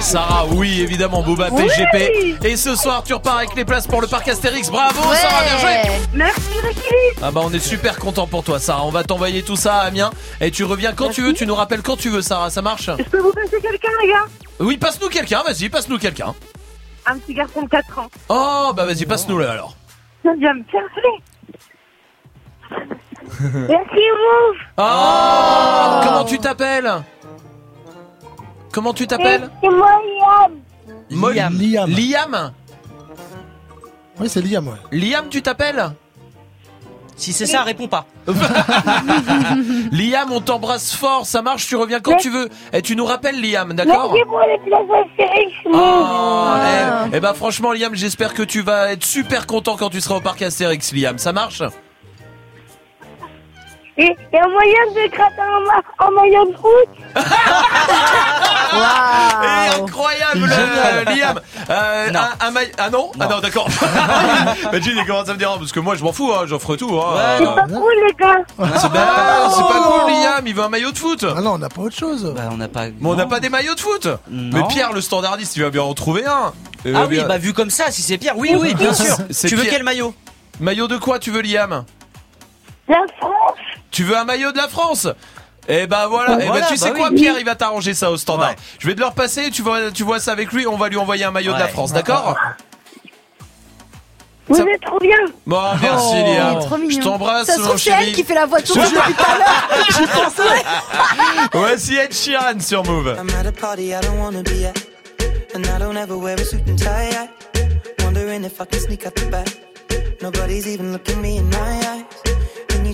Sarah, oui, évidemment, Booba, Oui PGP. Et ce soir, tu repars avec les places pour le parc Astérix. Bravo, Ouais. Sarah, bien joué. Merci, Ricky. Ah bah, on est super content pour toi, Sarah. On va t'envoyer tout ça à Amiens. Et tu reviens quand tu veux, tu nous rappelles quand tu veux, Sarah. Ça marche? Je peux vous passer quelqu'un, les gars? Oui, passe-nous quelqu'un, vas-y, passe-nous quelqu'un. Un petit garçon de 4 ans. Oh, bah vas-y, passe-nous le alors. Viens, viens me Merci, Move. Oh, Comment tu t'appelles? Comment tu t'appelles C'est moi, Liam. Mo- Liam. Liam Oui, c'est Liam, ouais. Liam, tu t'appelles Si c'est ça, réponds pas. Liam, on t'embrasse fort, ça marche, tu reviens quand tu veux. Et tu nous rappelles Liam, d'accord Merci pour les places Astérix, Move. Oh, eh, eh ben franchement Liam, j'espère que tu vas être super content quand tu seras au parc Astérix, Liam. Ça marche Et il y a moyen de gratter un, ma- un maillot de incroyable, euh, Liam. Euh, Un, un maille- Ah non, Ah non, d'accord. Gilles, il commence à me dire, ah, parce que moi je m'en fous, hein, j'offre tout. Hein. C'est pas cool, les gars. C'est pas, c'est pas cool, Liam. Il veut un maillot de foot. Ah non, on n'a pas autre chose. Bah, on n'a pas. Mais on n'a pas des maillots de foot. Non. Mais Pierre, le standardiste, il va bien en trouver un. Il Ah oui, bien- bah vu comme ça, si c'est Pierre, oui, oui, bien sûr. Tu veux Pierre. quel maillot? Maillot de quoi tu veux, Liam? La France. Tu veux un maillot de la France? Eh ben voilà, eh ben Voilà, tu sais bah quoi oui. Pierre, il va t'arranger ça au standard. Ouais. Je vais te le repasser, tu vois, tu vois ça avec lui, on va lui envoyer un maillot de la Ouais. France, d'accord Vous Ça- êtes trop bien. Bon, merci Oh, est trop Je t'embrasse, Ça se c'est elle qui fait la voiture Je- depuis tout à l'heure. J'y pensais. Voici Ed Sheeran sur Move. I'm at a party I don't wanna be at. And I don't ever wear a suit and tie. Wondering if I can sneak out the back. Nobody's even looking me in my eyes.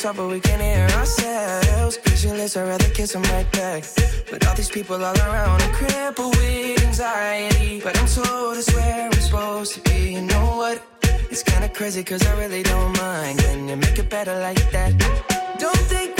talk, but we can't hear ourselves. Pictureless, I'd rather kiss them right back. But all these people all around, I'm crippled with anxiety. But I'm told it's where I'm supposed to be. You know what? It's kinda crazy, cause I really don't mind when you make it better like that. Don't think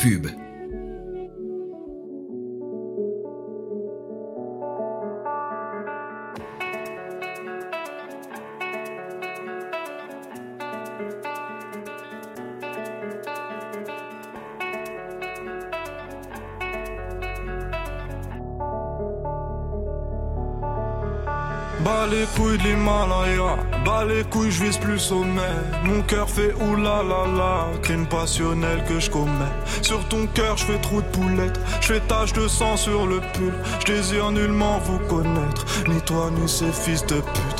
pub. Bas les couilles de l'Himalaya, bas les couilles, je vise plus sommet. Mon cœur fait oulala la, crime passionnel que je commets. Sur ton cœur, je fais trou de poulette, je fais tache de sang sur le pull. Je désire nullement vous connaître, ni toi ni ces fils de pute.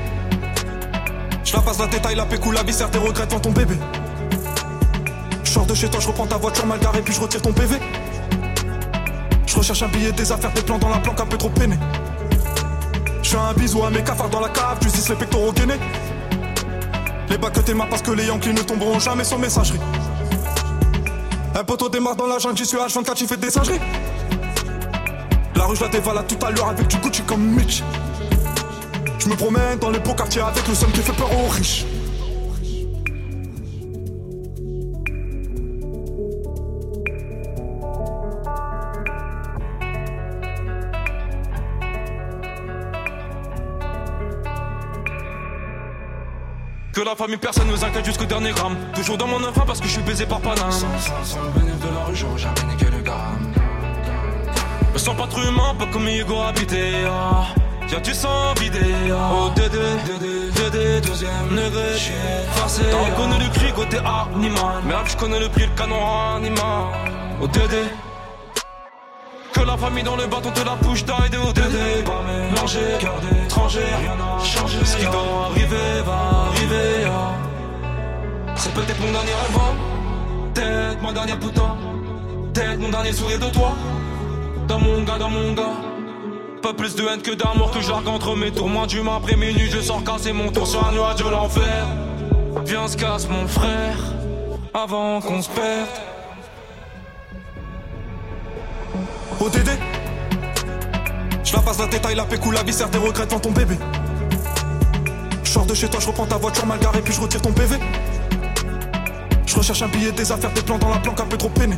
Je la passe la détail, la pécou, la viscère, tes regrets devant ton bébé. Je sors de chez toi, je reprends ta voiture mal garée, puis je retire ton PV. Je recherche un billet, des affaires, des plans dans la planque un peu trop peiné. Je fais un bisou à mes cafards dans la cave, tu dis les pectoraux gainés. Les bacs que t'aimas parce que les Yankees ne tomberont jamais sans messagerie. Un poteau démarre dans la jungle, j'y suis H24, j'y fais des singeries. La rue, je la dévalade tout à l'heure avec du Gucci comme Mitch. Je me promène dans les beaux quartiers avec le seum qui fait peur aux riches. Que la famille, personne nous inquiète jusqu'au dernier gramme. Toujours dans mon enfant parce que je suis baisé par Paname. Sans, sans, sans le bénéfice de la rue, j'aurais jamais niqué le gramme. Me sens pas trop humain, pas comme Hugo habité. Ah. Y'a du sang vidé. Oh, Dédé, Dédé, Dédé, deuxième degré. J'suis farcé. T'as reconnu le cri côté animal. Merde, j'connais le prix, le canon animal. Oh, Dédé. Que la famille dans le bâton te la push taille de ODD Pas mélangé, cœur d'étranger, rien n'a changé Ce qui doit arriver va arriver ah. C'est peut-être mon dernier hein. peut-être ma dernière putain T'es mon dernier sourire de toi. Dans mon gars, dans mon gars. Pas plus de haine que d'amour que j'argue entre mes tours. Moins d'humain après minuit, je sors casser mon tour sur un nuage de l'enfer. Viens, se casse mon frère. Avant qu'on se perde. ODD Je la passe la détail, la pécou, la viscère, des regrets devant ton bébé. Je sors de chez toi, je reprends ta voiture mal garée, puis je retire ton PV. Je recherche un billet, des affaires, des plans dans la planque, un peu trop peiné.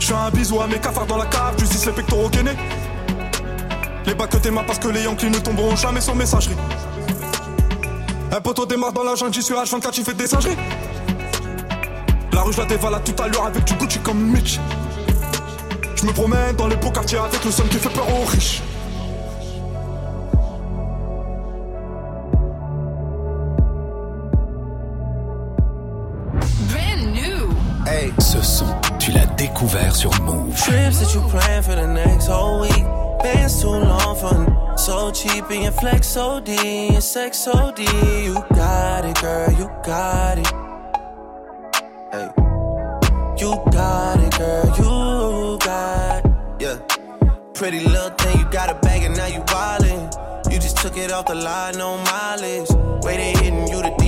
Je fais un bisou à mes cafards dans la cave, justice les pectoraux gainés. Les bacs que t'aimes parce que les Yankees ne tomberont jamais sans messagerie. Un poteau démarre dans la jungle, j'y suis H24, j'y fais des singeries. La rue, je la dévalade tout à l'heure avec du Gucci comme Mitch. Je me promène dans les beaux quartiers avec le son qui fait peur aux riches. Découvert sur Move. Trips that you plan for the next whole week. Bands too long for so cheap and your flex OD and sex OD. You got it, girl, you got it. Hey. You got it, girl, you got it. Yeah. Pretty little thing, you got a bag and now you wildin'. You just took it off the line, no mileage. Way they hitting you, the.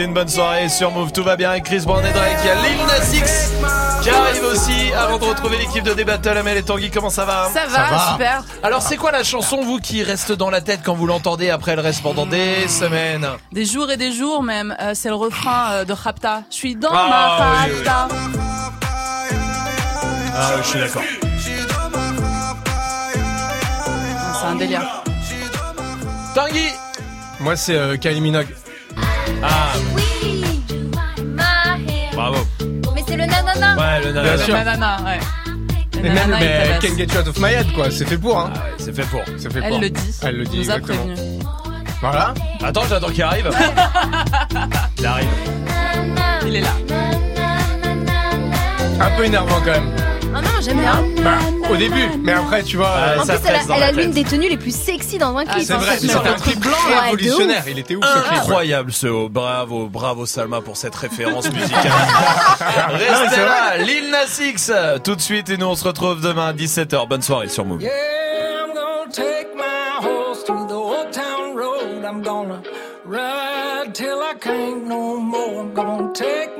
Passez une bonne soirée sur Move, tout va bien avec Chris Brown et Drake. Il y a Lil Nas X qui arrive aussi avant de retrouver l'équipe de D-Battle. Amel et Tanguy, comment ça va Ça va, super. Alors, c'est quoi la chanson, vous, qui reste dans la tête quand vous l'entendez après elle reste pendant des semaines Des jours et des jours même, euh, c'est le refrain euh, de Rapta. Je suis dans Ah, ma oui, oui. Rapta. Ah, je suis d'accord. C'est un délire. Tanguy Moi, c'est euh, Kylie Minogue. Ah, bravo. Mais c'est le nanana. Ouais, le Bien nanana. sûr. Nanana, ouais. Le Mais même, nanana, il mais tabasse. Can't Get You Out of My Head, quoi. C'est fait pour, hein. c'est fait pour. C'est fait Elle pour. le dit. Elle le dit, nous a exactement. prévenu. Voilà. Attends, j'attends qu'il arrive. Il arrive. Il est là. Un peu énervant, quand même. Ah j'aime bien. Bah, au début, mais après, tu vois. euh, En plus, elle a, elle a l'une des tenues les plus sexy dans un clip. c'est hein, vrai, c'était un clip blanc Ouais, révolutionnaire. Il était ouf, ce clip. Incroyable ce haut. Bravo, bravo Salma pour cette référence musicale. Restez c'est là. Lil Nas X, tout de suite et nous on se retrouve demain à 17h. Bonne soirée sur Move. Yeah, I'm gonna take my horse through the old town road. I'm gonna ride till I can't no more. I'm gonna take my horse through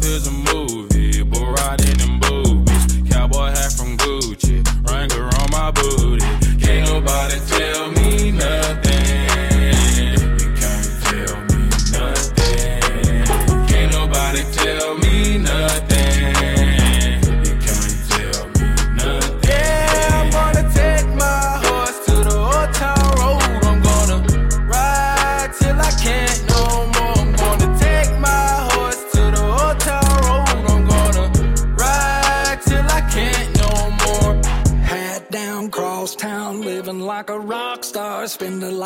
life is a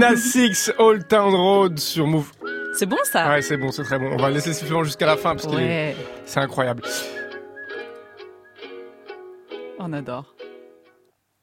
Lil Nas X, Old Town Road sur Move. C'est bon ça? Ouais, c'est bon, c'est très bon. On va laisser sifflement jusqu'à la fin parce que c'est incroyable. On adore.